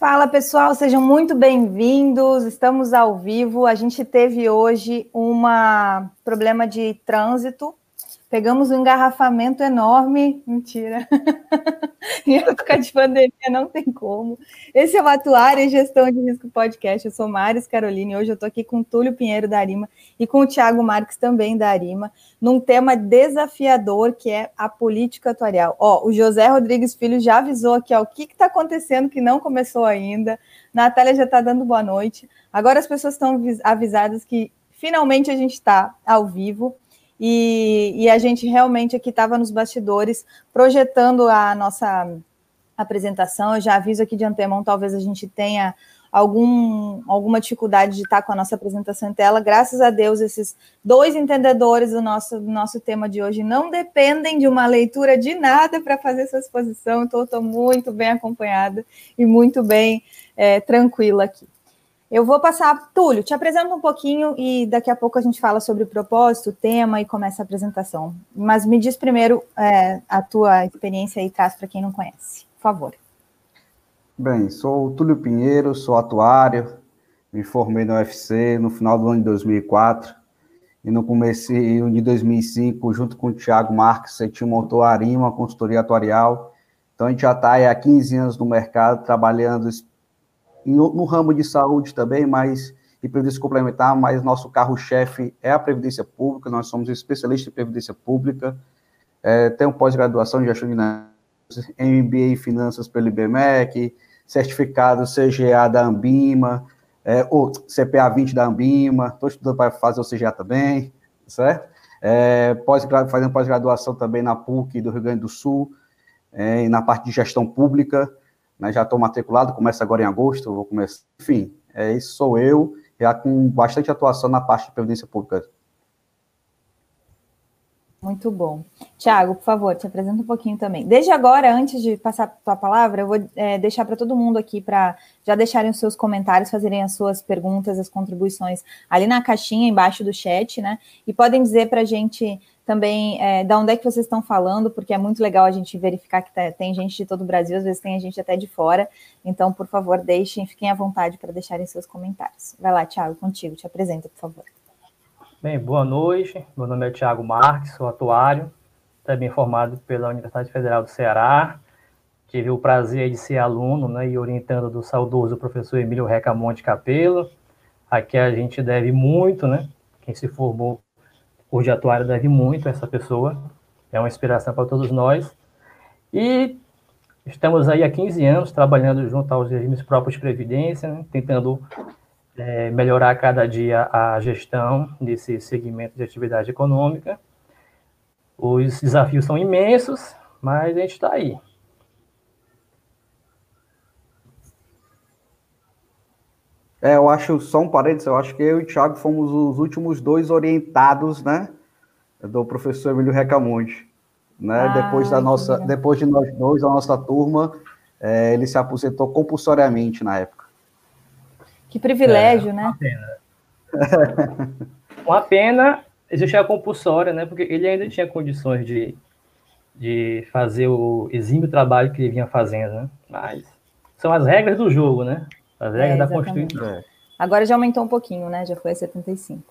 Fala pessoal, sejam muito bem-vindos. Estamos ao vivo. A gente teve hoje um problema de trânsito Pegamos um engarrafamento enorme. Mentira. em época de pandemia não tem como. Esse é o Atuária e Gestão de Risco Podcast. Eu sou Maris Caroline. Hoje eu estou aqui com Túlio Pinheiro da Arima e com o Thiago Marques também da Arima, num tema desafiador que é a política atuarial. Ó, o José Rodrigues Filho já avisou aqui ó, o que está acontecendo que não começou ainda. Natália já está dando boa noite. Agora as pessoas estão avisadas que finalmente a gente está ao vivo. E, e a gente realmente aqui estava nos bastidores projetando a nossa apresentação. Eu já aviso aqui de antemão, talvez a gente tenha algum, alguma dificuldade de estar com a nossa apresentação em tela. Graças a Deus, esses dois entendedores do nosso, do nosso tema de hoje não dependem de uma leitura de nada para fazer essa exposição, então estou muito bem acompanhada e muito bem é, tranquila aqui. Eu vou passar, Túlio, te apresento um pouquinho e daqui a pouco a gente fala sobre o propósito, o tema e começa a apresentação. Mas me diz primeiro é, a tua experiência e traz para quem não conhece, por favor. Bem, sou o Túlio Pinheiro, sou atuário, me formei no UFC no final do ano de 2004 e no começo de 2005, junto com o Thiago Marques, a gente montou a Arima, consultoria atuarial. Então a gente já está há 15 anos no mercado, trabalhando no ramo de saúde também, mas e previdência complementar, mas nosso carro-chefe é a Previdência Pública, nós somos especialistas em Previdência Pública, é, tenho pós-graduação de gestão de MBA em Finanças pelo IBMEC, certificado CGA da Ambima, é, ou CPA 20 da Ambima, estou estudando para fazer o CGA também, certo? É, pós fazendo pós-graduação também na PUC do Rio Grande do Sul, é, na parte de gestão pública, né, já estou matriculado, começa agora em agosto, vou começar. Enfim, é, isso sou eu, já com bastante atuação na parte de previdência pública. Muito bom. Tiago, por favor, te apresenta um pouquinho também. Desde agora, antes de passar a tua palavra, eu vou é, deixar para todo mundo aqui para já deixarem os seus comentários, fazerem as suas perguntas, as contribuições ali na caixinha embaixo do chat, né? E podem dizer para a gente também é, da onde é que vocês estão falando, porque é muito legal a gente verificar que tá, tem gente de todo o Brasil, às vezes tem a gente até de fora. Então, por favor, deixem, fiquem à vontade para deixarem seus comentários. Vai lá, Thiago, contigo, te apresenta, por favor. Bem, boa noite. Meu nome é Thiago Marques, sou atuário, também formado pela Universidade Federal do Ceará. Tive o prazer de ser aluno né, e orientando do saudoso professor Emílio Recamonte Capelo. Aqui a gente deve muito, né? Quem se formou o de atuário deve muito a essa pessoa, é uma inspiração para todos nós. E estamos aí há 15 anos trabalhando junto aos regimes próprios de previdência, né, tentando é, melhorar cada dia a gestão desse segmento de atividade econômica. Os desafios são imensos, mas a gente está aí. É, eu acho, só um parênteses, eu acho que eu e o Thiago fomos os últimos dois orientados, né, do professor Emílio Recamonte, né, ah, depois da nossa, depois de nós dois, a nossa turma, é, ele se aposentou compulsoriamente na época. Que privilégio, é, né? Uma pena. uma pena existir a compulsória, né, porque ele ainda tinha condições de, de fazer o exímio trabalho que ele vinha fazendo, né, mas são as regras do jogo, né? As regras é, da Constituição. É. Agora já aumentou um pouquinho, né? Já foi a 75.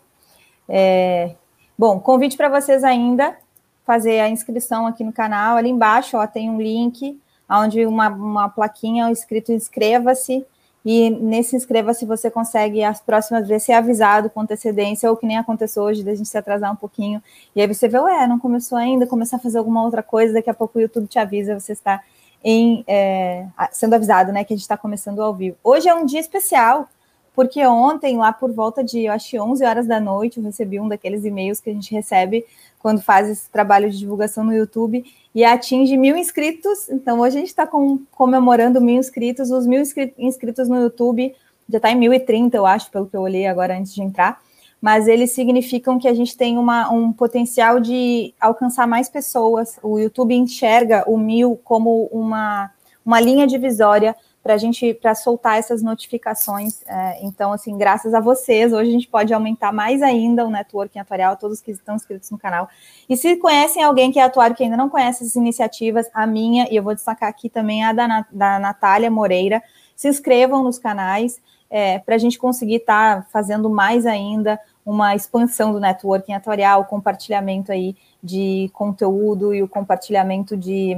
É, bom, convite para vocês ainda fazer a inscrição aqui no canal. Ali embaixo ó, tem um link onde uma, uma plaquinha escrito inscreva-se. E nesse inscreva-se você consegue as próximas vezes ser avisado com antecedência, ou que nem aconteceu hoje, da gente se atrasar um pouquinho. E aí você vê, ué, não começou ainda, começar a fazer alguma outra coisa, daqui a pouco o YouTube te avisa, você está em é, sendo avisado, né, que a gente está começando ao vivo. Hoje é um dia especial, porque ontem, lá por volta de, eu acho 11 horas da noite, eu recebi um daqueles e-mails que a gente recebe quando faz esse trabalho de divulgação no YouTube e atinge mil inscritos. Então, hoje a gente está com, comemorando mil inscritos. Os mil inscritos no YouTube já está em 1030, eu acho, pelo que eu olhei agora antes de entrar mas eles significam que a gente tem uma, um potencial de alcançar mais pessoas. O YouTube enxerga o mil como uma, uma linha divisória para a gente para soltar essas notificações. É, então, assim, graças a vocês, hoje a gente pode aumentar mais ainda o networking atuarial, todos que estão inscritos no canal. E se conhecem alguém que é atuário que ainda não conhece essas iniciativas, a minha, e eu vou destacar aqui também a da, da Natália Moreira, se inscrevam nos canais é, para a gente conseguir estar tá fazendo mais ainda uma expansão do networking atuarial, o compartilhamento aí de conteúdo e o compartilhamento de,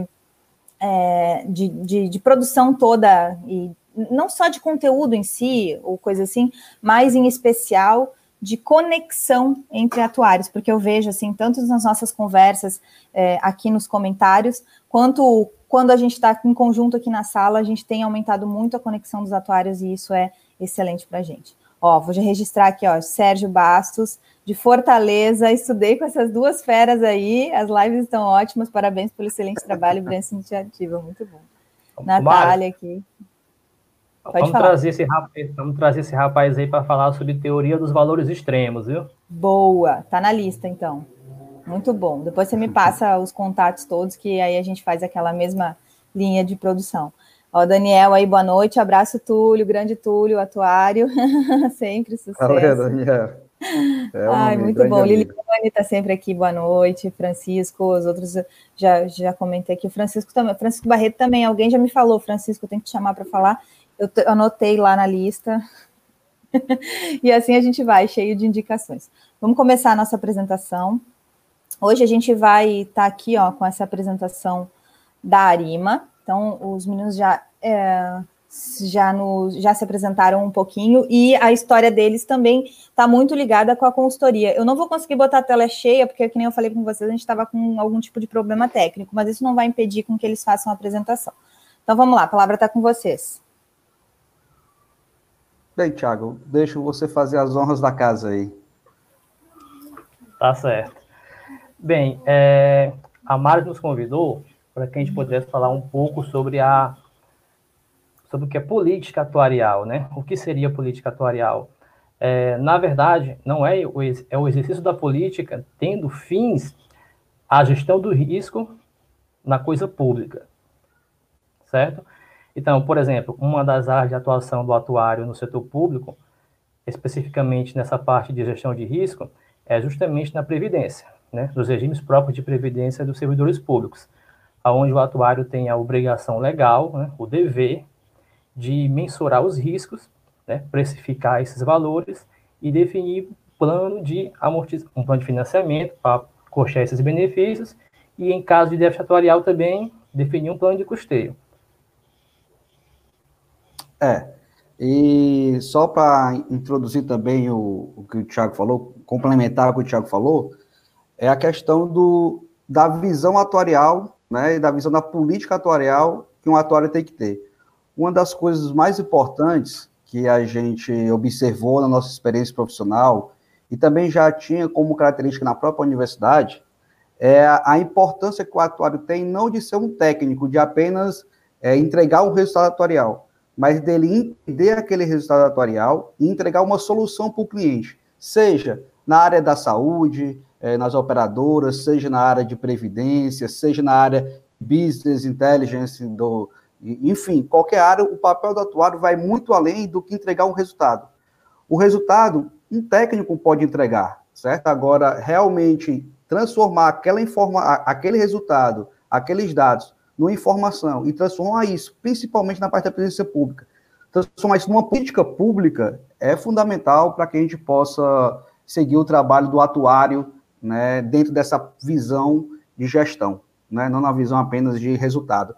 é, de, de, de, produção toda, e não só de conteúdo em si, ou coisa assim, mas em especial de conexão entre atuários, porque eu vejo assim, tanto nas nossas conversas é, aqui nos comentários, quanto quando a gente está em conjunto aqui na sala, a gente tem aumentado muito a conexão dos atuários e isso é excelente para a gente. Ó, vou registrar aqui, ó, Sérgio Bastos, de Fortaleza, estudei com essas duas feras aí, as lives estão ótimas, parabéns pelo excelente trabalho, Brança Iniciativa, muito bom. Natália aqui. Pode vamos, falar. Trazer esse rapaz, vamos trazer esse rapaz aí para falar sobre teoria dos valores extremos, viu? Boa, tá na lista então. Muito bom. Depois você me passa os contatos todos, que aí a gente faz aquela mesma linha de produção. Ó, Daniel aí, boa noite. Abraço, Túlio, grande Túlio, atuário. sempre sucesso. Valeu, Daniel. É um Ai, muito bom. Liliane está sempre aqui, boa noite. Francisco, os outros já, já comentei aqui. Francisco também, Francisco Barreto também. Alguém já me falou, Francisco, tem que te chamar para falar. Eu anotei lá na lista. e assim a gente vai, cheio de indicações. Vamos começar a nossa apresentação. Hoje a gente vai estar tá aqui ó, com essa apresentação da Arima. Então, os meninos já, é, já, no, já se apresentaram um pouquinho e a história deles também está muito ligada com a consultoria. Eu não vou conseguir botar a tela cheia, porque, como eu falei com vocês, a gente estava com algum tipo de problema técnico, mas isso não vai impedir com que eles façam a apresentação. Então, vamos lá, a palavra está com vocês. Bem, Thiago, deixo você fazer as honras da casa aí. Tá certo. Bem, é, a Mari nos convidou para que a gente pudesse falar um pouco sobre a sobre o que é política atuarial, né? O que seria política atuarial? É, na verdade, não é o, é o exercício da política tendo fins a gestão do risco na coisa pública, certo? Então, por exemplo, uma das áreas de atuação do atuário no setor público, especificamente nessa parte de gestão de risco, é justamente na previdência, né, dos regimes próprios de previdência dos servidores públicos, aonde o atuário tem a obrigação legal, né, o dever de mensurar os riscos, né, precificar esses valores e definir plano de amortiz... um plano de financiamento para costear esses benefícios e, em caso de déficit atuarial, também definir um plano de custeio. É. E só para introduzir também o, o, que o Tiago falou, complementar o que o Tiago falou, é a questão do, da visão atuarial, né, e da visão da política atuarial que um atuário tem que ter. Uma das coisas mais importantes que a gente observou na nossa experiência profissional e também já tinha como característica na própria universidade é a importância que o atuário tem não de ser um técnico, de apenas é, entregar um resultado atuarial, mas dele entender aquele resultado atuarial e entregar uma solução para o cliente, seja na área da saúde, é, nas operadoras, seja na área de previdência, seja na área business intelligence, do, enfim, qualquer área, o papel do atuário vai muito além do que entregar um resultado. O resultado, um técnico pode entregar, certo? Agora, realmente transformar aquela informa aquele resultado, aqueles dados, numa informação e transformar isso, principalmente na parte da presença pública, transformar isso numa política pública é fundamental para que a gente possa seguir o trabalho do atuário né, dentro dessa visão de gestão, né, não na visão apenas de resultado.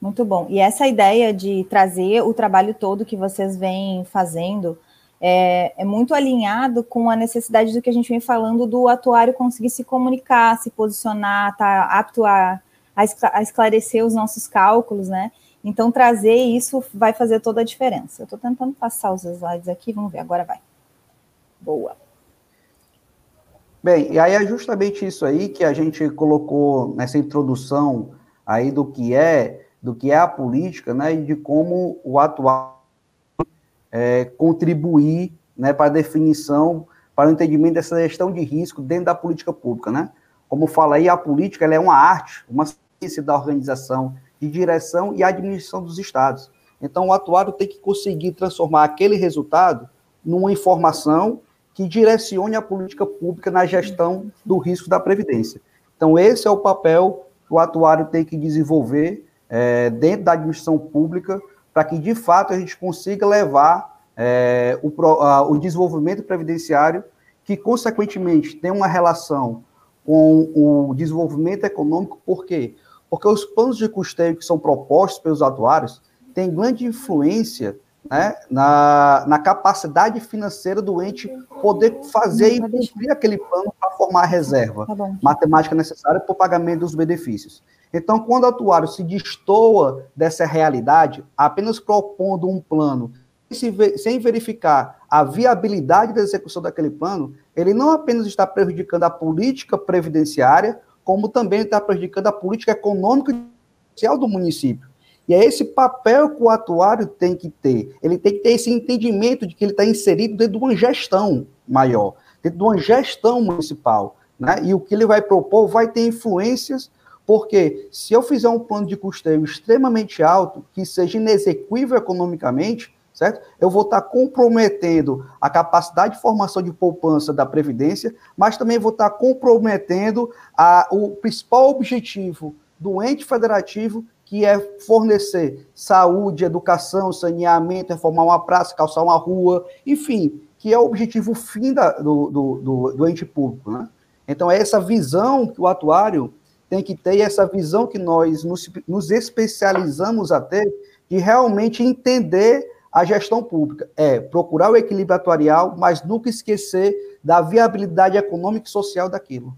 Muito bom. E essa ideia de trazer o trabalho todo que vocês vêm fazendo é, é, muito alinhado com a necessidade do que a gente vem falando do atuário conseguir se comunicar, se posicionar, estar tá apto a, a esclarecer os nossos cálculos, né? Então, trazer isso vai fazer toda a diferença. Eu estou tentando passar os slides aqui, vamos ver, agora vai. Boa. Bem, e aí é justamente isso aí que a gente colocou nessa introdução aí do que é, do que é a política, né, e de como o atual é, contribuir né, para a definição, para o entendimento dessa gestão de risco dentro da política pública. Né? Como fala aí, a política é uma arte, uma ciência da organização, de direção e administração dos estados. Então, o atuário tem que conseguir transformar aquele resultado numa informação que direcione a política pública na gestão do risco da Previdência. Então, esse é o papel que o atuário tem que desenvolver é, dentro da administração pública para que, de fato, a gente consiga levar é, o, a, o desenvolvimento previdenciário que, consequentemente, tem uma relação com o desenvolvimento econômico, por quê? Os planos de custeio que são propostos pelos atuários têm grande influência né, na, na capacidade financeira do ente poder fazer e cumprir aquele plano para formar a reserva tá matemática necessária para o pagamento dos benefícios. Então, quando o atuário se destoa dessa realidade, apenas propondo um plano sem verificar a viabilidade da execução daquele plano, ele não apenas está prejudicando a política previdenciária, como também está prejudicando a política econômica e social do município. E é esse papel que o atuário tem que ter. Ele tem que ter esse entendimento de que ele está inserido dentro de uma gestão maior, dentro de uma gestão municipal. Né? E o que ele vai propor vai ter influências, porque se eu fizer um plano de custeio extremamente alto, que seja inexequível economicamente, certo? Eu vou estar comprometendo a capacidade de formação de poupança da Previdência, mas também vou estar comprometendo a, o principal objetivo do ente federativo, que é fornecer saúde, educação, saneamento, reformar uma praça, calçar uma rua, enfim, que é o objetivo fim da, do, do, do, do ente público. Né? Então, é essa visão que o atuário tem que ter, e essa visão que nós nos, nos especializamos a ter, de realmente entender a gestão pública é procurar o equilíbrio atuarial, mas nunca esquecer da viabilidade econômica e social daquilo.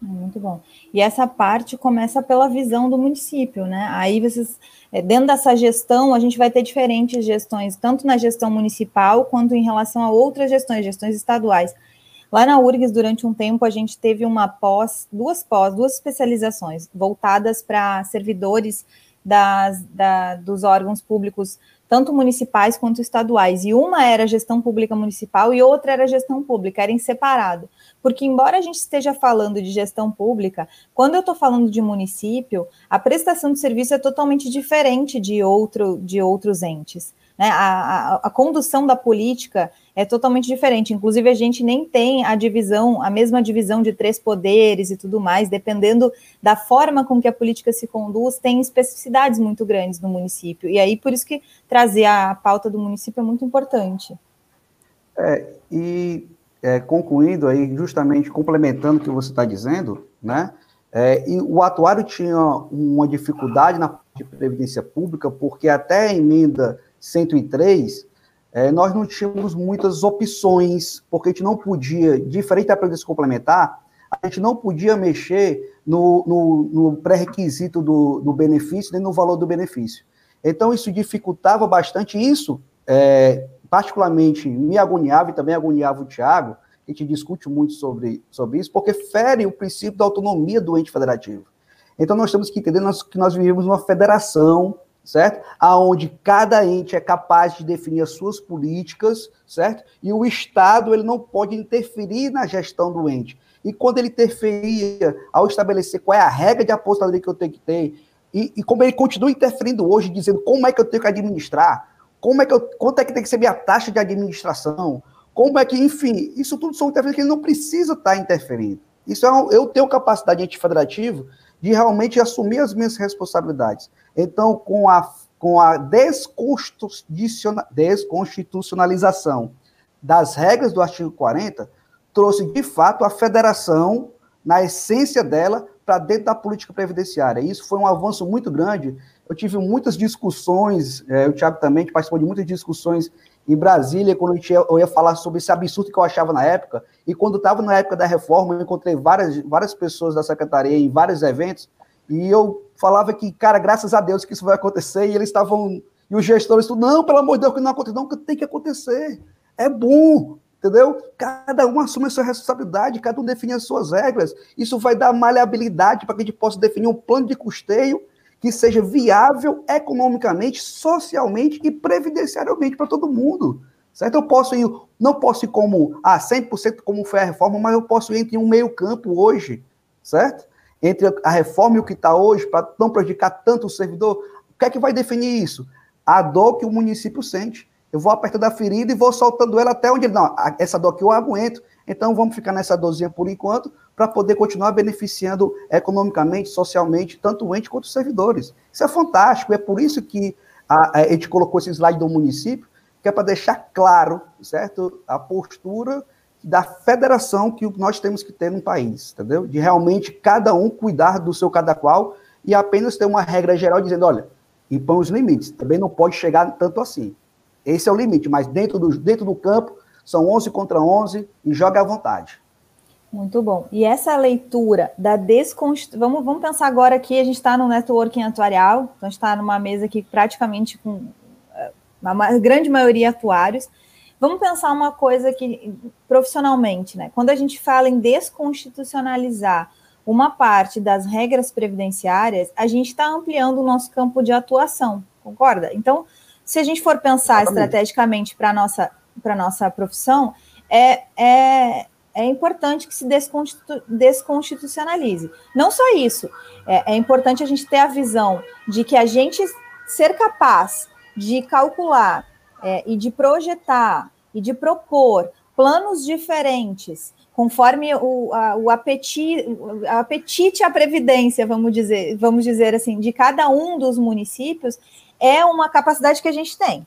Muito bom. E essa parte começa pela visão do município, né? Aí vocês, é, dentro dessa gestão, a gente vai ter diferentes gestões, tanto na gestão municipal quanto em relação a outras gestões, gestões estaduais. Lá na URGS, durante um tempo, a gente teve uma pós, duas pós, duas especializações voltadas para servidores das, da, dos órgãos públicos tanto municipais quanto estaduais. E uma era gestão pública municipal e outra era gestão pública, era em separado. Porque, embora a gente esteja falando de gestão pública, quando eu estou falando de município, a prestação de serviço é totalmente diferente de, outro, de outros entes. Né? A, a, a, condução da política é totalmente diferente. Inclusive, a gente nem tem a divisão, a mesma divisão de três poderes e tudo mais, dependendo da forma com que a política se conduz, tem especificidades muito grandes no município. E aí, por isso que trazer a pauta do município é muito importante. É, e é, concluindo aí, justamente complementando o que você está dizendo, né? É, e o atuário tinha uma dificuldade na de previdência pública, porque até a emenda 103, é, nós não tínhamos muitas opções, porque a gente não podia, diferente da previdência complementar, a gente não podia mexer no, no, no pré-requisito do, do, benefício, nem no valor do benefício. Então, isso dificultava bastante isso, é, particularmente me agoniava e também agoniava o Tiago, a gente discute muito sobre, sobre isso, porque fere o princípio da autonomia do ente federativo. Então, nós temos que entender que nós vivemos uma federação certo? Aonde cada ente é capaz de definir as suas políticas, certo? E o Estado ele não pode interferir na gestão do ente. E quando ele interferia ao estabelecer qual é a regra de aposentadoria que eu tenho que ter, e, e, como ele continua interferindo hoje, dizendo como é que eu tenho que administrar, como é que eu, quanto é que tem que ser minha taxa de administração, como é que, enfim, isso tudo são interferências que ele não precisa estar interferindo. Isso é um, eu tenho capacidade antifederativo de realmente assumir as minhas responsabilidades. Então, com a, com a desconstitucionalização das regras do artigo 40, trouxe de fato a federação, na essência dela, para dentro da política previdenciária. Isso foi um avanço muito grande. Eu tive muitas discussões, é, o Tiago também participou de muitas discussões em Brasília, quando eu ia falar sobre esse absurdo que eu achava na época, e quando estava na época da reforma, eu encontrei várias, várias pessoas da secretaria em vários eventos, e eu falava que, cara, graças a Deus que isso vai acontecer, e eles estavam, e os gestores, não, pelo amor de Deus, que não acontece, não, que tem que acontecer, é bom, entendeu? Cada um assume a sua responsabilidade, cada um define as suas regras, isso vai dar maleabilidade para que a gente possa definir um plano de custeio que seja viável economicamente, socialmente e previdenciariamente para todo mundo. Certo? Eu posso ir, não posso ir como ah, 100% como foi a reforma, mas eu posso ir entre um meio campo hoje, certo? Entre a reforma e o que está hoje, para não prejudicar tanto o servidor. O que é que vai definir isso? A dor que o município sente. eu vou apertando a ferida e vou soltando ela até onde ele. Não, essa dor aqui eu aguento, então vamos ficar nessa dorzinha por enquanto, para poder continuar beneficiando economicamente, socialmente, tanto o ente quanto os servidores. Isso é fantástico, é por isso que a, a gente colocou esse slide do município, que é para deixar claro, certo, a postura da federação que nós temos que ter no país, entendeu? De realmente cada um cuidar do seu cada qual e apenas ter uma regra geral dizendo, olha, impõe os limites, também não pode chegar tanto assim. Esse é o limite, mas dentro do, dentro do campo são 11 contra 11 e joga à vontade. Muito bom. E essa leitura da desconstrução. Vamos, vamos pensar agora aqui, a gente está no networking atuarial, então a gente está numa mesa aqui praticamente com eh, uma grande maioria atuários. Vamos pensar uma coisa que, profissionalmente, né? Quando a gente fala em desconstitucionalizar uma parte das regras previdenciárias, a gente está ampliando o nosso campo de atuação, concorda? Então, se a gente for pensar Exatamente. estrategicamente para a nossa, nossa profissão, é, é, é importante que se desconstitu, desconstitucionalize. Não só isso, é, é importante a gente ter a visão de que a gente ser capaz de calcular é, e de projetar e de propor planos diferentes conforme o, a, o apetite, apetite à previdência, vamos dizer, vamos dizer assim, de cada um dos municípios, é uma capacidade que a gente tem.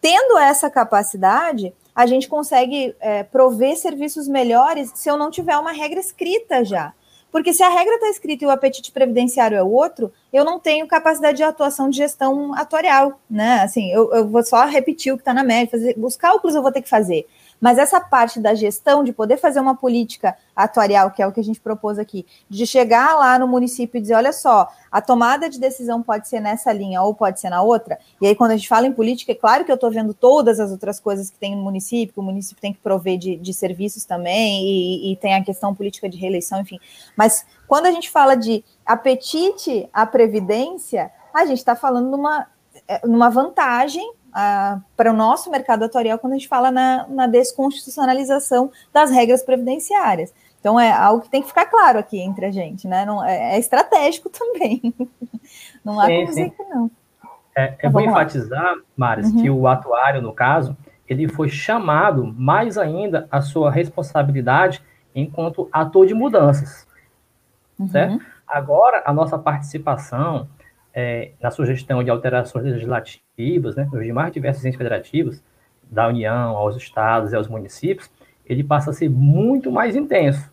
Tendo essa capacidade, a gente consegue é, prover serviços melhores se eu não tiver uma regra escrita já. Porque se a regra está escrita e o apetite previdenciário é outro, eu não tenho capacidade de atuação de gestão atuarial, né? Assim, eu, eu vou só repetir o que está na média, fazer, os cálculos eu vou ter que fazer. Mas essa parte da gestão, de poder fazer uma política atuarial, que é o que a gente propôs aqui, de chegar lá no município e dizer: olha só, a tomada de decisão pode ser nessa linha ou pode ser na outra. E aí, quando a gente fala em política, é claro que eu estou vendo todas as outras coisas que tem no município, que o município tem que prover de, de serviços também, e, e tem a questão política de reeleição, enfim. Mas quando a gente fala de apetite à previdência, a gente está falando numa, é, numa vantagem para o nosso mercado atuarial quando a gente fala na, na, desconstitucionalização das regras previdenciárias. Então é algo que tem que ficar claro aqui entre a gente, né? Não, é, é estratégico também. Não há como dizer que não. É, é então, bom enfatizar, Maris, uhum. que o atuário, no caso, ele foi chamado mais ainda a sua responsabilidade enquanto ator de mudanças. Uhum. Certo? Agora, a nossa participação é, na sugestão de alterações legislativas, né, nos demais diversos entes federativos, da União, aos estados e aos municípios, ele passa a ser muito mais intenso.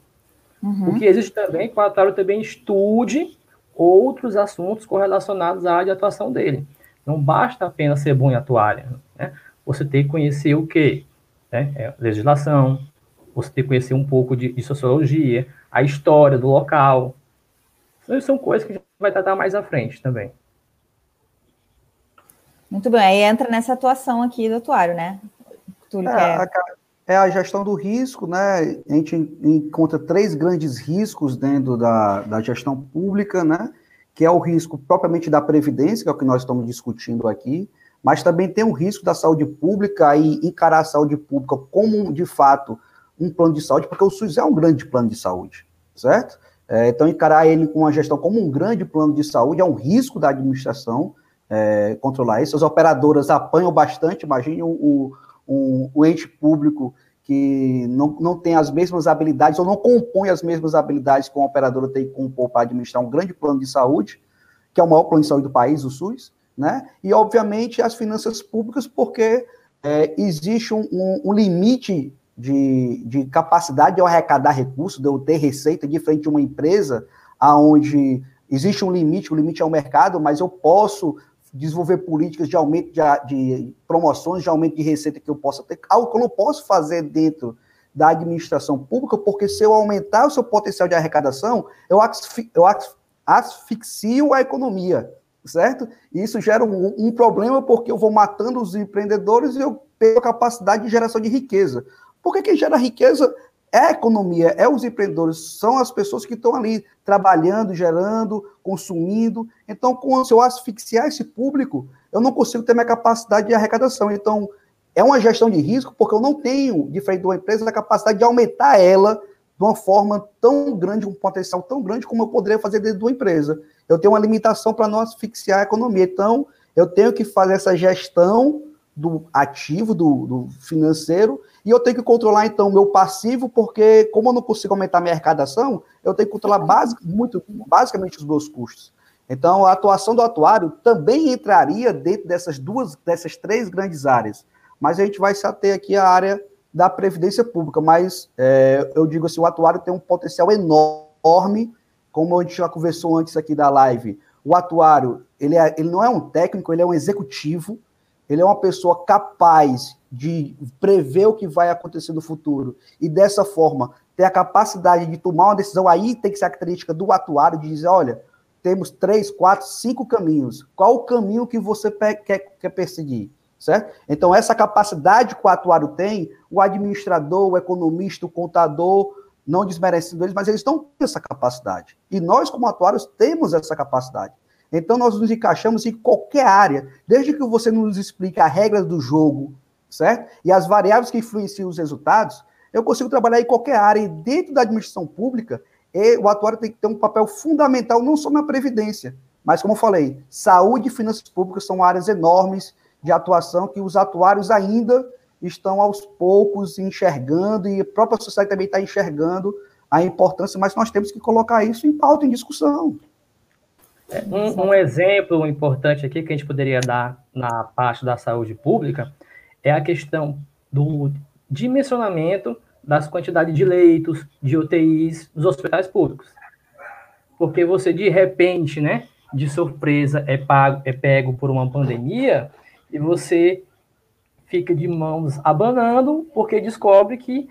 Uhum. O que existe também que o atuário também estude outros assuntos correlacionados à área de atuação dele. Não basta apenas ser bom em atuária. Né? Você tem que conhecer o quê? Né? É, legislação, você tem que conhecer um pouco de, de sociologia, a história do local. Então, são coisas que a gente vai tratar mais à frente também. Muito bem, aí entra nessa atuação aqui do atuário, né? É, a, é a gestão do risco, né? A gente encontra três grandes riscos dentro da, da gestão pública, né? Que é o risco propriamente da previdência, que é o que nós estamos discutindo aqui, mas também tem o risco da saúde pública e encarar a saúde pública como, de fato, um plano de saúde, porque o SUS é um grande plano de saúde, certo? É, então, encarar ele com a gestão como um grande plano de saúde é um risco da administração é, controlar isso. As operadoras apanham bastante, imagine o, o, o, ente público que não, não tem as mesmas habilidades ou não compõe as mesmas habilidades que uma operadora tem que compor para administrar um grande plano de saúde, que é o maior plano de saúde do país, o SUS, né? E, obviamente, as finanças públicas, porque é, existe um, um, um limite de, de capacidade de eu arrecadar recursos, de eu ter receita, de uma empresa onde existe um limite, o limite é o mercado, mas eu posso desenvolver políticas de aumento de, de, promoções, de aumento de receita que eu possa ter, algo que eu não posso fazer dentro da administração pública, porque se eu aumentar o seu potencial de arrecadação, eu, asfixio, eu asfixio a economia, certo? E isso gera um, um, problema porque eu vou matando os empreendedores e eu perco a capacidade de geração de riqueza. Porque quem gera riqueza é a economia, é os empreendedores, são as pessoas que estão ali trabalhando, gerando, consumindo. Então, se eu asfixiar esse público, eu não consigo ter minha capacidade de arrecadação. Então, é uma gestão de risco, porque eu não tenho, diferente de uma empresa, a capacidade de aumentar ela de uma forma tão grande, um potencial tão grande como eu poderia fazer dentro de uma empresa. Eu tenho uma limitação para não asfixiar a economia. Então, eu tenho que fazer essa gestão do ativo, do, do, financeiro, e eu tenho que controlar, então, meu passivo, porque, como eu não consigo aumentar minha arrecadação, eu tenho que controlar basic, muito, basicamente os meus custos. Então, a atuação do atuário também entraria dentro dessas duas, dessas três grandes áreas. Mas a gente vai se ater aqui à área da previdência pública. Mas é, eu digo assim, o atuário tem um potencial enorme, como a gente já conversou antes aqui da live. O atuário, ele, é, ele não é um técnico, ele é um executivo, ele é uma pessoa capaz de prever o que vai acontecer no futuro e dessa forma ter a capacidade de tomar uma decisão. Aí tem que ser a característica do atuário de dizer, olha, temos três, quatro, cinco caminhos. Qual o caminho que você quer, quer perseguir? Certo? Então, essa capacidade que o atuário tem, o administrador, o economista, o contador, não desmerecendo eles, mas eles não têm essa capacidade. E nós, como atuários, temos essa capacidade. Então, nós nos encaixamos em qualquer área, desde que você nos explique as regras do jogo, certo? E as variáveis que influenciam os resultados, eu consigo trabalhar em qualquer área. E dentro da administração pública, o atuário tem que ter um papel fundamental, não só na Previdência, mas, como eu falei, saúde e finanças públicas são áreas enormes de atuação que os atuários ainda estão aos poucos enxergando, e a própria sociedade também está enxergando a importância, mas nós temos que colocar isso em pauta, em discussão. Um, um, exemplo importante aqui que a gente poderia dar na parte da saúde pública é a questão do dimensionamento das quantidades de leitos, de UTIs nos hospitais públicos. Porque você, de repente, né, de surpresa, é, pago, é pego por uma pandemia e você fica de mãos abanando porque descobre que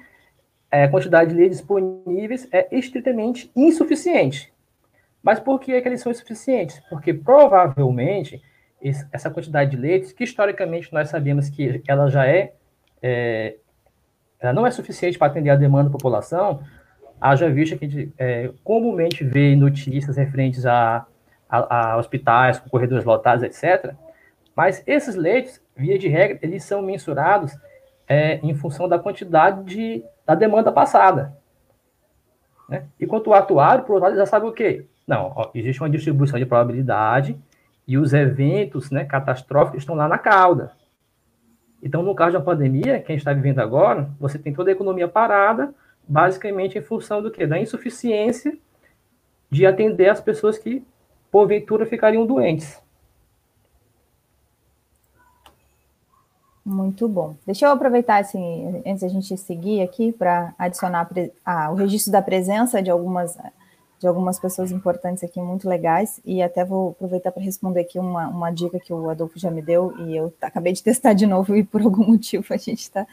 é, a quantidade de leitos disponíveis é estritamente insuficiente. Mas por que, é que eles são insuficientes? Porque provavelmente essa quantidade de leitos, que historicamente nós sabemos que ela já é, é ela não é suficiente para atender a demanda da população, haja vista que a gente é, comumente vê notícias referentes a, a, a, hospitais com corredores lotados, etc. Mas esses leitos, via de regra, eles são mensurados é, em função da quantidade de, da demanda passada. Né? Enquanto o atuário, por outro lado, já sabe o quê? Não, ó, existe uma distribuição de probabilidade e os eventos né, catastróficos estão lá na cauda. Então, no caso da pandemia, que a gente está vivendo agora, você tem toda a economia parada, basicamente em função do quê? Da insuficiência de atender as pessoas que, porventura, ficariam doentes. Muito bom. Deixa eu aproveitar, assim, antes da gente seguir aqui, para adicionar ah, o registro da presença de algumas de algumas pessoas importantes aqui, muito legais, e até vou aproveitar para responder aqui uma, uma dica que o Adolfo já me deu, e eu acabei de testar de novo, e por algum motivo a gente está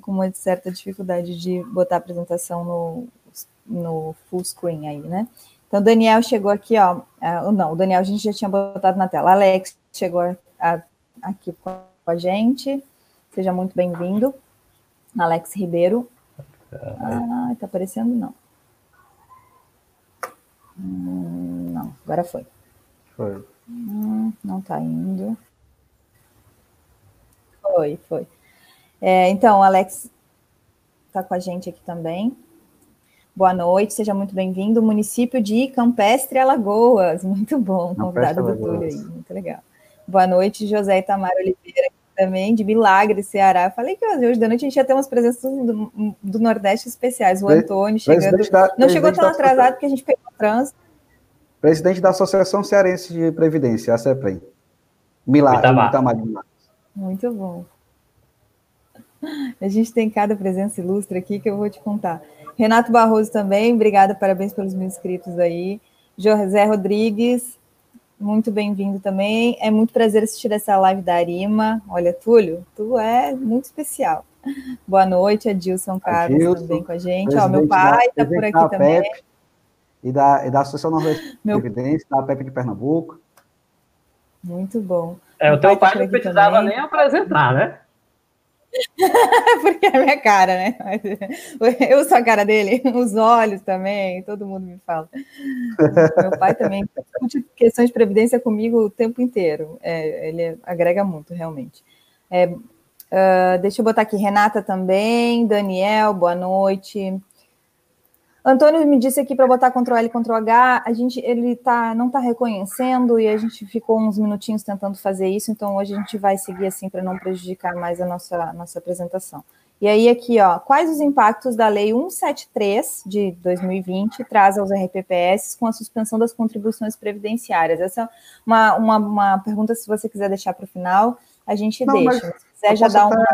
com uma certa dificuldade de botar a apresentação no, no full screen aí, né? Então, o Daniel chegou aqui, ó, uh, não, o Daniel a gente já tinha botado na tela, Alex chegou a, a, aqui com a gente, seja muito bem-vindo, Alex Ribeiro. Ah, tá aparecendo não. Hum, não, agora foi. Foi. Hum, não está indo. Foi, foi. É, então, Alex está com a gente aqui também. Boa noite, seja muito bem-vindo. Município de Campestre, Alagoas. Muito bom, convidado do Túlio aí, muito legal. Boa noite, José Itamar Oliveira também, de Milagre, Ceará. Eu falei que hoje da noite a gente ia ter umas presenças do, do Nordeste especiais. O Antônio chegando. Da, não chegou tão atrasado porque a gente pegou o trânsito. Presidente da Associação Cearense de Previdência, a CEPREM. Milagre, Itamar. Muito bom. A gente tem cada presença ilustre aqui que eu vou te contar. Renato Barroso também, obrigada, parabéns pelos mil inscritos aí. José Rodrigues, muito bem-vindo também. É muito prazer assistir essa live da Arima. Olha, Túlio, tu é muito especial. Boa noite, Adilson Carlos Adilson, também com a gente. Ó, meu pai está por aqui também. PEP, e da, e da Associação Nordeste de Evidência, da PEP de Pernambuco. Muito bom. É, o teu pai, pai não precisava também. nem apresentar, né? Porque é minha cara, né? Eu sou a cara dele, os olhos também, todo mundo me fala. Meu pai também discute questões de previdência comigo o tempo inteiro. É, ele agrega muito, realmente. É, uh, deixa eu botar aqui, Renata também, Daniel, boa noite. Antônio me disse aqui para botar Ctrl L, Ctrl H, a gente, ele tá, não está reconhecendo e a gente ficou uns minutinhos tentando fazer isso, então hoje a gente vai seguir assim para não prejudicar mais a nossa, nossa apresentação. E aí aqui, ó, quais os impactos da Lei 173 de 2020 traz aos RPPS com a suspensão das contribuições previdenciárias? Essa é uma, uma, uma pergunta, se você quiser deixar para o final, a gente não, deixa. Se quiser já dar uma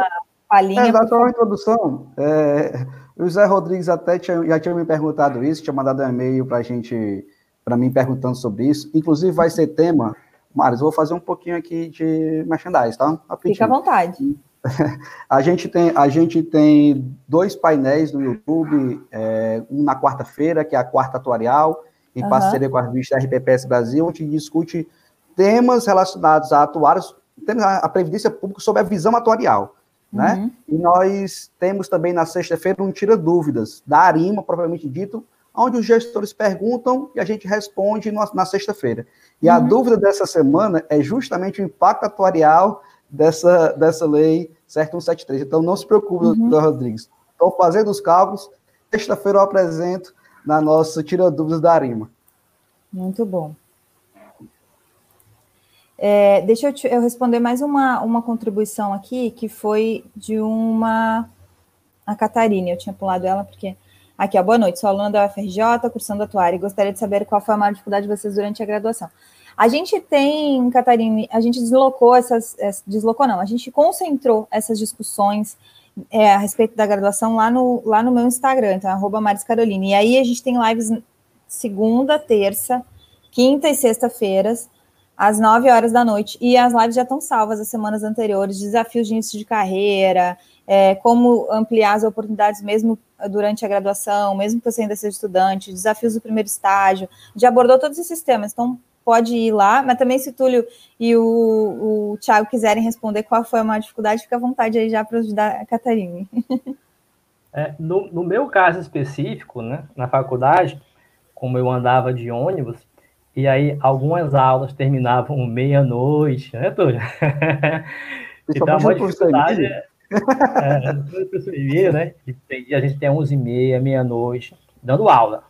palhinha. É, dar só uma introdução. É o Zé Rodrigues até tinha, já tinha me perguntado isso, tinha mandado um e-mail para a gente, para mim perguntando sobre isso. Inclusive vai ser tema, Maris, vou fazer um pouquinho aqui de merchandise, tá? Rapidinho. Fica à vontade. A gente tem, a gente tem dois painéis no YouTube, é, um na quarta-feira, que é a quarta atuarial, em uhum. parceria com a revista RPPS Brasil, onde discute temas relacionados a atuários, temos a Previdência Pública sobre a visão atuarial. Né? Uhum. E nós temos também na sexta-feira um Tira Dúvidas, da Arima, propriamente dito, onde os gestores perguntam e a gente responde na, na sexta-feira. E uhum. a dúvida dessa semana é justamente o impacto atuarial dessa, dessa lei 7173. Então não se preocupe, uhum. doutor Rodrigues. Estou fazendo os cálculos, sexta-feira eu apresento na nossa Tira Dúvidas da Arima. Muito bom. É, deixa eu, te, eu, responder mais uma, uma contribuição aqui, que foi de uma. A Catarina, eu tinha pulado ela porque. Aqui, ó, boa noite, sou aluna da UFRJ, cursando atuária, e gostaria de saber qual foi a maior dificuldade de vocês durante a graduação. A gente tem, Catarina, a gente deslocou essas. Deslocou não, a gente concentrou essas discussões é, a respeito da graduação lá no, lá no meu Instagram, então, arroba Maris Carolina. E aí a gente tem lives segunda, terça, quinta e sexta-feiras às 9 horas da noite. E as lives já estão salvas das semanas anteriores, desafios de início de carreira, é, como ampliar as oportunidades mesmo durante a graduação, mesmo que você ainda seja estudante, desafios do primeiro estágio, já abordou todos esses temas, então pode ir lá, mas também se o Túlio e o, o Thiago quiserem responder qual foi a maior dificuldade, fica à vontade aí já para ajudar a Catarina. É, no, no meu caso específico, né, na faculdade, como eu andava de ônibus, e aí algumas aulas terminavam meia-noite, né, Túlio? então, uma dificuldade... É, é, né? A gente tem 11 e meia, meia-noite, dando aula.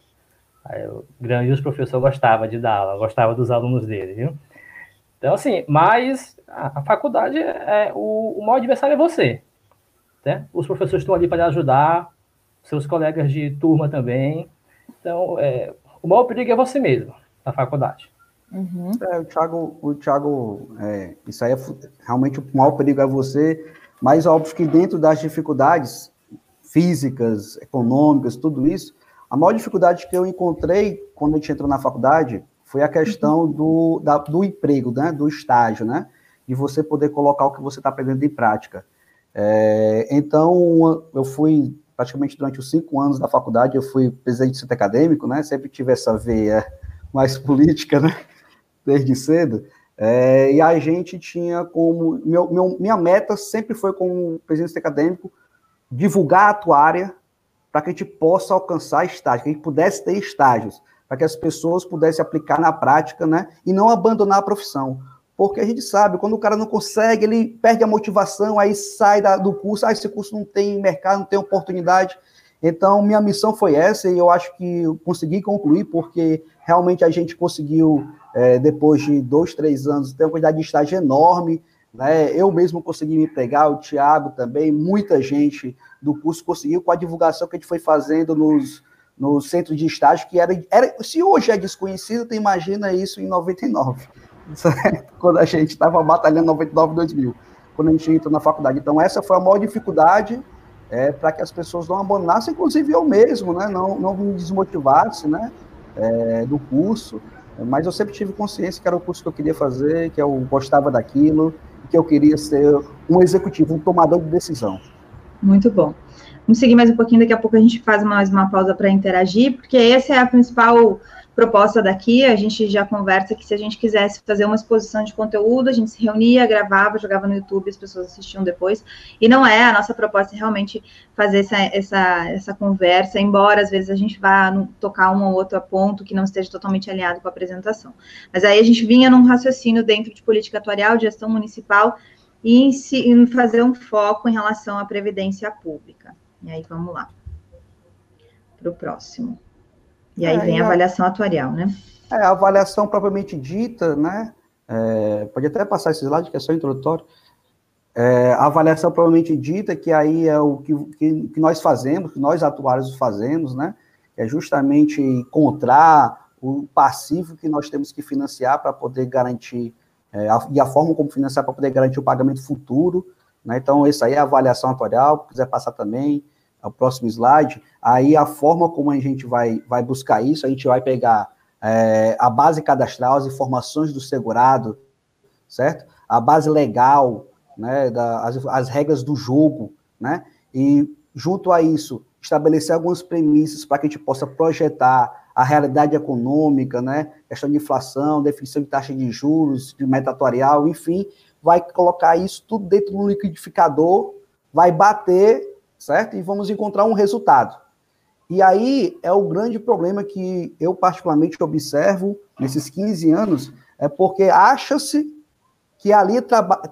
Aí, o grande professor gostava de dar aula, gostava dos alunos dele, viu? Então, assim, mas a, a faculdade, é, o, o maior adversário é você. Né? Os professores estão ali para lhe ajudar, seus colegas de turma também. Então, é, o maior perigo é você mesmo da faculdade. Uhum. É, o Thiago, o Thiago é, isso aí é realmente o maior perigo é você, mas óbvio que dentro das dificuldades físicas, econômicas, tudo isso, a maior dificuldade que eu encontrei quando a gente entrou na faculdade foi a questão uhum. do, da, do emprego, né, do estágio, né, de você poder colocar o que você está aprendendo em prática. É, então, eu fui praticamente durante os cinco anos da faculdade, eu fui presidente do centro acadêmico, né, sempre tive essa veia mais política, né? Desde cedo. É, e a gente tinha como. Meu, meu, minha meta sempre foi, como presidente acadêmico, divulgar a atuária para que a gente possa alcançar estágios, que a gente pudesse ter estágios, para que as pessoas pudessem aplicar na prática, né? E não abandonar a profissão. Porque a gente sabe, quando o cara não consegue, ele perde a motivação, aí sai da, do curso, ah, esse curso não tem mercado, não tem oportunidade. Então, minha missão foi essa, e eu acho que eu consegui concluir, porque realmente a gente conseguiu, é, depois de dois, três anos, ter uma quantidade de estágio enorme. Né? Eu mesmo consegui me pegar, o Tiago também, muita gente do curso conseguiu com a divulgação que a gente foi fazendo nos, no centro de estágio, que era, era se hoje é desconhecido, tu imagina isso em 99, certo? quando a gente estava batalhando 99 2000, quando a gente entrou na faculdade. Então, essa foi a maior dificuldade é, para que as pessoas não abandonassem, inclusive eu mesmo, né? não, não me desmotivasse né? É, do curso, mas eu sempre tive consciência que era o curso que eu queria fazer, que eu gostava daquilo, que eu queria ser um executivo, um tomador de decisão. Muito bom. Vamos seguir mais um pouquinho, daqui a pouco a gente faz mais uma pausa para interagir, porque essa é a principal proposta daqui, a gente já conversa que se a gente quisesse fazer uma exposição de conteúdo, a gente se reunia, gravava, jogava no YouTube, as pessoas assistiam depois, e não é, a nossa proposta é realmente fazer essa, essa, essa conversa, embora às vezes a gente vá tocar um ou outro ponto que não esteja totalmente alinhado com a apresentação. Mas aí a gente vinha num raciocínio dentro de política atuarial, de gestão municipal, e em, si, em fazer um foco em relação à previdência pública. E aí vamos lá, para o próximo. E aí é, vem a avaliação atuarial, né? É, a avaliação propriamente dita, né? É, pode até passar esse slide, que é só introdutório. É, a avaliação propriamente dita, que aí é o que, que, que, nós fazemos, que nós atuários fazemos, né? É justamente encontrar o passivo que nós temos que financiar para poder garantir, é, a, e a forma como financiar para poder garantir o pagamento futuro. Né? Então, isso aí é a avaliação atuarial, se quiser passar também, o próximo slide, aí a forma como a gente vai, vai buscar isso, a gente vai pegar é, a base cadastral, as informações do segurado, certo? A base legal, né, da, as, as regras do jogo, né? E junto a isso, estabelecer algumas premissas para que a gente possa projetar a realidade econômica, né? Questão de inflação, definição de taxa de juros, de metatorial, enfim, vai colocar isso tudo dentro do liquidificador, vai bater certo? E vamos encontrar um resultado. E aí é o grande problema que eu particularmente observo nesses 15 anos, é porque acha-se que ali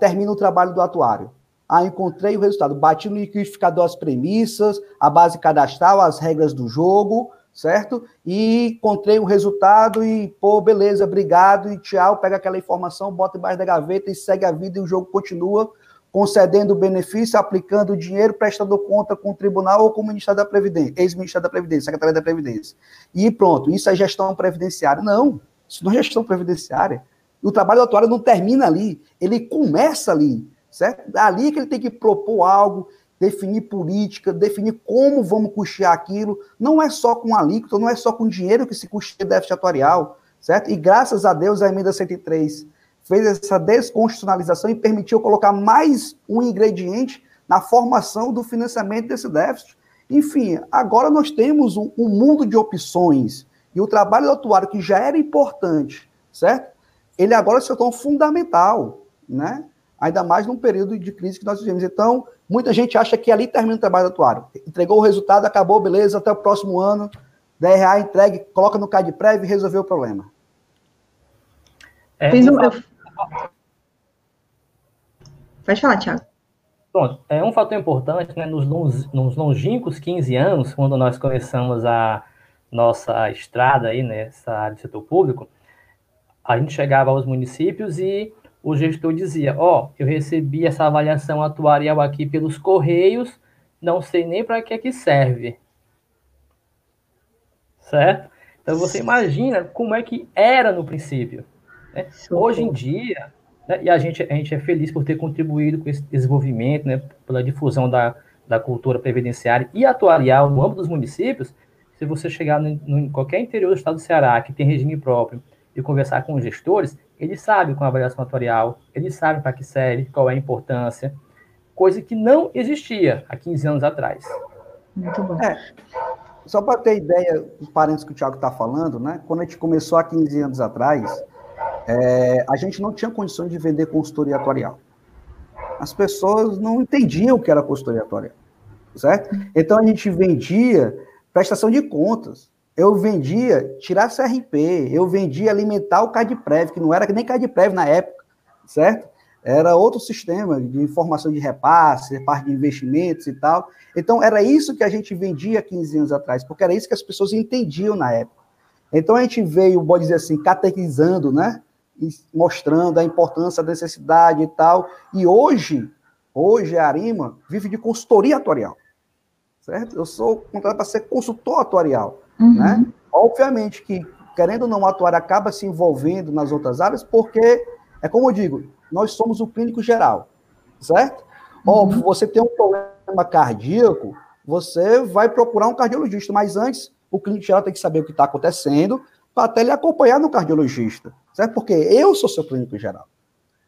termina o trabalho do atuário. Ah, encontrei o resultado, bati no liquidificador as premissas, a base cadastral, as regras do jogo, certo? E encontrei o resultado e, pô, beleza, obrigado, e tchau, pega aquela informação, bota embaixo da gaveta e segue a vida e o jogo continua concedendo benefício, aplicando dinheiro, prestando conta com o tribunal ou com o Ministério da Previdência, ex-Ministério da Previdência, Secretaria da Previdência. E pronto, isso é gestão previdenciária. Não, isso não é gestão previdenciária. O trabalho do atuário não termina ali, ele começa ali, certo? É ali que ele tem que propor algo, definir política, definir como vamos custear aquilo. Não é só com alíquota, não é só com dinheiro que se custeia déficit atuarial, certo? E graças a Deus a emenda 103 fez essa desconstitucionalização e permitiu colocar mais um ingrediente na formação do financiamento desse déficit. Enfim, agora nós temos um, um mundo de opções e o trabalho do atuário, que já era importante, certo? Ele agora se tornou fundamental, né? Ainda mais num período de crise que nós vivemos. Então, muita gente acha que ali termina o trabalho do atuário. Entregou o resultado, acabou, beleza, até o próximo ano, DRA entregue, coloca no CAD-PREV e resolveu o problema. É, Fiz um, eu, Pode falar, Thiago. Pronto, é um fator importante, né, nos, nos longínquos 15 anos, quando nós começamos a nossa estrada aí nessa área do setor público, a gente chegava aos municípios e o gestor dizia, ó, oh, eu recebi essa avaliação atuarial aqui pelos correios, não sei nem para que é que serve. Certo? Então você imagina como é que era no princípio. Né? Hoje em dia, né, e a gente, a gente é feliz por ter contribuído com esse desenvolvimento, né, pela difusão da, da cultura previdenciária e atuarial no âmbito dos municípios. Se você chegar no, no, em qualquer interior do estado do Ceará, que tem regime próprio, e conversar com os gestores, eles sabem com a avaliação atuarial, eles sabem para que serve, qual é a importância, coisa que não existia há 15 anos atrás. Muito bom. É, só para ter ideia dos parentes que o Tiago está falando, né? Quando a gente começou há 15 anos atrás, é, a gente não tinha condições de vender consultoria atuarial. As pessoas não entendiam o que era consultoria atuarial, certo? Então a gente vendia prestação de contas. Eu vendia tirar CRP, eu vendia alimentar o CADPREV, que não era nem CADPREV na época, certo? Era outro sistema de informação de repasse, parte de investimentos e tal. Então, era isso que a gente vendia 15 anos atrás, porque era isso que as pessoas entendiam na época. Então, a gente veio, pode dizer assim, catequizando, né? Mostrando a importância, a necessidade e tal. E hoje, hoje a Arima vive de consultoria atuarial, certo? Eu sou contratado para ser consultor atuarial, uhum. né? Obviamente que, querendo ou não, o atuário acaba se envolvendo nas outras áreas, porque, é como eu digo, nós somos o clínico geral, certo? Uhum. Óbvio, você tem um problema cardíaco, você vai procurar um cardiologista, mas antes, o clínico geral tem que saber o que está acontecendo, para até lhe acompanhar no cardiologista, certo? Porque eu sou seu clínico geral,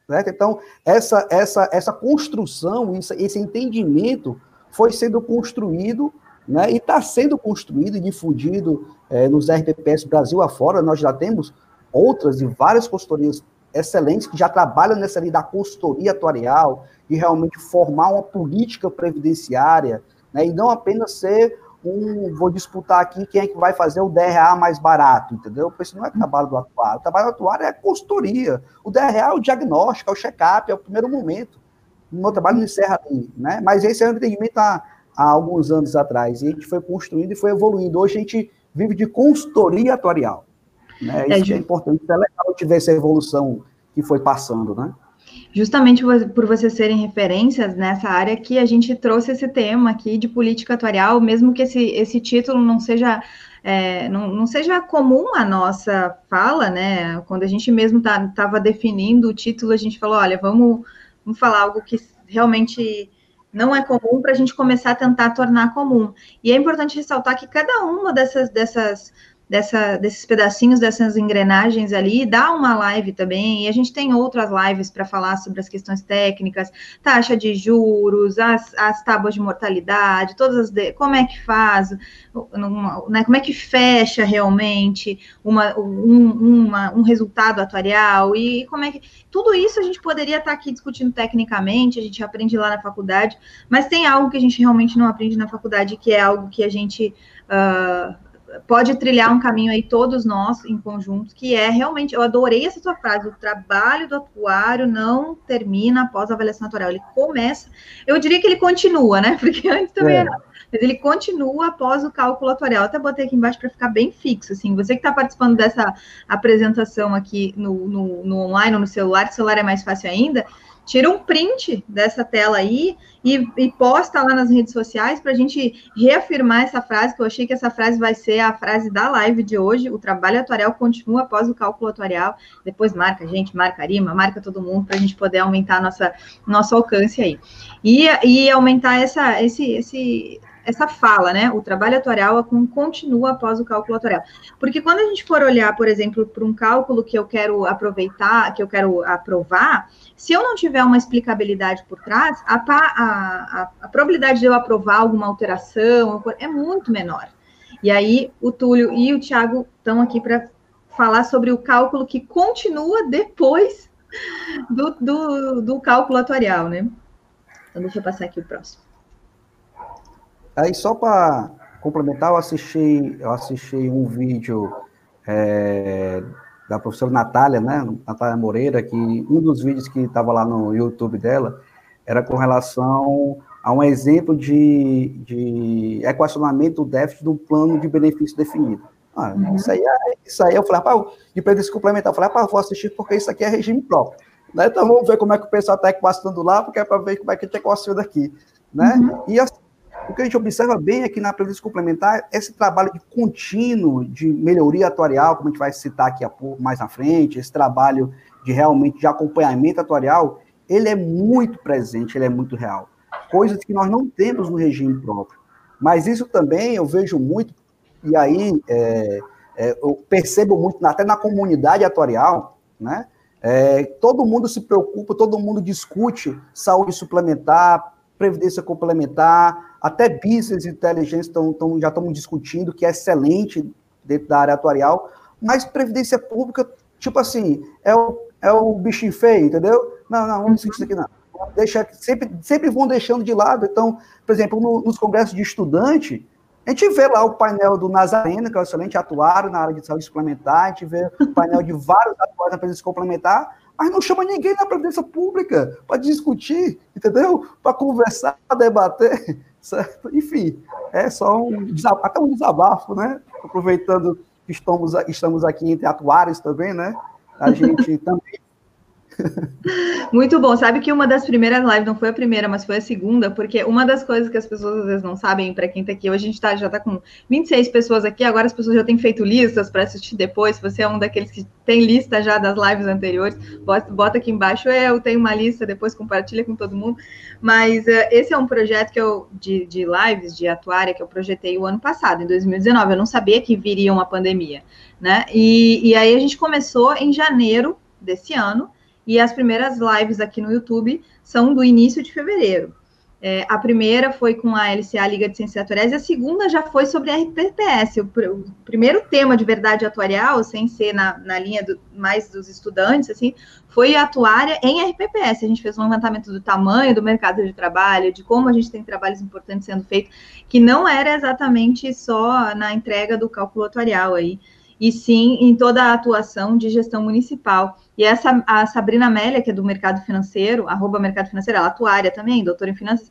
certo? Então, essa, essa, essa construção, esse entendimento foi sendo construído né, e está sendo construído e difundido é, nos RPPS Brasil afora. Nós já temos outras e várias consultorias excelentes que já trabalham nessa linha da consultoria atuarial, de realmente formar uma política previdenciária, né, e não apenas ser um, vou disputar aqui quem é que vai fazer o DRA mais barato, entendeu? Porque isso não é trabalho do atuário. O trabalho do atuário é a consultoria. O DRA é o diagnóstico, é o check-up, é o primeiro momento. O meu trabalho não encerra ali, né? Mas esse é um entendimento há, há alguns anos atrás. E a gente foi construindo e foi evoluindo. Hoje a gente vive de consultoria atuarial. Né? É, Isso é, é importante, é legal tiver essa evolução que foi passando, né? Justamente por vocês serem referências nessa área que a gente trouxe esse tema aqui de política atuarial, mesmo que esse, esse título não seja é, não, não, seja comum a nossa fala, né? Quando a gente mesmo estava tá, definindo o título, a gente falou, olha, vamos, vamos falar algo que realmente não é comum para a gente começar a tentar tornar comum. E é importante ressaltar que cada uma dessas, dessas dessa, desses pedacinhos, dessas engrenagens ali, dá uma live também, e a gente tem outras lives para falar sobre as questões técnicas, taxa de juros, as, as tábuas de mortalidade, todas as de, como é que faz, né, como é que fecha realmente uma, um, uma, um resultado atuarial, e como é que. Tudo isso a gente poderia estar tá aqui discutindo tecnicamente, a gente aprende lá na faculdade, mas tem algo que a gente realmente não aprende na faculdade, que é algo que a gente. Uh, pode trilhar um caminho aí todos nós em conjunto, que é realmente, eu adorei essa sua frase, o trabalho do atuário não termina após a avaliação atuarial, ele começa, eu diria que ele continua, né, porque antes também é. era, mas ele continua após o cálculo atuarial, até botei aqui embaixo para ficar bem fixo, assim, você que está participando dessa apresentação aqui no, no, no online ou no celular, celular é mais fácil ainda, tira um print dessa tela aí e, e posta lá nas redes sociais para a gente reafirmar essa frase, que eu achei que essa frase vai ser a frase da live de hoje. O trabalho atuarial continua após o cálculo atuarial. Depois marca a gente, marca a Arima, marca todo mundo para a gente poder aumentar nossa, nosso alcance aí. E, e aumentar essa, esse, esse, essa fala, né? O trabalho atuarial continua após o cálculo atuarial. Porque quando a gente for olhar, por exemplo, para um cálculo que eu quero aproveitar, que eu quero aprovar, se eu não tiver uma explicabilidade por trás, a, a, a probabilidade de eu aprovar alguma alteração é muito menor. E aí o Túlio e o Tiago estão aqui para falar sobre o cálculo que continua depois do, do, do cálculo atuarial, né? Então, deixa eu passar aqui o próximo. Aí, só para complementar, eu assisti, eu assisti um vídeo é, da professora Natália, né, Natália Moreira, que um dos vídeos que estava lá no YouTube dela era com relação a um exemplo de, de equacionamento do déficit do plano de benefício definido. Ah, uhum. isso, aí, é, isso aí eu falei, rapaz, de benefício complementar, eu falei, rapaz, vou assistir porque isso aqui é regime próprio. Né? Então vamos ver como é que o pessoal está equacionando lá, porque é para ver como é que a gente equaciona aqui. Né? Uhum. E assim, o que a gente observa bem aqui na previdência complementar esse trabalho de contínuo de melhoria atuarial, como a gente vai citar aqui mais na frente, esse trabalho de realmente de acompanhamento atuarial, ele é muito presente, ele é muito real. Coisas que nós não temos no regime próprio. Mas isso também eu vejo muito, e aí é, é, eu percebo muito, até na comunidade atuarial, né? É, todo mundo se preocupa, todo mundo discute saúde suplementar, previdência complementar, até business intelligence tão, tão, já estamos discutindo, que é excelente dentro da área atuarial, mas previdência pública, tipo assim, é o, é o bichinho feio, entendeu? Não, não, vamos discutir isso aqui não. Deixa, sempre, sempre vão deixando de lado. Então, por exemplo, no, nos congressos de estudante, a gente vê lá o painel do Nazareno, que é um excelente atuário na área de saúde suplementar, a gente vê o painel de vários atuários na previdência complementar, mas não chama ninguém na previdência pública para discutir, entendeu? Para conversar, debater, certo? Enfim, é só um até um desabafo, né? Aproveitando que estamos, estamos aqui entre atuários também, né? A gente também muito bom. Sabe que uma das primeiras lives, não foi a primeira, mas foi a segunda, porque uma das coisas que as pessoas às vezes não sabem, para quem está aqui, hoje a gente tá, já está com 26 pessoas aqui, agora as pessoas já têm feito listas para assistir depois. Se você é um daqueles que tem lista já das lives anteriores, bota, bota aqui embaixo, é, eu tenho uma lista, depois compartilha com todo mundo. Mas uh, esse é um projeto que eu, de, de lives, de atuária, que eu projetei o ano passado, em 2019. Eu não sabia que viria uma pandemia, né? E, e aí a gente começou em janeiro desse ano, e as primeiras lives aqui no YouTube são do início de fevereiro. É, a primeira foi com a LCA Liga de Ciências Atuariais, e a segunda já foi sobre RPPS. O, o primeiro tema de verdade atuarial, sem ser na, na linha do, mais dos estudantes, assim, foi a atuária em RPPS. A gente fez um levantamento do tamanho do mercado de trabalho, de como a gente tem trabalhos importantes sendo feitos, que não era exatamente só na entrega do cálculo atuarial aí, e sim em toda a atuação de gestão municipal E essa, a Sabrina Amélia, que é do mercado financeiro, arroba mercado financeiro, ela é atuária também, doutora em finanças,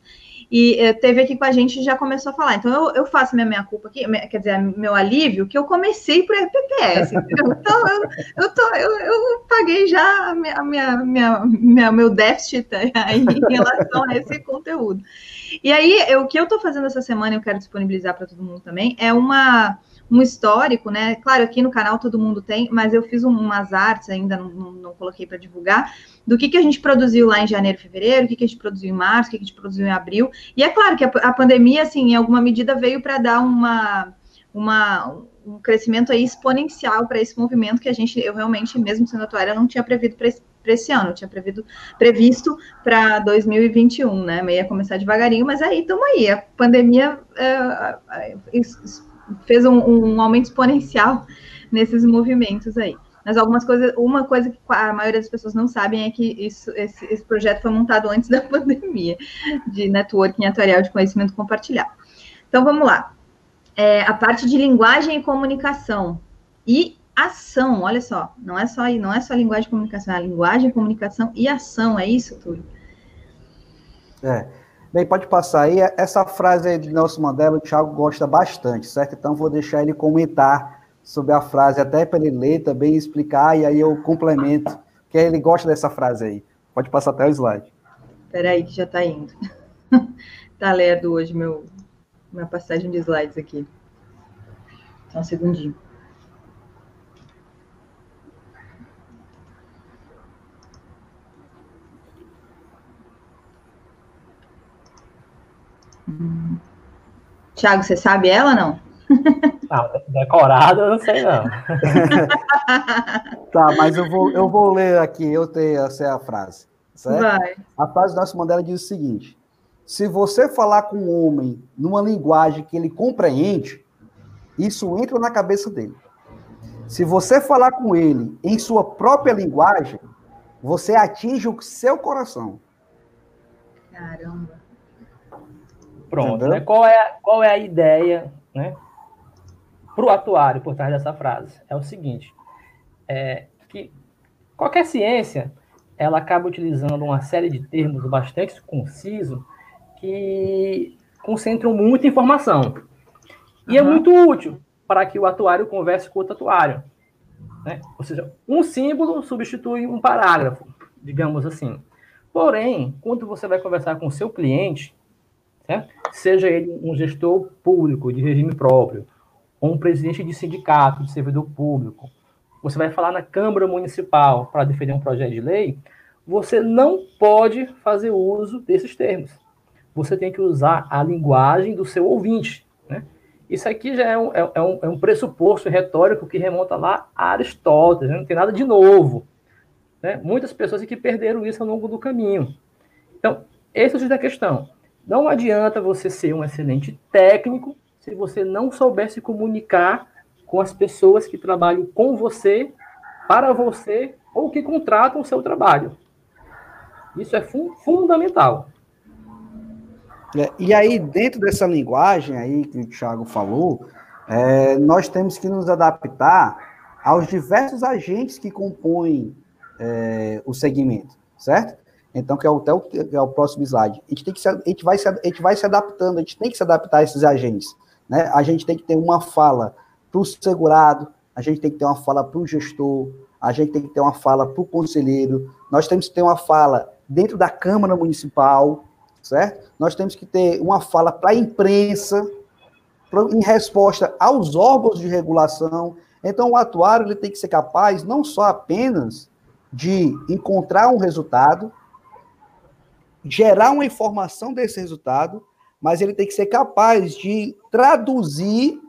e eh, teve aqui com a gente e já começou a falar. Então, eu, eu faço minha minha culpa aqui, quer dizer, meu alívio, que eu comecei por FPPS. então, eu, eu, tô, eu, eu paguei já a minha, minha, minha, minha, meu déficit em relação a esse conteúdo. E aí, eu, o que eu estou fazendo essa semana, eu quero disponibilizar para todo mundo também, é uma um histórico, né? Claro, aqui no canal todo mundo tem, mas eu fiz umas artes ainda, não, não, não coloquei para divulgar, do que, que a gente produziu lá em janeiro, fevereiro, o que, que a gente produziu em março, o que, que a gente produziu em abril. E é claro que a, a pandemia, assim, em alguma medida veio para dar uma, uma, um crescimento aí exponencial para esse movimento que a gente, eu realmente, mesmo sendo atuária, não tinha previsto para esse, esse ano, eu tinha previsto, previsto para 2021, né? Meia começar devagarinho, mas aí estamos aí. A pandemia é, é, fez um, um aumento exponencial nesses movimentos aí. Mas algumas coisas, uma coisa que a maioria das pessoas não sabem é que isso, esse, esse projeto foi montado antes da pandemia, de networking atuarial de conhecimento compartilhado. Então vamos lá. É, a parte de linguagem e comunicação e ação, olha só, não é só não é só linguagem e comunicação, é a linguagem, comunicação e ação, é isso, Túlio? É. Bem, pode passar aí. Essa frase aí de Nelson Mandela, o Thiago gosta bastante, certo? Então vou deixar ele comentar sobre a frase, até para ele ler também, explicar, e aí eu complemento, que ele gosta dessa frase aí. Pode passar até o slide. Espera aí que já está indo. tá lerdo hoje meu, minha passagem de slides aqui. Só um segundinho. Tiago, você sabe ela não? Não, decorada eu não sei não. tá, mas eu vou, eu vou ler aqui, eu tenho essa é a frase. Certo? Vai. A frase do nosso Mandela diz o seguinte: se você falar com um homem numa linguagem que ele compreende, isso entra na cabeça dele. Se você falar com ele em sua própria linguagem, você atinge o seu coração. Caramba. Pronto, né? qual, é, qual é a ideia né, para o atuário por trás dessa frase? É o seguinte, é que qualquer ciência, ela acaba utilizando uma série de termos bastante concisos que concentram muita informação. E uhum. é muito útil para que o atuário converse com o atuário. Né? Ou seja, um símbolo substitui um parágrafo, digamos assim. Porém, quando você vai conversar com o seu cliente, seja ele um gestor público de regime próprio, ou um presidente de sindicato, de servidor público, você vai falar na Câmara Municipal para defender um projeto de lei, você não pode fazer uso desses termos. Você tem que usar a linguagem do seu ouvinte. Né? Isso aqui já é um, é, é um, é um pressuposto retórico que remonta lá a Aristóteles, né? não tem nada de novo. Né? Muitas pessoas aqui perderam isso ao longo do caminho. Então, esse é o da questão. Não adianta você ser um excelente técnico se você não souber se comunicar com as pessoas que trabalham com você, para você ou que contratam o seu trabalho. Isso é fun fundamental. É, e aí, dentro dessa linguagem aí que o Thiago falou, é, nós temos que nos adaptar aos diversos agentes que compõem é, o segmento, certo? Então, que é o, que é o próximo slide. A gente, tem que se, a, gente vai se, a gente vai se adaptando, a gente tem que se adaptar a esses agentes. Né? A gente tem que ter uma fala para o segurado, a gente tem que ter uma fala para o gestor, a gente tem que ter uma fala para o conselheiro, nós temos que ter uma fala dentro da Câmara Municipal, certo? Nós temos que ter uma fala para a imprensa, pra, em resposta aos órgãos de regulação. Então, o atuário ele tem que ser capaz não só apenas de encontrar um resultado, gerar uma informação desse resultado, mas ele tem que ser capaz de traduzir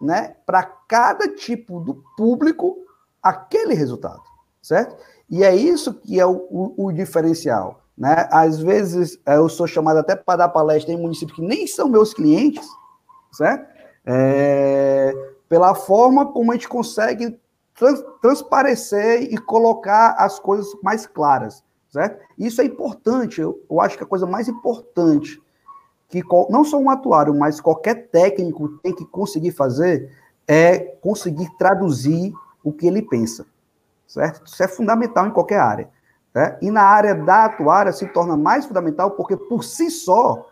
né, para cada tipo do público aquele resultado, certo? E é isso que é o, o, o diferencial. Né? Às vezes é, eu sou chamado até para dar palestra em municípios que nem são meus clientes, certo? É, pela forma como a gente consegue trans, transparecer e colocar as coisas mais claras certo? Isso é importante, eu, eu acho que a coisa mais importante que não só um atuário, mas qualquer técnico tem que conseguir fazer é conseguir traduzir o que ele pensa, certo? Isso é fundamental em qualquer área. Né? E na área da atuária se torna mais fundamental porque, por si só,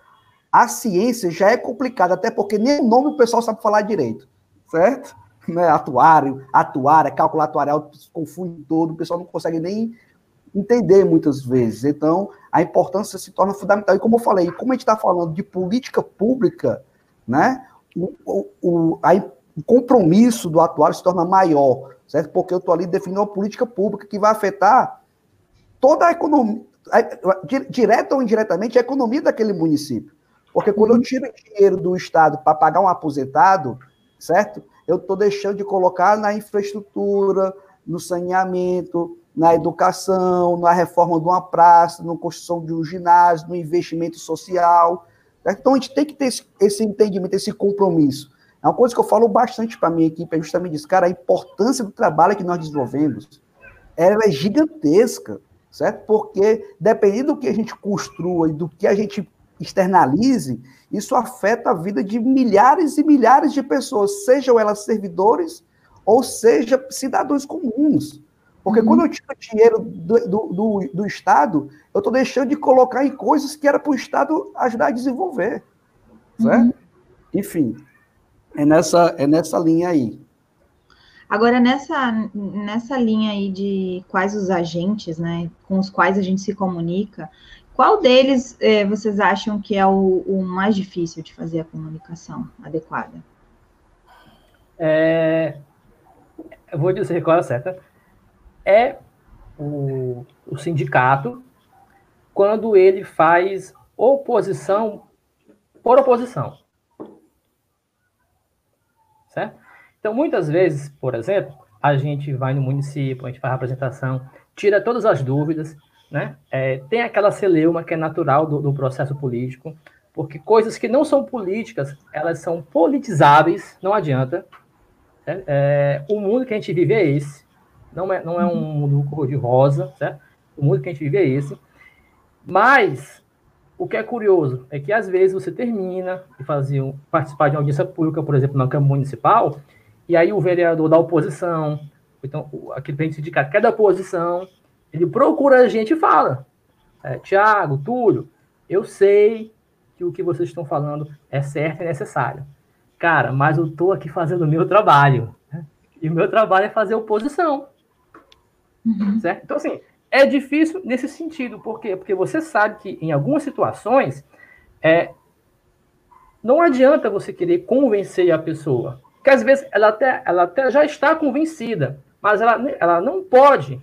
a ciência já é complicada, até porque nem o nome o pessoal sabe falar direito, certo? Né? Atuário, atuária, cálculo atuarial, confunde todo, o pessoal não consegue nem entender muitas vezes. Então, a importância se torna fundamental. E como eu falei, como a gente está falando de política pública, né, o, o, a, o compromisso do atuário se torna maior, certo? Porque eu estou ali definindo uma política pública que vai afetar toda a economia, direta ou indiretamente, a economia daquele município. Porque quando eu uhum. tiro dinheiro do Estado para pagar um aposentado, certo? Eu estou deixando de colocar na infraestrutura, no saneamento, na educação, na reforma de uma praça, na construção de um ginásio, no investimento social. Então, a gente tem que ter esse, esse, entendimento, esse compromisso. É uma coisa que eu falo bastante para a minha equipe, é justamente isso. Cara, a importância do trabalho que nós desenvolvemos, ela é gigantesca, certo? Porque, dependendo do que a gente construa e do que a gente externalize, isso afeta a vida de milhares e milhares de pessoas, sejam elas servidores ou seja cidadãos comuns. Porque uhum. quando eu tiro dinheiro do, do, do, do Estado, eu estou deixando de colocar em coisas que era para o Estado ajudar a desenvolver. Certo? Uhum. Enfim, é nessa, é nessa linha aí. Agora, nessa, nessa linha aí de quais os agentes, né, com os quais a gente se comunica, qual deles eh, vocês acham que é o, o, mais difícil de fazer a comunicação adequada? É, eu vou dizer qual é a certa é o, o sindicato quando ele faz oposição por oposição. Certo? Então, muitas vezes, por exemplo, a gente vai no município, a gente faz a apresentação, tira todas as dúvidas, né? É, tem aquela celeuma que é natural do, do, processo político, porque coisas que não são políticas, elas são politizáveis, não adianta. É, é, o mundo que a gente vive é esse. Não é, não é um mundo cor-de-rosa, certo? O mundo que a gente vive é esse. Mas o que é curioso é que às vezes você termina de fazer participar de uma audiência pública, por exemplo, na Câmara Municipal, e aí o vereador da oposição, então aquele presidente sindicato que é da oposição, ele procura a gente e fala: é, Tiago, Túlio, eu sei que o que vocês estão falando é certo e necessário. Cara, mas eu estou aqui fazendo o meu trabalho. Né? E o meu trabalho é fazer oposição. Uhum. Certo? Então, assim, é difícil nesse sentido. Por quê? Porque você sabe que em algumas situações é, não adianta você querer convencer a pessoa. Porque às vezes ela até, ela até já está convencida, mas ela, ela não pode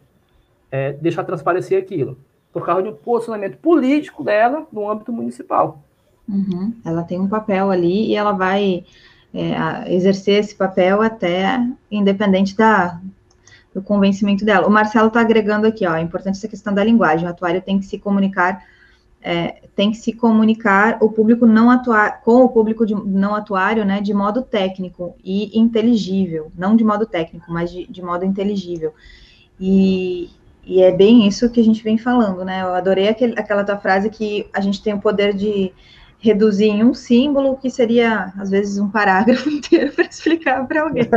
é, deixar transparecer aquilo, por causa de um posicionamento político dela no âmbito municipal. Uhum. Ela tem um papel ali e ela vai é, exercer esse papel até independente da, do convencimento dela. O Marcelo está agregando aqui, ó, é importante essa questão da linguagem. O atuário tem que se comunicar, é, tem que se comunicar o público não atuar com o público de, não atuário, né, de modo técnico e inteligível, não de modo técnico, mas de, de modo inteligível. E, e é bem isso que a gente vem falando, né? Eu adorei aquele, aquela tua frase que a gente tem o poder de reduzir em um símbolo, que seria, às vezes, um parágrafo inteiro para explicar para alguém.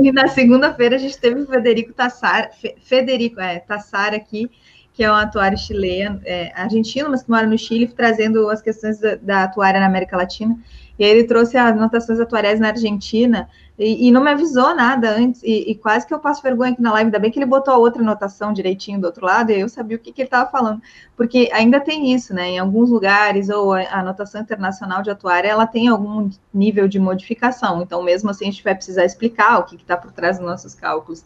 e na segunda-feira a gente teve o Federico Tassar, Federico, é, Tassar aqui, que é um atuário chileno, é, argentino, mas que mora no Chile, trazendo as questões da, da atuária na América Latina. E aí ele trouxe as anotações atuariais na Argentina e, e não me avisou nada antes. E, e, quase que eu passo vergonha aqui na live. Ainda bem que ele botou a outra anotação direitinho do outro lado e eu sabia o que, que ele estava falando. Porque ainda tem isso, né? Em alguns lugares, ou a anotação internacional de atuária, ela tem algum nível de modificação. Então, mesmo assim, a gente vai precisar explicar o que está por trás dos nossos cálculos.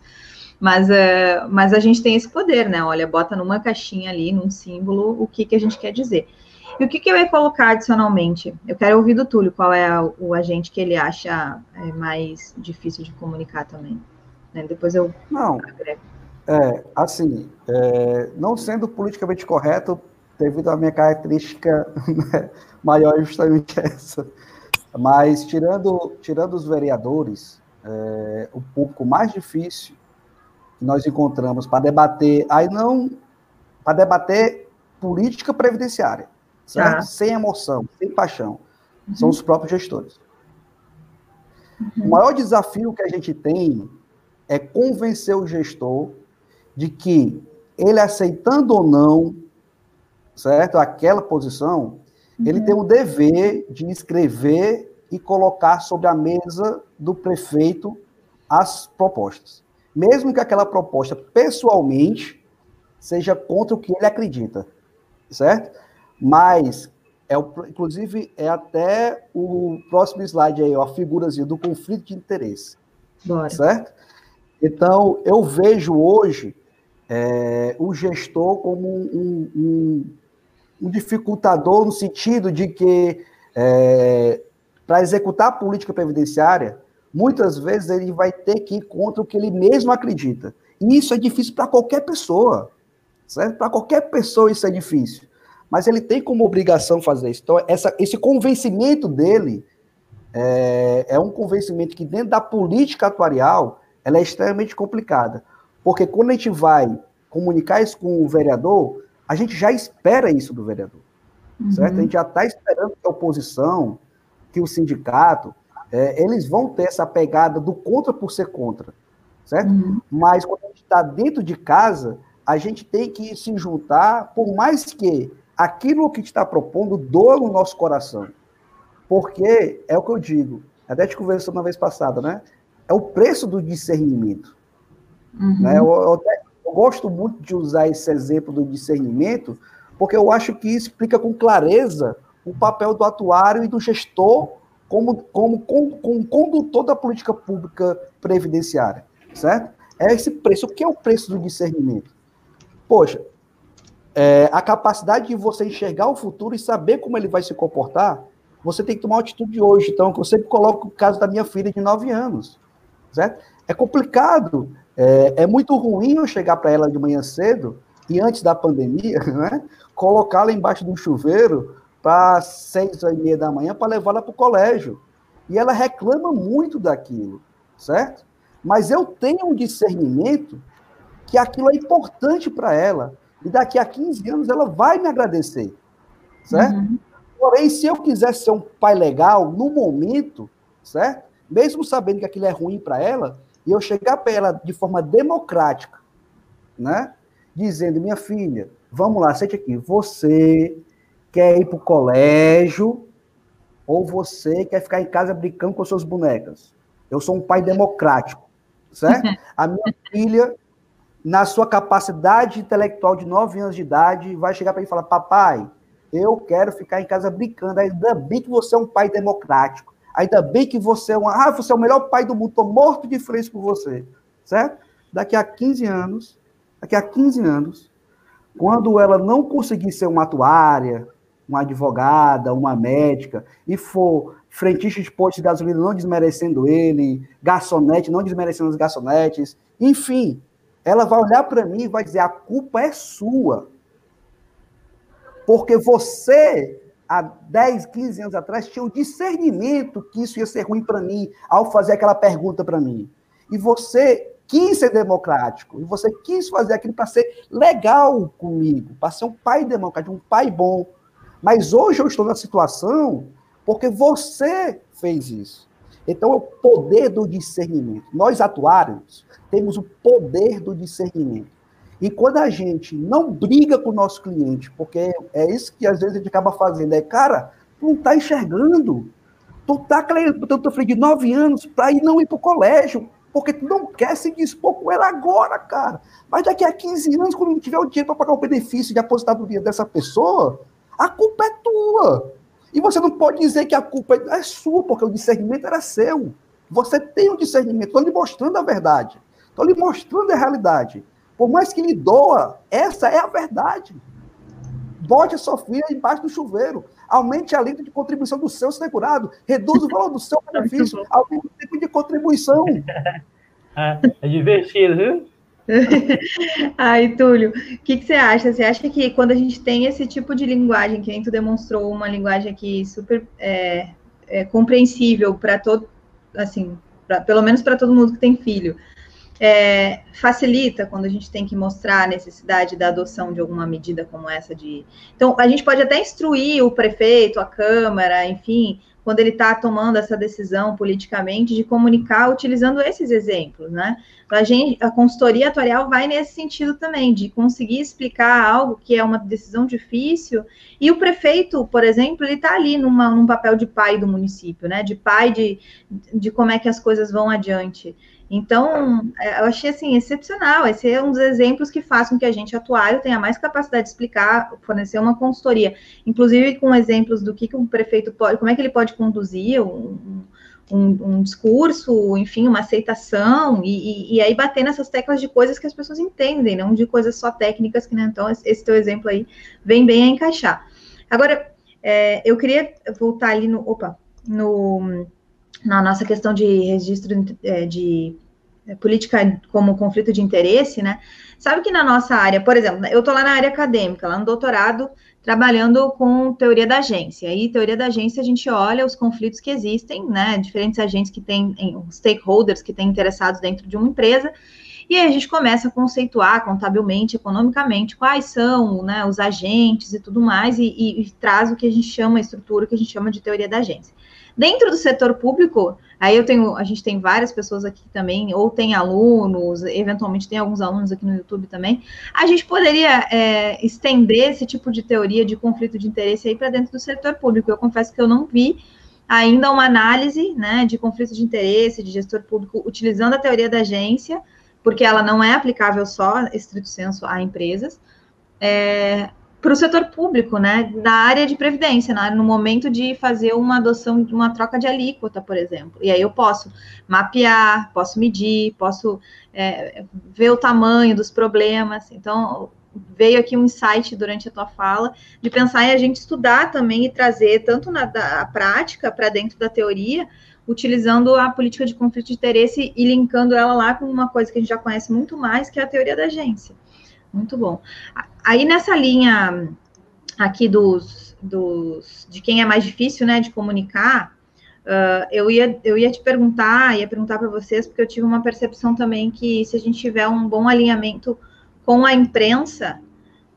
Mas, uh, mas a gente tem esse poder, né? Olha, bota numa caixinha ali, num símbolo, o que, que a gente quer dizer. E o que, que eu ia colocar adicionalmente? Eu quero ouvir do Túlio qual é o agente que ele acha é, mais difícil de comunicar também. Né? Depois eu. Não. É, assim, é, não sendo politicamente correto, devido à minha característica né, maior, é justamente essa. Mas, tirando, tirando os vereadores, é, o público mais difícil que nós encontramos para debater, aí não para debater política previdenciária Ah. Sem emoção, sem paixão. Uhum. São os próprios gestores. Uhum. O maior desafio que a gente tem é convencer o gestor de que ele aceitando ou não, certo, aquela posição, uhum. ele tem o dever de escrever e colocar sobre a mesa do prefeito as propostas. Mesmo que aquela proposta, pessoalmente, seja contra o que ele acredita, certo? Mas, é o, inclusive, é até o próximo slide aí, ó, a figurazinha do conflito de interesse. Bora. Certo? Então, eu vejo hoje é, o gestor como um, um, um, dificultador no sentido de que, é, para executar a política previdenciária, muitas vezes ele vai ter que ir contra o que ele mesmo acredita. E isso é difícil para qualquer pessoa. Certo? Para qualquer pessoa isso é difícil. Mas ele tem como obrigação fazer isso. Então, essa, esse convencimento dele é, é um convencimento que, dentro da política atuarial, ela é extremamente complicada. Porque quando a gente vai comunicar isso com o vereador, a gente já espera isso do vereador. Uhum. Certo? A gente já está esperando que a oposição, que o sindicato, é, eles vão ter essa pegada do contra por ser contra. Certo? Uhum. Mas quando a gente está dentro de casa, a gente tem que se juntar, por mais que aquilo que está propondo doa no nosso coração. Porque é o que eu digo, até te conversou na vez passada, né? É o preço do discernimento. Uhum. Né? Eu, eu, eu, gosto muito de usar esse exemplo do discernimento, porque eu acho que explica com clareza o papel do atuário e do gestor como, como, como, como condutor da política pública previdenciária, certo? É esse preço. O que é o preço do discernimento? Poxa, é, a capacidade de você enxergar o futuro e saber como ele vai se comportar, você tem que tomar uma atitude hoje. Então, eu sempre coloco o caso da minha filha de 9 anos. Certo? É complicado, é, é muito ruim eu chegar para ela de manhã cedo e antes da pandemia, né, colocá-la embaixo do chuveiro para seis e meia da manhã para levá-la para o colégio. E ela reclama muito daquilo, certo? Mas eu tenho um discernimento que aquilo é importante para ela. E daqui a 15 anos ela vai me agradecer. Certo? Uhum. Porém, se eu quiser ser um pai legal no momento, certo? Mesmo sabendo que aquilo é ruim para ela, e eu chegar para ela de forma democrática, né? Dizendo, minha filha, vamos lá, sente aqui, você quer ir para o colégio ou você quer ficar em casa brincando com suas bonecas? Eu sou um pai democrático, certo? A minha filha na sua capacidade intelectual de 9 anos de idade, vai chegar para ele e falar: Papai, eu quero ficar em casa brincando. Ainda bem que você é um pai democrático. Ainda bem que você é um. Ah, você é o melhor pai do mundo. Estou morto de feliz por você. Certo? Daqui a 15 anos, daqui a 15 anos, quando ela não conseguir ser uma atuária, uma advogada, uma médica, e for frentista de posto de gasolina, não desmerecendo ele, garçonete, não desmerecendo os garçonetes, enfim, ela vai olhar para mim e vai dizer: a culpa é sua. Porque você, há 10, 15 anos atrás, tinha o um discernimento que isso ia ser ruim para mim ao fazer aquela pergunta para mim. E você quis ser democrático, e você quis fazer aquilo para ser legal comigo, para ser um pai democrático, um pai bom. Mas hoje eu estou na situação porque você fez isso. Então, é o poder do discernimento. Nós atuários temos o poder do discernimento. E quando a gente não briga com o nosso cliente, porque é isso que às vezes a gente acaba fazendo, é, cara, tu não está enxergando. Tu tá botando filho de 9 anos para ir não ir para o colégio, porque tu não quer se dispor com ela agora, cara. Mas daqui a 15 anos, quando não tiver o dinheiro para pagar o benefício de aposentadoria dessa pessoa, a culpa é tua. E você não pode dizer que a culpa é sua, porque o discernimento era seu. Você tem o um discernimento, estou lhe mostrando a verdade. Estou lhe mostrando a realidade. Por mais que lhe doa, essa é a verdade. Bote a sua filha embaixo do chuveiro. Aumente a linha de contribuição do seu segurado. Reduz o valor do seu benefício. Aumente o tempo de contribuição. é divertido, viu? Ai, Túlio, o que, que, você acha? Você acha que quando a gente tem esse tipo de linguagem, que a gente demonstrou uma linguagem aqui super é, é, compreensível para todo, assim, pra, pelo menos para todo mundo que tem filho, é, facilita quando a gente tem que mostrar a necessidade da adoção de alguma medida como essa de. Então, a gente pode até instruir o prefeito, a Câmara, enfim, quando ele está tomando essa decisão politicamente de comunicar utilizando esses exemplos, né? A, gente, a consultoria atuarial vai nesse sentido também, de conseguir explicar algo que é uma decisão difícil, e o prefeito, por exemplo, ele está ali numa, num papel de pai do município, né? De pai de, de como é que as coisas vão adiante. Então, é, eu achei assim excepcional. Esse é um dos exemplos que faz com que a gente atuário tenha mais capacidade de explicar, fornecer uma consultoria, inclusive com exemplos do que, que o prefeito pode, como é que ele pode conduzir um, um, um discurso, enfim, uma aceitação, e, e, e, aí bater nessas teclas de coisas que as pessoas entendem, não de coisas só técnicas, que né? então esse teu exemplo aí vem bem a encaixar. Agora, é, eu queria voltar ali no. Opa, no na nossa questão de registro de, é, de política como conflito de interesse, né? Sabe que na nossa área, por exemplo, eu estou lá na área acadêmica, lá no doutorado, trabalhando com teoria da agência. Aí, teoria da agência, a gente olha os conflitos que existem, né? Diferentes agentes que têm, stakeholders que têm interessados dentro de uma empresa, e aí a gente começa a conceituar contabilmente, economicamente, quais são né, os agentes e tudo mais, e, e, e traz o que a gente chama, a estrutura que a gente chama de teoria da agência. Dentro do setor público, aí eu tenho, a gente tem várias pessoas aqui também, ou tem alunos, eventualmente tem alguns alunos aqui no YouTube também. A gente poderia é, estender esse tipo de teoria de conflito de interesse aí para dentro do setor público. Eu confesso que eu não vi ainda uma análise né, de conflito de interesse de gestor público utilizando a teoria da agência, porque ela não é aplicável só, estrito senso, a empresas. É, para o setor público, né, na área de previdência, no momento de fazer uma adoção de uma troca de alíquota, por exemplo. E aí eu posso mapear, posso medir, posso é, ver o tamanho dos problemas. Então, veio aqui um insight durante a tua fala de pensar em a gente estudar também e trazer tanto na da, prática para dentro da teoria, utilizando a política de conflito de interesse e linkando ela lá com uma coisa que a gente já conhece muito mais, que é a teoria da agência. Muito bom. Aí nessa linha aqui dos, dos de quem é mais difícil, né, de comunicar, uh, eu, ia, eu ia te perguntar, ia perguntar para vocês, porque eu tive uma percepção também que se a gente tiver um bom alinhamento com a imprensa,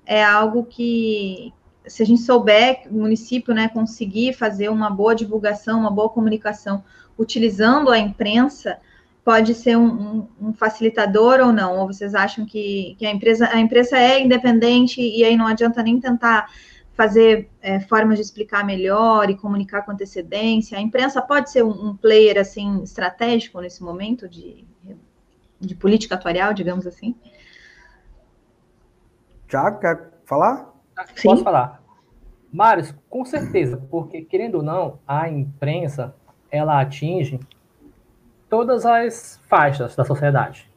é algo que, se a gente souber, o município, né, conseguir fazer uma boa divulgação, uma boa comunicação, utilizando a imprensa, pode ser um, um, um, facilitador ou não? Ou vocês acham que, que a, empresa, a empresa é independente e aí não adianta nem tentar fazer é, formas de explicar melhor e comunicar com antecedência? A imprensa pode ser um, um player assim estratégico nesse momento de, de política atuarial, digamos assim? Tiago, quer falar? Sim. Posso falar. Mário, com certeza, porque querendo ou não, a imprensa ela atinge todas as faixas da sociedade,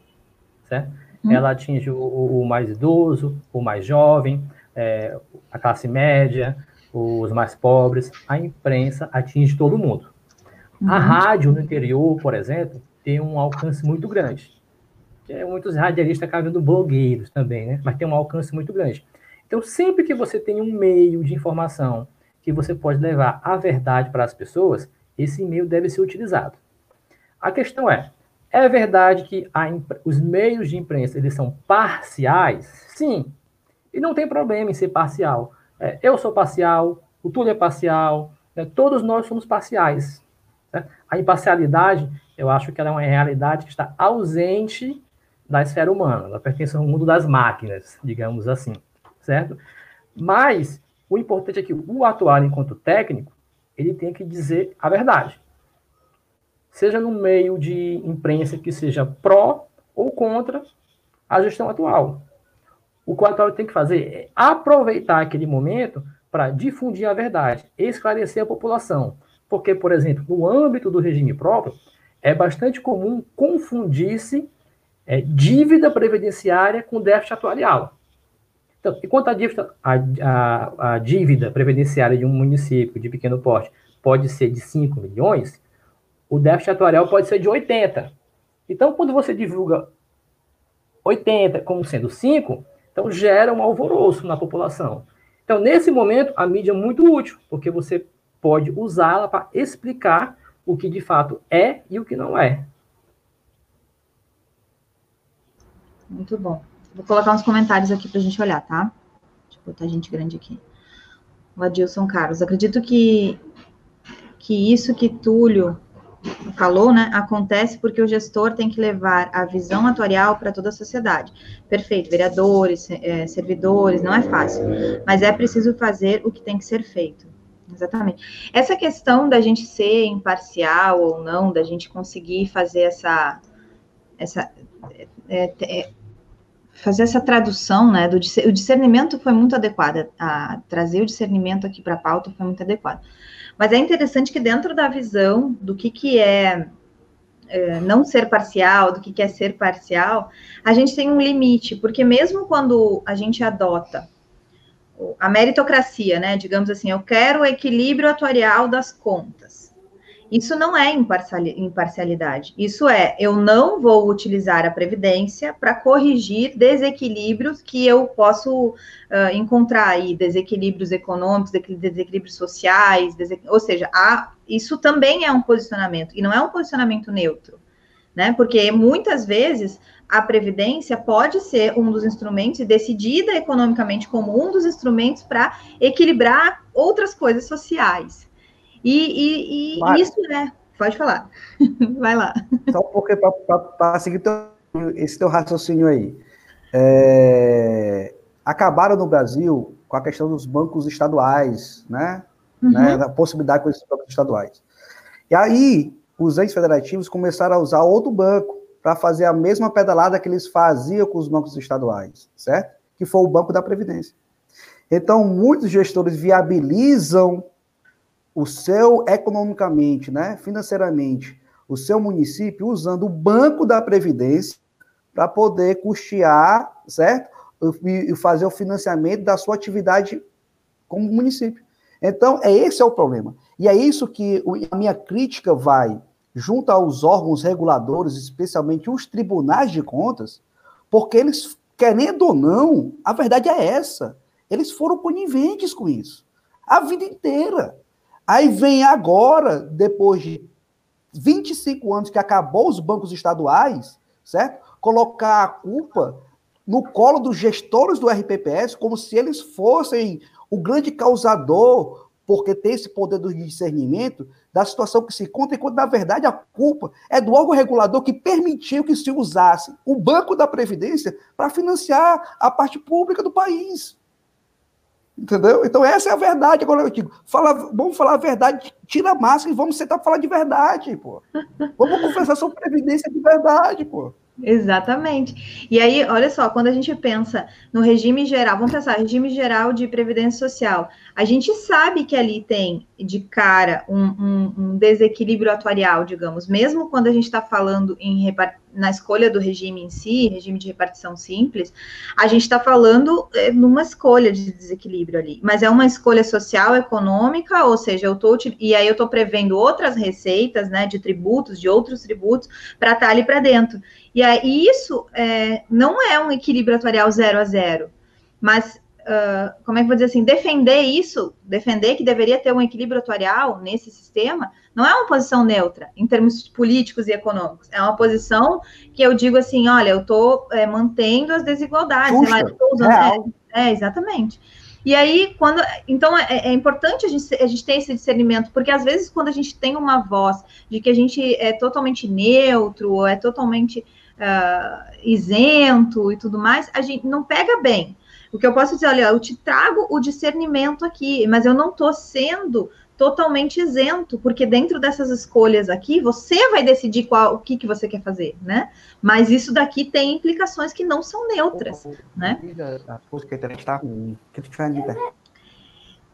certo? Hum. Ela atinge o, o, mais idoso, o mais jovem, é, a classe média, os mais pobres. A imprensa atinge todo mundo. A uhum. rádio no interior, por exemplo, tem um alcance muito grande. É, muitos radialistas acabam vendo blogueiros também, né? Mas tem um alcance muito grande. Então, sempre que você tem um meio de informação que você pode levar a verdade para as pessoas, esse meio deve ser utilizado. A questão é, é verdade que os meios de imprensa eles são parciais? Sim. E não tem problema em ser parcial. É, eu sou parcial, o Túlio é parcial, né, todos nós somos parciais. Né? A imparcialidade, eu acho que ela é uma realidade que está ausente da esfera humana, ela pertence ao mundo das máquinas, digamos assim, certo? Mas o importante é que o atuar enquanto técnico, ele tem que dizer a verdade seja no meio de imprensa que seja pró ou contra a gestão atual. O que o atual tem que fazer é aproveitar aquele momento para difundir a verdade, esclarecer a população. Porque, por exemplo, no âmbito do regime próprio, é bastante comum confundir-se é, dívida previdenciária com déficit atuarial. Então, enquanto a dívida, a, a, a dívida previdenciária de um município de pequeno porte pode ser de 5 milhões, o déficit atuarial pode ser de 80. Então, quando você divulga 80 como sendo 5, então gera um alvoroço na população. Então, nesse momento, a mídia é muito útil, porque você pode usá-la para explicar o que de fato é e o que não é. Muito bom. Vou colocar uns comentários aqui para a gente olhar, tá? Deixa eu botar gente grande aqui. O Adilson Carlos. Acredito que que isso que Túlio falou, né, acontece porque o gestor tem que levar a visão atuarial para toda a sociedade. Perfeito, vereadores, é, servidores, não é fácil, mas é preciso fazer o que tem que ser feito. Exatamente. Essa questão da gente ser imparcial ou não, da gente conseguir fazer essa, essa é, é, fazer essa tradução, né, do o discernimento foi muito adequado, a, trazer o discernimento aqui para a pauta foi muito adequado. Mas é interessante que dentro da visão do que, que é, é não ser parcial, do que, que é ser parcial, a gente tem um limite, porque mesmo quando a gente adota a meritocracia, né, digamos assim, eu quero o equilíbrio atuarial das contas, isso não é imparcialidade. Isso é, eu não vou utilizar a previdência para corrigir desequilíbrios que eu posso uh, encontrar aí, desequilíbrios econômicos, desequilíbrios sociais, ou seja, há, isso também é um posicionamento e não é um posicionamento neutro, né? Porque muitas vezes a previdência pode ser um dos instrumentos decidida economicamente como um dos instrumentos para equilibrar outras coisas sociais. E, e, e isso, né? Pode falar. Vai lá. Só porque para seguir teu, esse teu raciocínio aí. É, acabaram no Brasil com a questão dos bancos estaduais, né? Uhum. né a possibilidade com esses bancos estaduais. E aí, os entes federativos começaram a usar outro banco para fazer a mesma pedalada que eles faziam com os bancos estaduais, certo? Que foi o Banco da Previdência. Então, muitos gestores viabilizam o seu economicamente, né, financeiramente, o seu município usando o banco da previdência para poder custear, certo? E fazer o financiamento da sua atividade como município. Então, é esse é o problema. E é isso que a minha crítica vai junto aos órgãos reguladores, especialmente os tribunais de contas, porque eles, querendo ou não, a verdade é essa. Eles foram coniventes com isso. A vida inteira. Aí vem agora, depois de 25 anos que acabou os bancos estaduais, certo? Colocar a culpa no colo dos gestores do RPPS, como se eles fossem o grande causador, porque tem esse poder do discernimento da situação que se encontra, enquanto na verdade a culpa é do órgão regulador que permitiu que se usasse o Banco da Previdência para financiar a parte pública do país. Entendeu? Então, essa é a verdade. Agora eu digo, fala, vamos falar a verdade, tira a máscara e vamos sentar para falar de verdade, pô. Vamos confessar sobre previdência de verdade, pô. Exatamente. E aí, olha só, quando a gente pensa no regime geral, vamos pensar, regime geral de previdência social, a gente sabe que ali tem de cara um, um, um desequilíbrio atuarial, digamos, mesmo quando a gente está falando em na escolha do regime em si, regime de repartição simples, a gente está falando é, numa escolha de desequilíbrio ali, mas é uma escolha social, econômica, ou seja, eu tô e aí eu estou prevendo outras receitas, né, de tributos, de outros tributos, para estar tá ali para dentro. E aí isso é, não é um equilíbrio atuarial zero a zero, mas uh, como é que vou dizer assim, defender isso, defender que deveria ter um equilíbrio atuarial nesse sistema, não é uma posição neutra em termos políticos e econômicos. É uma posição que eu digo assim, olha, eu estou é, mantendo as desigualdades. Puxa, lá, usando, é, é, exatamente. E aí, quando. Então, é, é, importante a gente, a gente ter esse discernimento, porque às vezes, quando a gente tem uma voz de que a gente é totalmente neutro, ou é totalmente uh, isento e tudo mais, a gente não pega bem. O que eu posso dizer, olha, eu te trago o discernimento aqui, mas eu não estou sendo totalmente isento, porque dentro dessas escolhas aqui, você vai decidir qual, o que, que você quer fazer, né? Mas isso daqui tem implicações que não são neutras, né?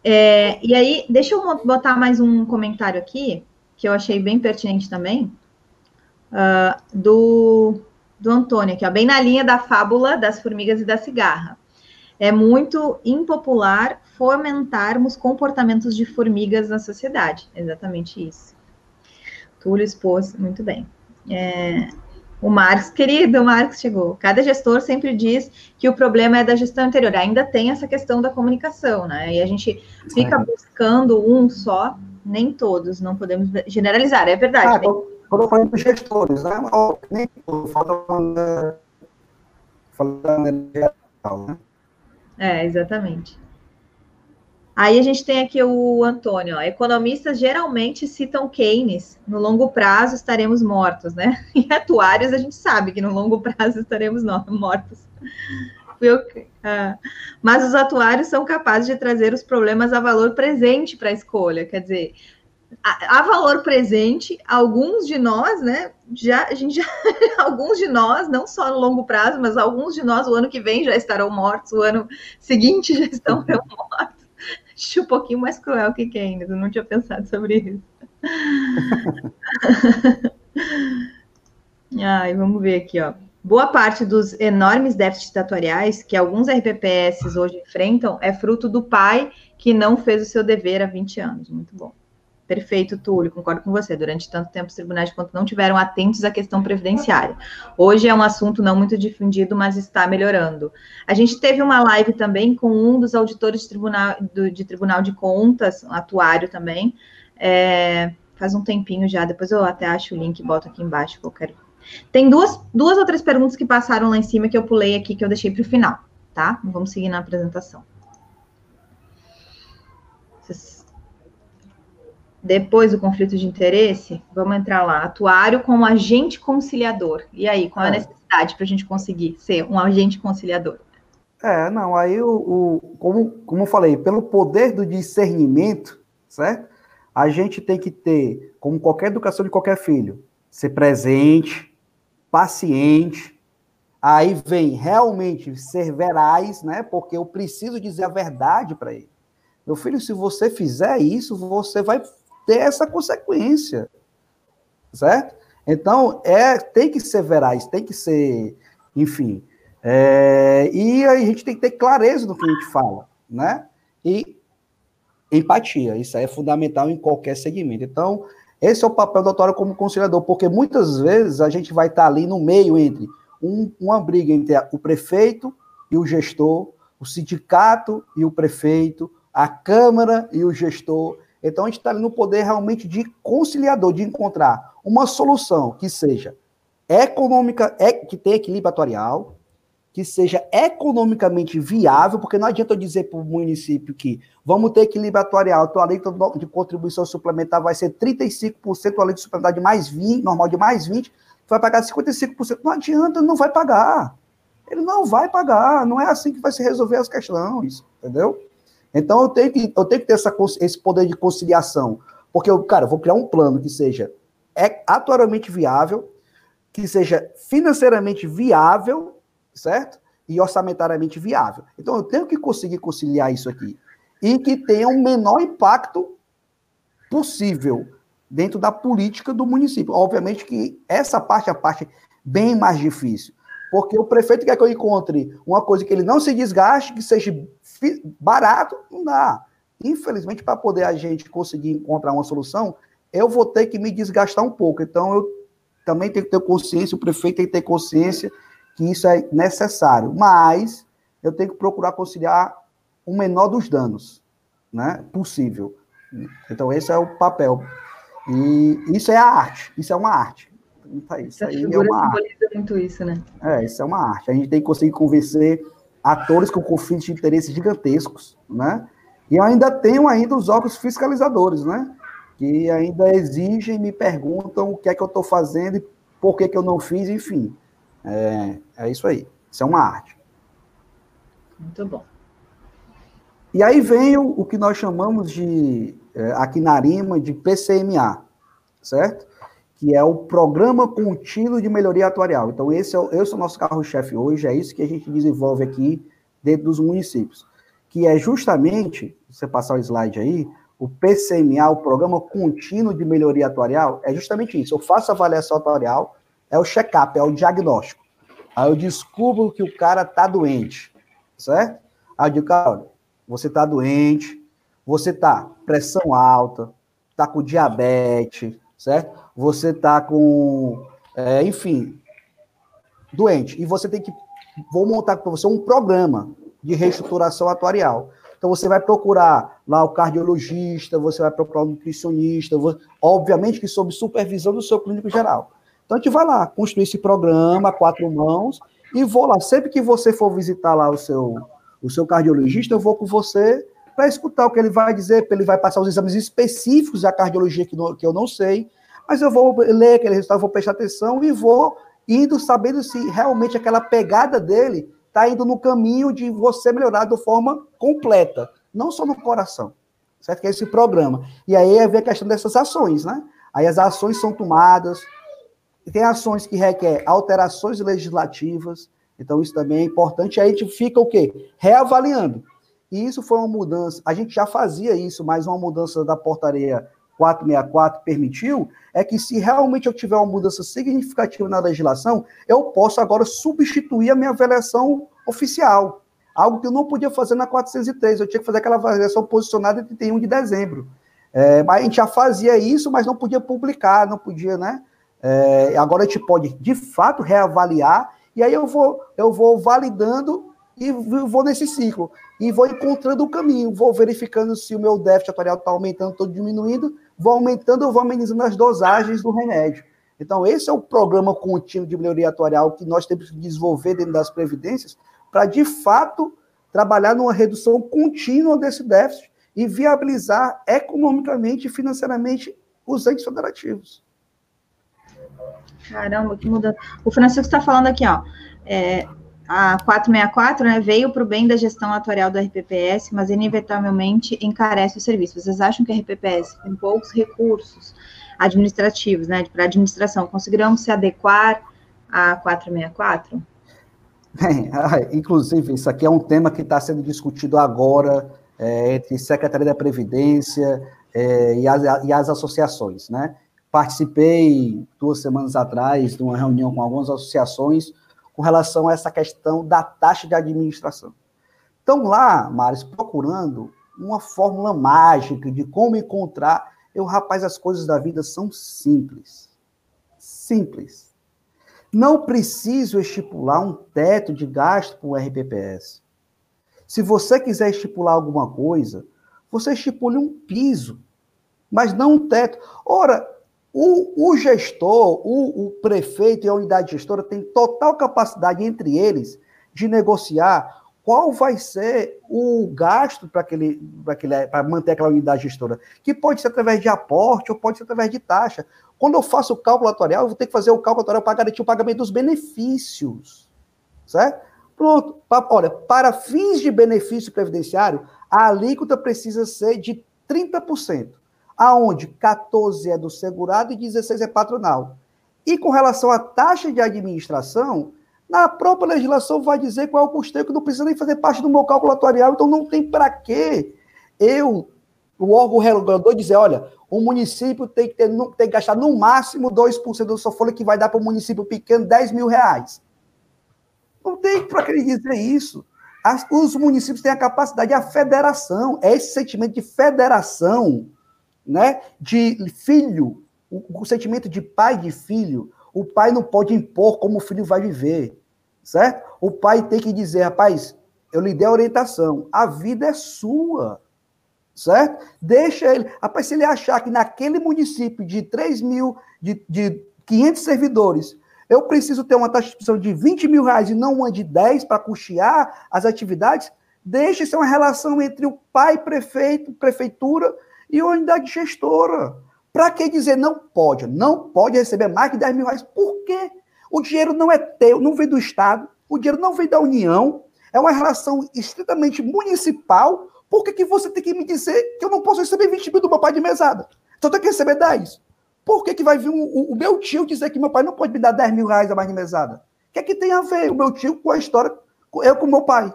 É, e aí, deixa eu botar mais um comentário aqui, que eu achei bem pertinente também, uh, do do Antônio, aqui, ó, bem na linha da fábula das formigas e da cigarra. É muito impopular fomentarmos comportamentos de formigas na sociedade. Exatamente isso. Túlio expôs muito bem. É, o Marcos, querido, o Marcos chegou. Cada gestor sempre diz que o problema é da gestão anterior. Ainda tem essa questão da comunicação, né? E a gente fica buscando um só, nem todos, não podemos generalizar, é verdade. Ah, eu falo dos gestores, né? Nem falando falando geral, né? É, exatamente. Aí a gente tem aqui o Antônio, ó, economistas geralmente citam Keynes, no longo prazo estaremos mortos, né? E atuários a gente sabe que no longo prazo estaremos mortos. Ah, mas os atuários são capazes de trazer os problemas a valor presente para a escolha, quer dizer, a, a, valor presente, alguns de nós, né? Já, a gente já, alguns de nós, não só no longo prazo, mas alguns de nós, o ano que vem já estarão mortos, o ano seguinte já estão mortos. Acho um pouquinho mais cruel que Keynes, eu não tinha pensado sobre isso. Ai, vamos ver aqui, ó. Boa parte dos enormes déficits atuariais que alguns RPPS hoje enfrentam é fruto do pai que não fez o seu dever há 20 anos. Muito bom. Perfeito, Túlio, concordo com você. Durante tanto tempo, os tribunais de contas não tiveram atentos à questão previdenciária. Hoje é um assunto não muito difundido, mas está melhorando. A gente teve uma live também com um dos auditores de tribunal, de, tribunal de contas, um atuário também, é, faz um tempinho já. Depois eu até acho o link e boto aqui embaixo qualquer. Tem duas, duas outras perguntas que passaram lá em cima que eu pulei aqui, que eu deixei para o final, tá? Vamos seguir na apresentação. Vocês depois do conflito de interesse, vamos entrar lá, atuário como agente conciliador. E aí, qual é a é. necessidade para a gente conseguir ser um agente conciliador? É, não, aí o, o, como, como eu falei, pelo poder do discernimento, certo? A gente tem que ter, como qualquer educação de qualquer filho, ser presente, paciente, aí vem realmente ser veraz, né? Porque eu preciso dizer a verdade para ele. Meu filho, se você fizer isso, você vai ter essa consequência, certo? Então, é, tem que ser veraz, tem que ser, enfim. É, e a gente tem que ter clareza do que a gente fala, né? E empatia, isso aí é fundamental em qualquer segmento. Então, esse é o papel do autor como conciliador, porque muitas vezes a gente vai estar ali no meio entre um, uma briga entre o prefeito e o gestor, o sindicato e o prefeito, a Câmara e o gestor. Então a gente está no poder realmente de conciliador, de encontrar uma solução que seja econômica, é, que tenha equilíbrio atuarial, que seja economicamente viável, porque não adianta eu dizer para o município que vamos ter equilíbrio atuarial, tua lei de contribuição suplementar vai ser 35%, a lei de suplementar de mais 20%, normal de mais 20%, vai pagar 55%. Não adianta, não vai pagar. Ele não vai pagar, não é assim que vai se resolver as questões, entendeu? Então eu tenho que, eu tenho que ter essa, esse poder de conciliação. Porque eu, cara, eu vou criar um plano que seja é, atualmente viável, que seja financeiramente viável, certo? E orçamentariamente viável. Então eu tenho que conseguir conciliar isso aqui. E que tenha um menor impacto possível dentro da política do município. Obviamente que essa parte é a parte bem mais difícil. Porque o prefeito quer que eu encontre uma coisa que ele não se desgaste, que seja barato, não dá. Infelizmente, para poder a gente conseguir encontrar uma solução, eu vou ter que me desgastar um pouco. Então, eu também tenho que ter consciência, o prefeito tem que ter consciência que isso é necessário. Mas eu tenho que procurar conciliar o menor dos danos, né? Possível. Então, esse é o papel. E isso é a arte, isso é uma arte. Tá, isso aí é uma arte. muito isso, né? É, isso é uma arte. A gente tem que conseguir convencer atores com conflitos de interesse gigantescos, né? E ainda tenho ainda os órgãos fiscalizadores, né? Que ainda exigem, me perguntam o que é que eu estou fazendo e por que, que eu não fiz, enfim. É, é isso aí. Isso é uma arte. Muito bom. E aí vem o, o que nós chamamos de, é, aqui na Arima, de PCMA, certo? Que é o Programa Contínuo de Melhoria Atuarial. Então, esse é, o, esse é o nosso carro-chefe hoje, é isso que a gente desenvolve aqui dentro dos municípios, que é justamente, você passar o slide aí, o PCMA, o Programa Contínuo de Melhoria Atuarial, é justamente isso. Eu faço avaliação atuarial, é o check-up, é o diagnóstico. Aí eu descubro que o cara está doente, certo? Aí eu digo, cara, você está doente, você está pressão alta, está com diabetes, certo? Você está com, é, enfim, doente. E você tem que. Vou montar para você um programa de reestruturação atuarial. Então você vai procurar lá o cardiologista, você vai procurar o nutricionista, obviamente que sob supervisão do seu clínico geral. Então a gente vai lá construir esse programa quatro mãos e vou lá. Sempre que você for visitar lá o seu, o seu cardiologista, eu vou com você para escutar o que ele vai dizer, ele vai passar os exames específicos da cardiologia que, que eu não sei, mas eu vou ler aquele resultado, vou prestar atenção e vou indo sabendo se realmente aquela pegada dele está indo no caminho de você melhorar de forma completa, não só no coração, certo? Que é esse programa. E aí é ver a questão dessas ações, né? Aí as ações são tomadas, tem ações que requer alterações legislativas, então isso também é importante. Aí a gente fica o quê? Reavaliando. E isso foi uma mudança, a gente já fazia isso, mas uma mudança da portaria 464 permitiu, é que se realmente eu tiver uma mudança significativa na legislação, eu posso agora substituir a minha avaliação oficial. Algo que eu não podia fazer na 403, eu tinha que fazer aquela avaliação posicionada em 31 de dezembro. É, a gente já fazia isso, mas não podia publicar, não podia, né? É, agora a gente pode, de fato, reavaliar, e aí eu vou, eu vou validando e vou nesse ciclo. E vou encontrando o caminho, vou verificando se o meu déficit atuarial está aumentando ou diminuindo, vou aumentando ou vou amenizando as dosagens do remédio. Então, esse é o programa contínuo de melhoria atuarial que nós temos que desenvolver dentro das previdências para, de fato, trabalhar numa redução contínua desse déficit e viabilizar economicamente e financeiramente os entes federativos. Caramba, que mudança. O Francisco está falando aqui, ó. É, a 464 né, veio para o bem da gestão atuarial do RPPS, mas inevitavelmente encarece o serviço. Vocês acham que a RPPS, com poucos recursos administrativos, né, para administração, conseguirão se adequar à 464? Bem, inclusive, isso aqui é um tema que está sendo discutido agora é, entre Secretaria da Previdência é, e, as, e as associações, né? Participei duas semanas atrás de uma reunião com algumas associações com relação a essa questão da taxa de administração. Estão lá, Maris, procurando uma fórmula mágica de como encontrar. Eu, rapaz, as coisas da vida são simples. Simples. Não preciso estipular um teto de gasto para o RPPS. Se você quiser estipular alguma coisa, você estipule um piso, mas não um teto. Ora, o, o gestor, o, o, prefeito e a unidade gestora têm total capacidade entre eles de negociar qual vai ser o gasto para aquele, para manter aquela unidade gestora, que pode ser através de aporte ou pode ser através de taxa. Quando eu faço o cálculo atuarial, eu vou ter que fazer o cálculo atuarial para garantir o pagamento dos benefícios. Certo? Pronto. Olha, para fins de benefício previdenciário, a alíquota precisa ser de 30% aonde 14 é do segurado e 16 é patronal. E com relação à taxa de administração, na própria legislação vai dizer qual é o custeio que não precisa nem fazer parte do meu cálculo atuarial, então não tem para quê eu, o órgão regulador, dizer, olha, o município tem que, ter, tem que gastar no máximo 2% da sua folha, que vai dar para o município pequeno 10 mil reais. Não tem para que ele dizer isso. As, os municípios têm a capacidade, a federação, é esse sentimento de federação né, de filho, o, o sentimento de pai e de filho, o pai não pode impor como o filho vai viver, certo? O pai tem que dizer, rapaz, eu lhe dei a orientação, a vida é sua, certo? Deixa ele, rapaz, se ele achar que naquele município de 3 mil, de, de 500 servidores, eu preciso ter uma taxa de de 20 mil reais e não uma de 10 para custear as atividades, deixa ser uma relação entre o pai prefeito, prefeitura e unidade gestora. Para que dizer não pode? Não pode receber mais de 10 mil reais. Por quê? O dinheiro não é teu, não vem do Estado, o dinheiro não vem da União, é uma relação estritamente municipal. Por que, que você tem que me dizer que eu não posso receber 20 mil do meu pai de mesada? Só tenho que receber 10. Por que, que vai vir o, o, o, meu tio dizer que meu pai não pode me dar 10 mil reais a mais de mesada? O que é que tem a ver o meu tio com a história, eu com meu pai?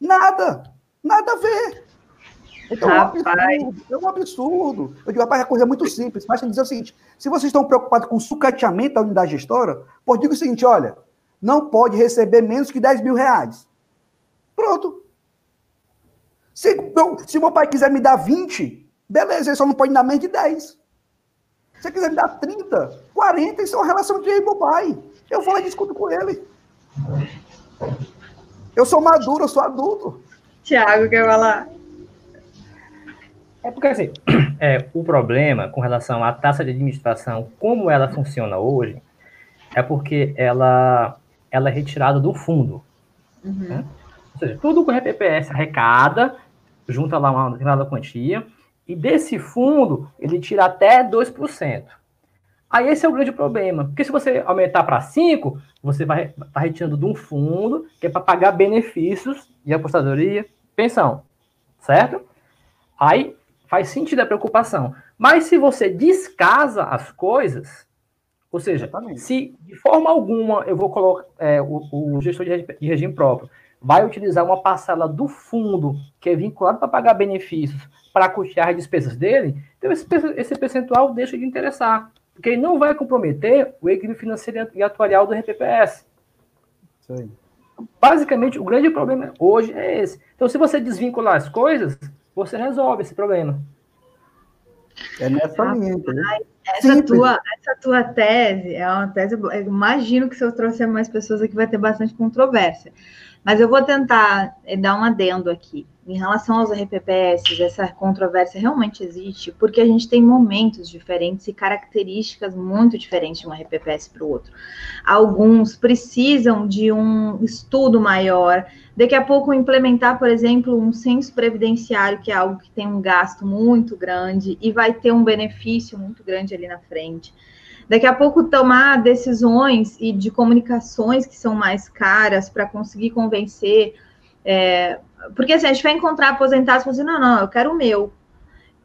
Nada. Nada a ver. Então, é um absurdo, é um absurdo. Eu digo, rapaz, a coisa é muito simples. Basta dizer o seguinte: se vocês estão preocupados com o sucateamento da unidade gestora, pode digo o seguinte: olha, não pode receber menos que 10 mil reais. Pronto. Se, meu, se meu pai quiser me dar 20, beleza, ele só não pode me dar menos de 10. Se ele quiser me dar 30, 40, isso é uma relação de meu pai. Eu vou lá e discuto com ele. Eu sou maduro, eu sou adulto. Tiago, quer falar? É porque, assim, é, o problema com relação à taxa de administração, como ela funciona hoje, é porque ela, ela é retirada do fundo. Uhum. Né? Ou seja, tudo que o RPPS arrecada junta lá uma determinada quantia, e desse fundo ele tira até 2%. Aí esse é o grande problema, porque se você aumentar para 5, você vai estar tá retirando de um fundo que é para pagar benefícios de apostadoria, pensão, certo? Aí faz sentido a preocupação. Mas se você descasa as coisas, ou seja, Exatamente. se de forma alguma eu vou colocar é, o, o, gestor de, de regime próprio vai utilizar uma parcela do fundo que é vinculado para pagar benefícios para custear as despesas dele, então esse, esse percentual deixa de interessar, porque ele não vai comprometer o equilíbrio financeiro e atuarial do RPPS. Sim. Basicamente, o grande problema hoje é esse. Então, se você desvincular as coisas, você resolve esse problema. É nessa ah, linha, entendeu? Essa tua, essa tua tese é uma tese. Eu imagino que se eu trouxer mais pessoas aqui vai ter bastante controvérsia. Mas eu vou tentar eh, dar um adendo aqui. Em relação aos RPPS, essa controvérsia realmente existe, porque a gente tem momentos diferentes e características muito diferentes de um RPPS para o outro. Alguns precisam de um estudo maior, daqui a pouco implementar, por exemplo, um censo previdenciário, que é algo que tem um gasto muito grande e vai ter um benefício muito grande ali na frente daqui a pouco tomar decisões e de comunicações que são mais caras para conseguir convencer é, porque assim, a gente vai encontrar aposentados e falar assim, não, não, eu quero o meu.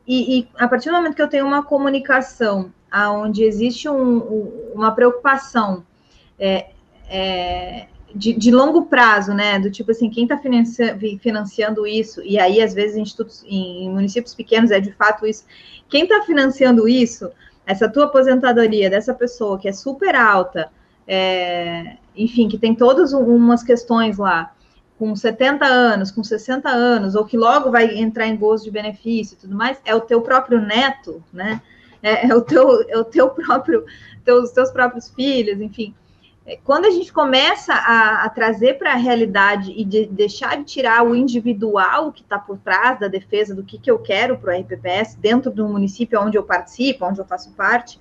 E, e, a partir do momento que eu tenho uma comunicação onde existe um, uma preocupação é, é, de, de, longo prazo, né? Do tipo assim, quem está financiando, financiando isso, e aí, às vezes, em em municípios pequenos é de fato isso, quem está financiando isso, essa tua aposentadoria dessa pessoa que é super alta, é, enfim, que tem todas umas questões lá com 70 anos, com 60 anos, ou que logo vai entrar em gozo de benefício e tudo mais, é o teu próprio neto, né? É, é o teu, é o teu próprio, teus, teus próprios filhos, enfim. É, quando a gente começa a, a trazer para a realidade e de, deixar de tirar o individual que está por trás da defesa do que, que eu quero para o RPPS dentro do município onde eu participo, onde eu faço parte,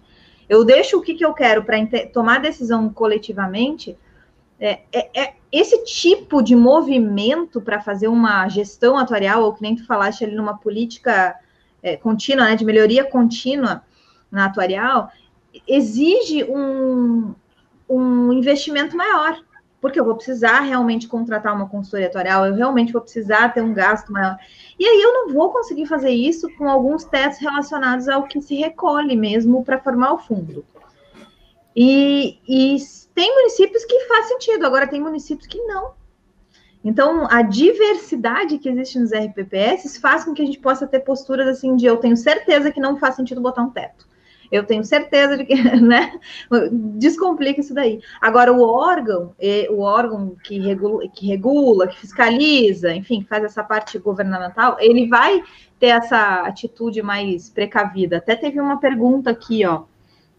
eu deixo o que, que eu quero para tomar decisão coletivamente, é, é, é, esse tipo de movimento para fazer uma gestão atuarial, ou que nem tu falaste ali numa política é, contínua, né, de melhoria contínua na atuarial, exige um, um investimento maior, porque eu vou precisar realmente contratar uma consultoria atuarial, eu realmente vou precisar ter um gasto maior. E aí eu não vou conseguir fazer isso com alguns testes relacionados ao que se recolhe mesmo para formar o fundo. E, e tem municípios que faz sentido, agora tem municípios que não. Então, a diversidade que existe nos RPPS faz com que a gente possa ter posturas assim de eu tenho certeza que não faz sentido botar um teto. Eu tenho certeza de que, né? Descomplica isso daí. Agora, o órgão, o órgão que regula, que regula, que fiscaliza, enfim, faz essa parte governamental, ele vai ter essa atitude mais precavida. Até teve uma pergunta aqui, ó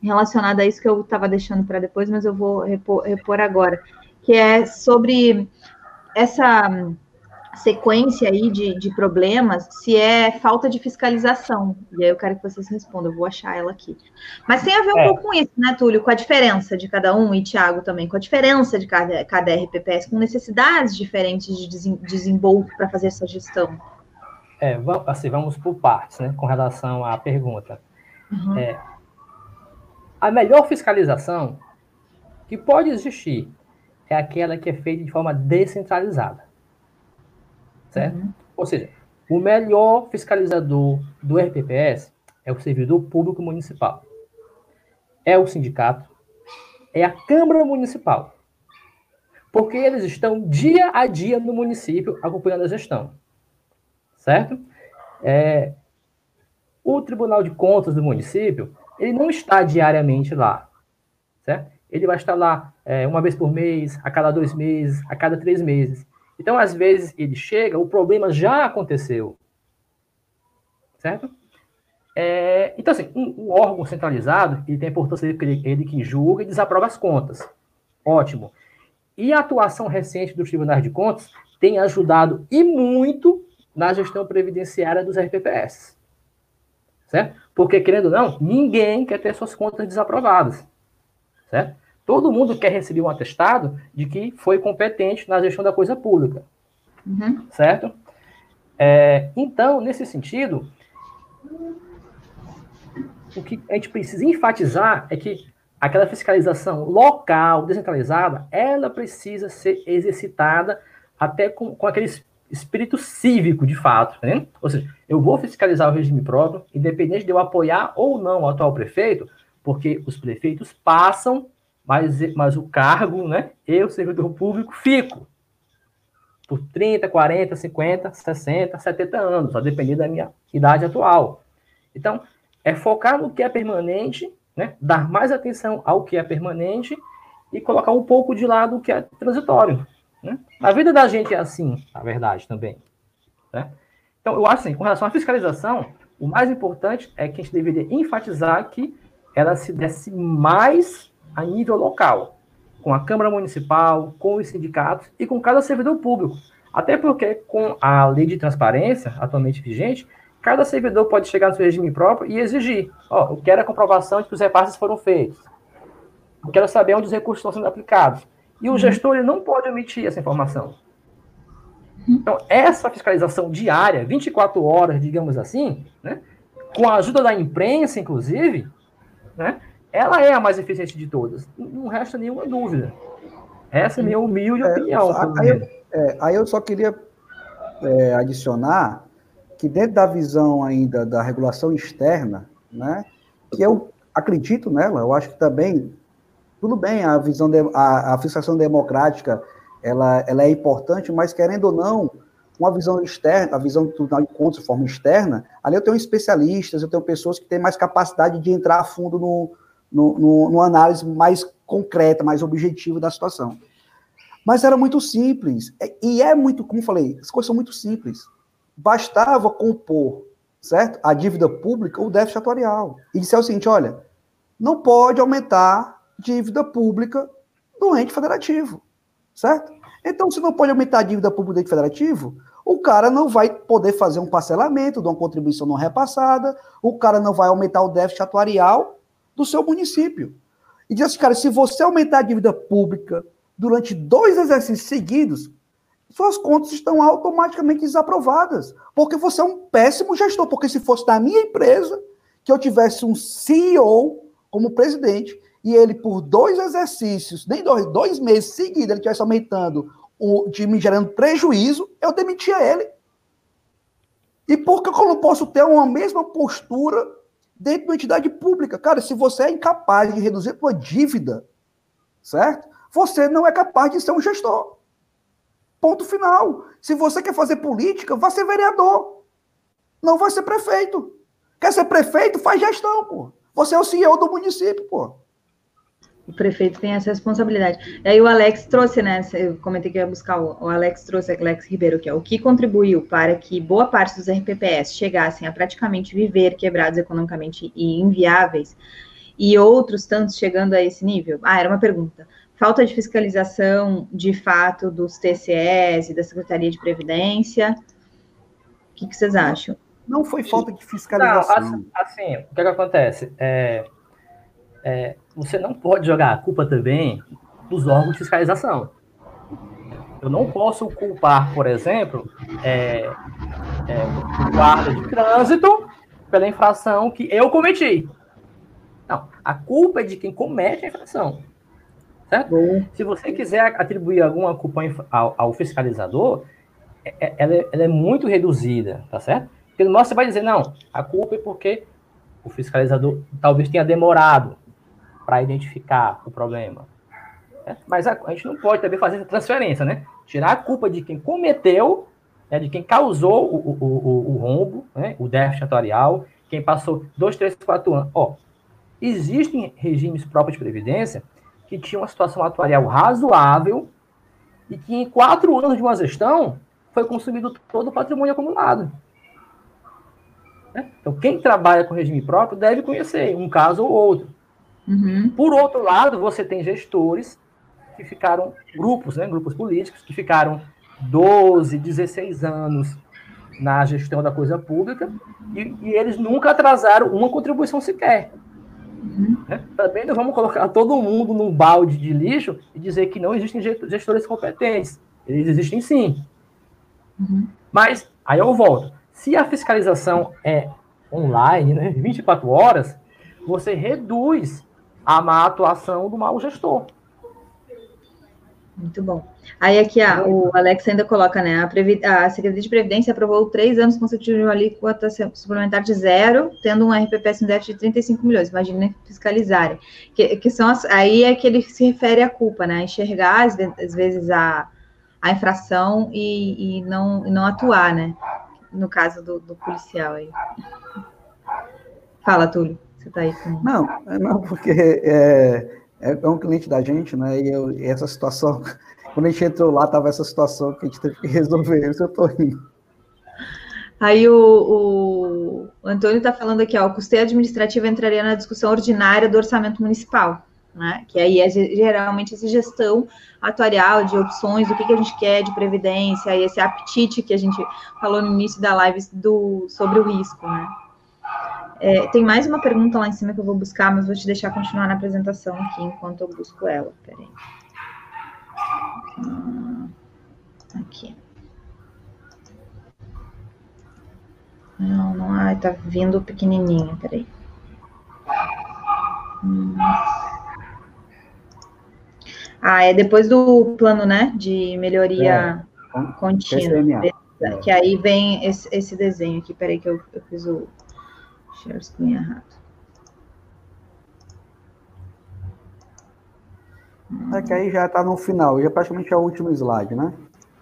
relacionada a isso que eu estava deixando para depois, mas eu vou repor, repor, agora, que é sobre essa sequência aí de, de, problemas, se é falta de fiscalização. E aí eu quero que vocês respondam, eu vou achar ela aqui. Mas tem a ver um é. pouco com isso, né, Túlio? Com a diferença de cada um, e Tiago também, com a diferença de cada, cada RPPS, com necessidades diferentes de desembolso para fazer essa gestão. É, assim, vamos por partes, né, com relação à pergunta. Uhum. É, a melhor fiscalização que pode existir é aquela que é feita de forma descentralizada. Certo? Uhum. Ou seja, o melhor fiscalizador do RPPS é o servidor público municipal. É o sindicato, é a Câmara Municipal. Porque eles estão dia a dia no município acompanhando a gestão. Certo? É, o Tribunal de Contas do município ele não está diariamente lá, certo? Ele vai estar lá é, uma vez por mês, a cada dois meses, a cada três meses. Então, às vezes, ele chega, o problema já aconteceu, certo? É, então, assim, um, um, órgão centralizado, ele tem a importância dele, ele que julga e desaprova as contas. Ótimo. E a atuação recente dos tribunais de contas tem ajudado e muito na gestão previdenciária dos RPPS. Certo? Porque, querendo ou não, ninguém quer ter suas contas desaprovadas. Certo? Todo mundo quer receber um atestado de que foi competente na gestão da coisa pública. Uhum. Certo? É, então, nesse sentido, o que a gente precisa enfatizar é que aquela fiscalização local, descentralizada, ela precisa ser exercitada até com, com aquele espírito cívico, de fato. Né? Ou seja, eu vou fiscalizar o regime próprio, independente de eu apoiar ou não o atual prefeito, porque os prefeitos passam, mas, mas o cargo, né, eu, servidor público, fico por 30, 40, 50, 60, 70 anos, a depender da minha idade atual. Então, é focar no que é permanente, né, dar mais atenção ao que é permanente e colocar um pouco de lado o que é transitório. Né? A vida da gente é assim, na verdade, também. Né? Então, eu acho assim, com relação à fiscalização, o mais importante é que a gente deveria enfatizar que ela se desse mais a nível local, com a Câmara Municipal, com os sindicatos e com cada servidor público. Até porque, com a lei de transparência atualmente vigente, cada servidor pode chegar no seu regime próprio e exigir: ó, eu quero a comprovação de que os repasses foram feitos. Eu quero saber onde os recursos estão sendo aplicados. E o uhum. gestor ele não pode omitir essa informação. Então, essa fiscalização diária, 24 horas, digamos assim, né, com a ajuda da imprensa, inclusive, né, ela é a mais eficiente de todas. Não resta nenhuma dúvida. Essa é a minha humilde é, opinião. Aí eu, é, aí eu, só queria é, adicionar que dentro da visão ainda da regulação externa, né, que eu acredito nela, eu acho que também, tudo bem, a visão, de, a, a fiscalização democrática, ela, ela é importante, mas querendo ou não, uma visão externa, a visão do Tribunal de Contas de forma externa, ali eu tenho especialistas, eu tenho pessoas que têm mais capacidade de entrar a fundo no, no, no, no análise mais concreta, mais objetiva da situação. Mas era muito simples, é, e é muito, como falei, as coisas são muito simples. Bastava compor, certo? A dívida pública ou o déficit atuarial. E disser o seguinte, olha, não pode aumentar dívida pública do ente federativo, certo? Então, se não pode aumentar a dívida pública do ente federativo, o cara não vai poder fazer um parcelamento de uma contribuição não repassada, o cara não vai aumentar o déficit atuarial do seu município. E diz assim, cara, se você aumentar a dívida pública durante dois exercícios seguidos, suas contas estão automaticamente desaprovadas, porque você é um péssimo gestor, porque se fosse da minha empresa, que eu tivesse um CEO como presidente, e ele, por dois exercícios, nem dois, dois meses seguidos, ele estivesse aumentando, o, de me gerando prejuízo, eu demitia ele. E por que eu não posso ter uma mesma postura dentro de uma entidade pública? Cara, se você é incapaz de reduzir a sua dívida, certo? Você não é capaz de ser um gestor. Ponto final. Se você quer fazer política, vá ser vereador. Não vai ser prefeito. Quer ser prefeito? Faz gestão, pô. Você é o CEO do município, pô. O prefeito tem essa responsabilidade. E aí o Alex trouxe, né? Eu comentei que ia buscar o, o Alex trouxe, Alex Ribeiro, que é o que contribuiu para que boa parte dos RPPS chegassem a praticamente viver quebrados economicamente e inviáveis, e outros tantos chegando a esse nível. Ah, era uma pergunta. Falta de fiscalização, de fato, dos TCS e da Secretaria de Previdência. O que, que vocês acham? Não foi falta de fiscalização. Não, assim, assim, o que, que acontece? É, é, você não pode jogar a culpa também dos órgãos de fiscalização. Eu não posso culpar, por exemplo, é, é, o guarda de trânsito pela infração que eu cometi. Não, a culpa é de quem comete a infração. Certo? Se você quiser atribuir alguma culpa ao, ao fiscalizador, é, é, ela é, ela é, muito reduzida, tá certo? Porque no nosso você vai dizer, não, a culpa é porque o fiscalizador talvez tenha demorado para identificar o problema. É, mas a, a, gente não pode também fazer essa transferência, né? Tirar a culpa de quem cometeu, né, de quem causou o, o, o, o rombo, né, o déficit atuarial, quem passou dois, três, quatro anos. Ó, existem regimes próprios de previdência que tinham uma situação atuarial razoável e que em quatro anos de uma gestão foi consumido todo o patrimônio acumulado. Né? Então, quem trabalha com regime próprio deve conhecer um caso ou outro. Uhum. Por outro lado, você tem gestores que ficaram, grupos, né, grupos políticos, que ficaram 12, 16 anos na gestão da coisa pública e, e eles nunca atrasaram uma contribuição sequer. Uhum. Né? Também não vamos colocar todo mundo num balde de lixo e dizer que não existem gestores competentes. Eles existem sim. Uhum. Mas Aí eu volto. Se a fiscalização é online, né, 24 horas, você reduz a má atuação do mau gestor. Muito bom. Aí aqui a, o Alex ainda coloca, né? A, Previ, a Secretaria de Previdência aprovou três anos consecutivos de uma alíquota suplementar de zero, tendo um RPPS no déficit de 35 milhões. Imagina fiscalizarem. Que, que são as, aí é que ele se refere à culpa, né? Enxergar, às, vezes, a, a infração e, e, não, não atuar, né? No caso do, do policial aí. Fala, Túlio. Você tá aí com... Não, não, porque é, é um cliente da gente, né? E, eu, e essa situação, quando a gente entrou lá, tava essa situação que a gente teve que resolver. Isso eu tô rindo. Aí o, o, o Antônio está falando aqui, ó, o custeio administrativo entraria na discussão ordinária do orçamento municipal, né? Que aí é geralmente essa gestão atuarial de opções, do que, que a gente quer de previdência, e esse apetite que a gente falou no início da live do, sobre o risco, né? É, tem mais uma pergunta lá em cima que eu vou buscar, mas vou te deixar continuar na apresentação aqui enquanto eu busco ela. Peraí. Hum, aqui. Não, não, ai, tá vindo pequenininho, peraí. Hum. Ah, é depois do plano, né, de melhoria é, contínua. Que aí vem esse, esse desenho aqui, peraí que eu, eu fiz o share screen errado. É que aí já está no final, já praticamente é o último slide, né?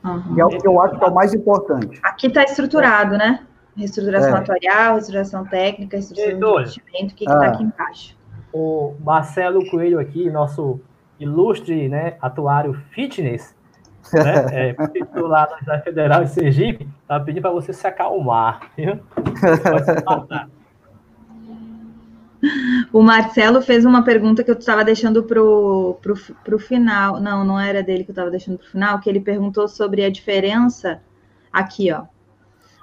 Uhum. E é o que eu acho que é o mais importante. Aqui está estruturado, né? Reestruturação é. atuarial, reestruturação técnica, reestruturação de investimento, o que está ah. aqui embaixo? O Marcelo Coelho aqui, nosso ilustre né, atuário fitness, né, é, titular da Federal de Sergipe, está pedindo para você se acalmar, viu? Pode se o Marcelo fez uma pergunta que eu estava deixando para o final. Não, não era dele que eu estava deixando para o final, que ele perguntou sobre a diferença aqui, ó.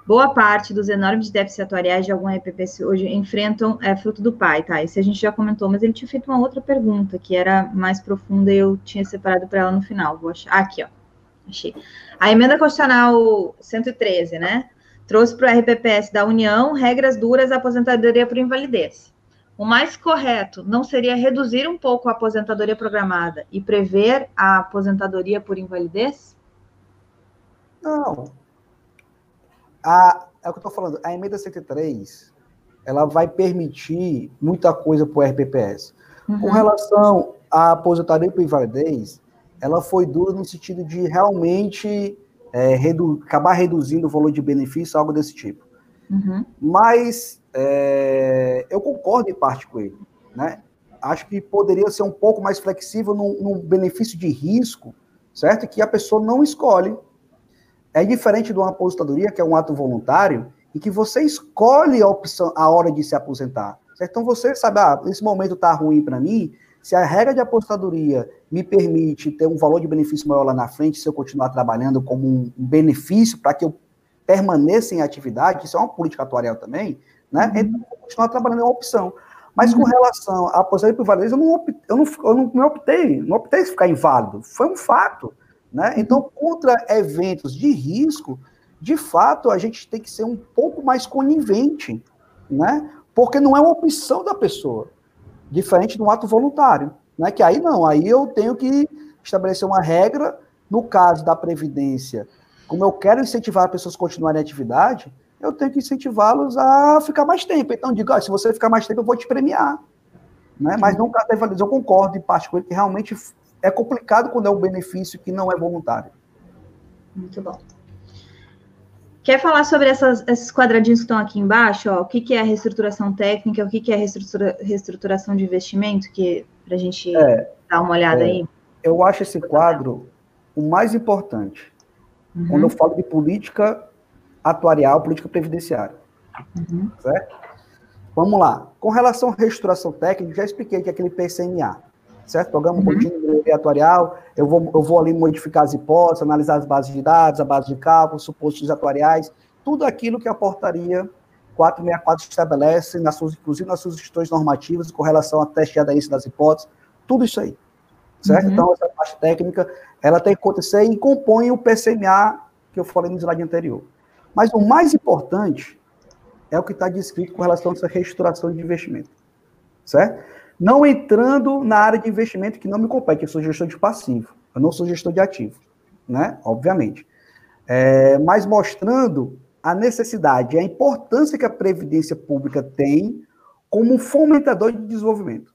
Boa parte dos enormes déficits atuariais de algum RPPS hoje enfrentam é, fruto do pai, tá? Esse a gente já comentou, mas ele tinha feito uma outra pergunta que era mais profunda e eu tinha separado para ela no final. Vou achar. Aqui, ó. Achei. A emenda constitucional 113, né? Trouxe para o RPPS da União regras duras à aposentadoria por invalidez. O mais correto não seria reduzir um pouco a aposentadoria programada e prever a aposentadoria por invalidez? Não. A, é o que eu estou falando. A emenda 103 ela vai permitir muita coisa para o RPPS. Uhum. Com relação à aposentadoria por invalidez, ela foi dura no sentido de realmente é, redu acabar reduzindo o valor de benefício, algo desse tipo. Uhum. Mas é, eu concordo em parte com ele. Né? Acho que poderia ser um pouco mais flexível no, benefício de risco, certo? Que a pessoa não escolhe. É diferente de uma aposentadoria, que é um ato voluntário, e que você escolhe a opção, a hora de se aposentar. Certo? Então você sabe, ah, esse momento está ruim para mim, se a regra de apostadoria me permite ter um valor de benefício maior lá na frente, se eu continuar trabalhando como um benefício para que eu permaneça em atividade, isso é uma política atuarial também, né? Uhum. Então, continuar trabalhando é uma opção. Mas com uhum. relação à aposentadoria por invalidez, eu não, optei, eu, não, eu não, não optei, não optei em ficar inválido, foi um fato. Né? Uhum. Então, contra eventos de risco, de fato, a gente tem que ser um pouco mais conivente, né? porque não é uma opção da pessoa, diferente de um ato voluntário. Né? Que aí não, aí eu tenho que estabelecer uma regra, no caso da Previdência, como eu quero incentivar as pessoas a continuarem em atividade, eu tenho que incentivá-los a ficar mais tempo. Então, digo, ah, se você ficar mais tempo, eu vou te premiar. Né? Mas não eu concordo em parte com ele que realmente é complicado quando é um benefício que não é voluntário. Muito bom. Quer falar sobre essas, esses quadradinhos que estão aqui embaixo? Ó, o que, que é reestruturação técnica, o que, que é reestrutura, reestruturação de investimento, que para a gente é, dar uma olhada é, aí? Eu acho esse quadro o mais importante. Uhum. Quando eu falo de política atuarial, política previdenciária. Uhum. Certo? Vamos lá. Com relação à reestruturação técnica, já expliquei que é aquele PCMA, certo? Programa uhum. De Atuarial, eu vou, eu vou ali modificar as hipóteses, analisar as bases de dados, a base de cálculo, supostos atuariais, tudo aquilo que a portaria 464 estabelece, nas suas, inclusive nas suas instituições normativas, com relação a teste de aderência das hipóteses, tudo isso aí, certo? Uhum. Então, essa parte técnica, ela tem que acontecer e compõe o PCMA que eu falei no slide anterior. Mas o mais importante é o que está descrito com relação a essa reestruturação de investimento. Certo? Não entrando na área de investimento que não me compete, eu sou gestor de passivo, eu não sou gestor de ativo, né? Obviamente. É, mas mostrando a necessidade, a importância que a Previdência Pública tem como fomentador de desenvolvimento.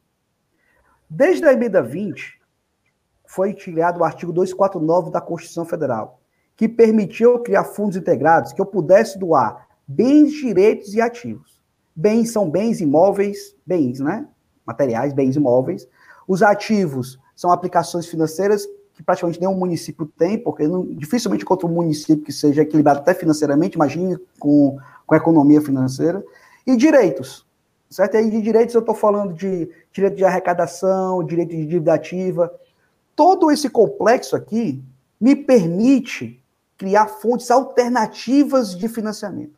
Desde a emenda 20, foi criado o artigo 249 da Constituição Federal, que permitiu criar fundos integrados que eu pudesse doar bens, direitos e ativos. Bens são bens imóveis, bens, né? Materiais, bens imóveis. Os ativos são aplicações financeiras que praticamente nenhum município tem, porque não, dificilmente encontra um município que seja equilibrado até financeiramente, imagine com, com a economia financeira. E direitos, certo? E aí de direitos eu estou falando de direito de arrecadação, direito de dívida ativa. Todo esse complexo aqui me permite criar fontes alternativas de financiamento.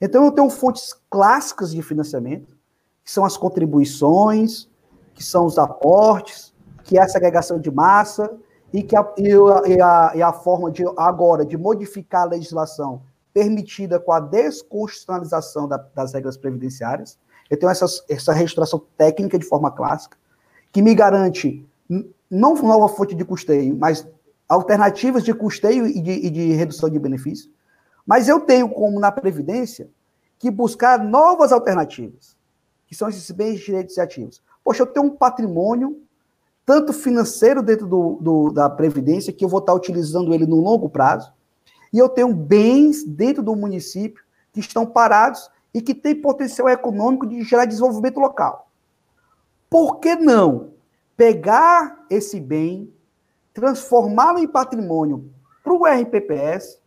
Então, eu tenho fontes clássicas de financiamento, que são as contribuições, que são os aportes, que é essa agregação de massa, e que a, e a, e a forma de agora de modificar a legislação permitida com a desconstitucionalização da, das regras previdenciárias. Eu tenho essa, essa reestruturação técnica de forma clássica, que me garante não nova fonte de custeio, mas alternativas de custeio e de, e de redução de benefício. Mas eu tenho como na Previdência que buscar novas alternativas, que são esses bens, direitos e ativos. Poxa, eu tenho um patrimônio, tanto financeiro dentro do, do, da Previdência, que eu vou estar utilizando ele no longo prazo, e eu tenho bens dentro do município que estão parados e que têm potencial econômico de gerar desenvolvimento local. Por que não pegar esse bem, transformá-lo em patrimônio para o RPPS,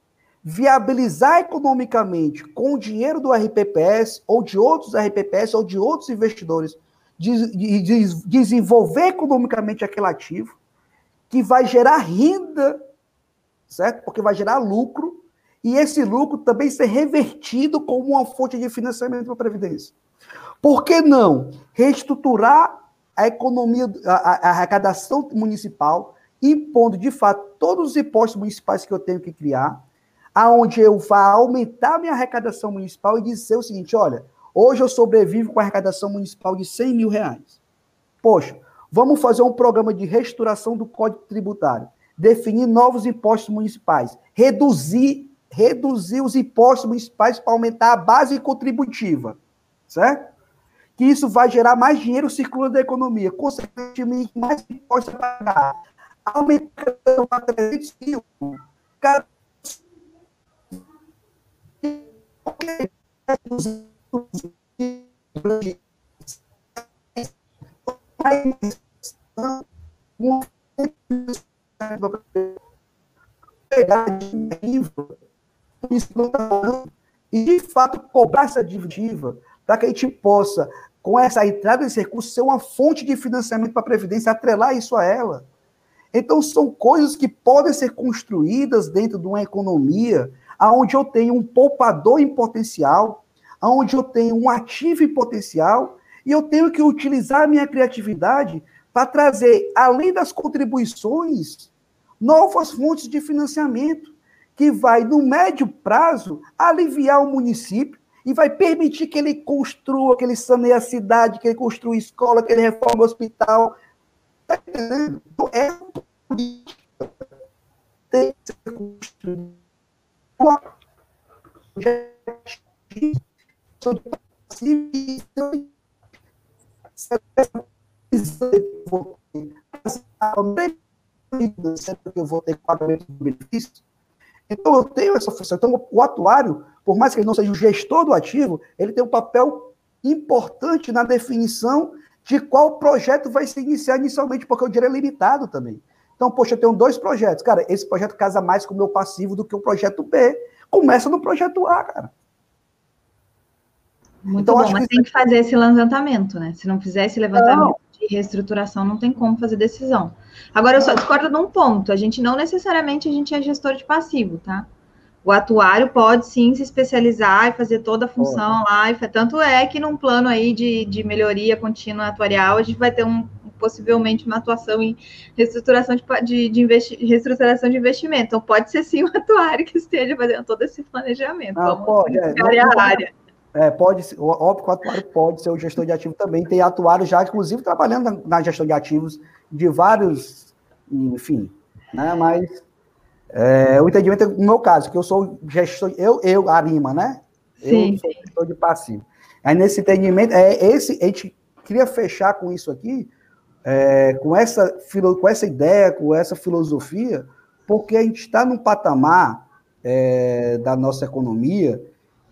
viabilizar economicamente com o dinheiro do RPPS ou de outros RPPS ou de outros investidores, de, de desenvolver economicamente aquele ativo, que vai gerar renda, certo? Porque vai gerar lucro, e esse lucro também ser revertido como uma fonte de financiamento para a Previdência. Por que não reestruturar a economia, a, a arrecadação municipal, impondo de fato todos os impostos municipais que eu tenho que criar, aonde eu vá aumentar minha arrecadação municipal e dizer o seguinte: olha, hoje eu sobrevivo com a arrecadação municipal de 100 mil reais. Poxa, vamos fazer um programa de restauração do Código Tributário, definir novos impostos municipais, reduzir, reduzir os impostos municipais para aumentar a base contributiva, certo? Que isso vai gerar mais dinheiro circulando da economia, consequentemente, mais impostos a pagar. Aumentar a 300 mil. Cara, e de fato cobrar essa dívida para que a gente possa, com essa entrada desse recurso, ser uma fonte de financiamento para a Previdência, atrelar isso a ela. Então, são coisas que podem ser construídas dentro de uma economia aonde eu tenho um poupador em potencial, aonde eu tenho um ativo em potencial, e eu tenho que utilizar a minha criatividade para trazer, além das contribuições, novas fontes de financiamento, que vai, no médio prazo, aliviar o município e vai permitir que ele construa, que ele saneie a cidade, que ele construa escola, que ele reforme o hospital. Está entendendo? Então, é política. Tem que ser construída eu vou ter pagamento de benefícios. Então, eu tenho essa função. Então, o atuário, por mais que ele não seja o gestor do ativo, ele tem um papel importante na definição de qual projeto vai se iniciar inicialmente, porque o dinheiro é limitado também. Então, poxa, eu tenho dois projetos. Cara, esse projeto casa mais com o meu passivo do que o projeto B. Começa no projeto A, cara. Muito então, bom, mas que... tem que fazer esse levantamento, né? Se não fizer esse levantamento não. de reestruturação, não tem como fazer decisão. Agora, eu só discordo num ponto. A gente não necessariamente a gente é gestor de passivo, tá? O atuário pode sim se especializar e fazer toda a função lá. E, tanto é que num plano aí de, de melhoria contínua atuarial, a gente vai ter um possivelmente uma atuação em reestruturação de, de, de, investi, reestruturação de investimento. Então, pode ser sim um atuário que esteja fazendo todo esse planejamento. Ah, pode, é, não, a área. É, pode ser, óbvio que o atuário pode ser o gestor de ativo também. Tem atuário já, inclusive, trabalhando na gestão de ativos de vários, enfim, né? Mas é, o entendimento, no meu caso, que eu sou gestor, eu, eu, Arima, né? Sim. Eu sou gestor de passivo. Aí, nesse entendimento, é esse, a gente queria fechar com isso aqui, é, com, essa, com essa ideia, com essa filosofia, porque a gente está num patamar é, da nossa economia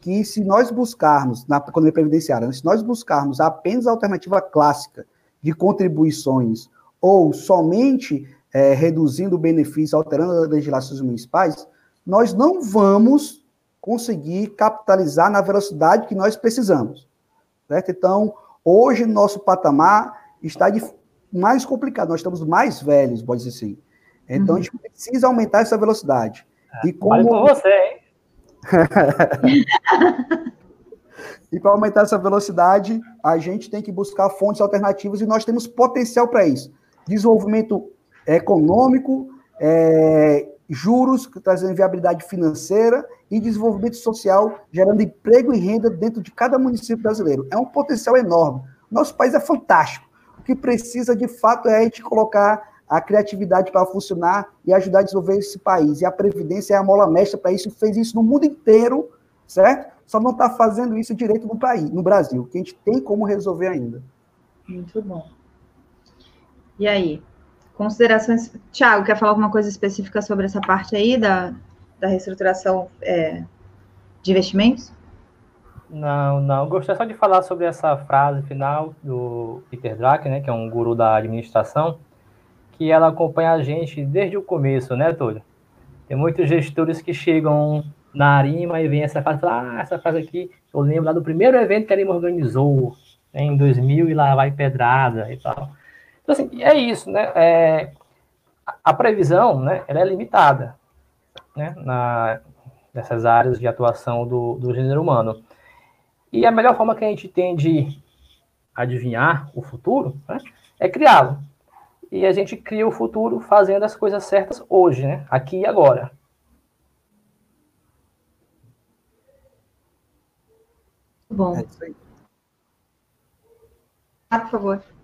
que se nós buscarmos, na economia previdenciária, né, se nós buscarmos apenas a alternativa clássica de contribuições ou somente é, reduzindo o benefício, alterando as legislações municipais, nós não vamos conseguir capitalizar na velocidade que nós precisamos. Certo? Então, hoje, nosso patamar está de, mais complicado, nós estamos mais velhos, pode dizer assim. Então, uhum. a gente precisa aumentar essa velocidade. É, e como... Vale por você, hein? e para aumentar essa velocidade, a gente tem que buscar fontes alternativas e nós temos potencial para isso. Desenvolvimento econômico, é, juros trazendo viabilidade financeira e desenvolvimento social, gerando emprego e renda dentro de cada município brasileiro. É um potencial enorme. Nosso país é fantástico. O que precisa, de fato, é a gente colocar a criatividade para funcionar e ajudar a desenvolver esse país. E a Previdência é a mola mestra para isso, fez isso no mundo inteiro, certo? Só não está fazendo isso direito no país, no Brasil, que a gente tem como resolver ainda. Muito bom. E aí? Considerações. Tiago, quer falar alguma coisa específica sobre essa parte aí da, da reestruturação é, de investimentos? Não, não. Gostaria só de falar sobre essa frase final do Peter Drucker, né, que é um guru da administração, que ela acompanha a gente desde o começo, né, Túlio? Tem muitos gestores que chegam na Arima e vem essa frase, ah, essa frase aqui, eu lembro lá do primeiro evento que a Arima organizou, né, em 2000, e lá vai pedrada e tal. Então, assim, é isso, né? É, a previsão, né, ela é limitada, né, na, nessas áreas de atuação do, do gênero humano. E a melhor forma que a gente tem de adivinhar o futuro né, é criá-lo e a gente cria o futuro fazendo as coisas certas hoje, né? Aqui e agora. Bom. É isso aí. Ah, por favor.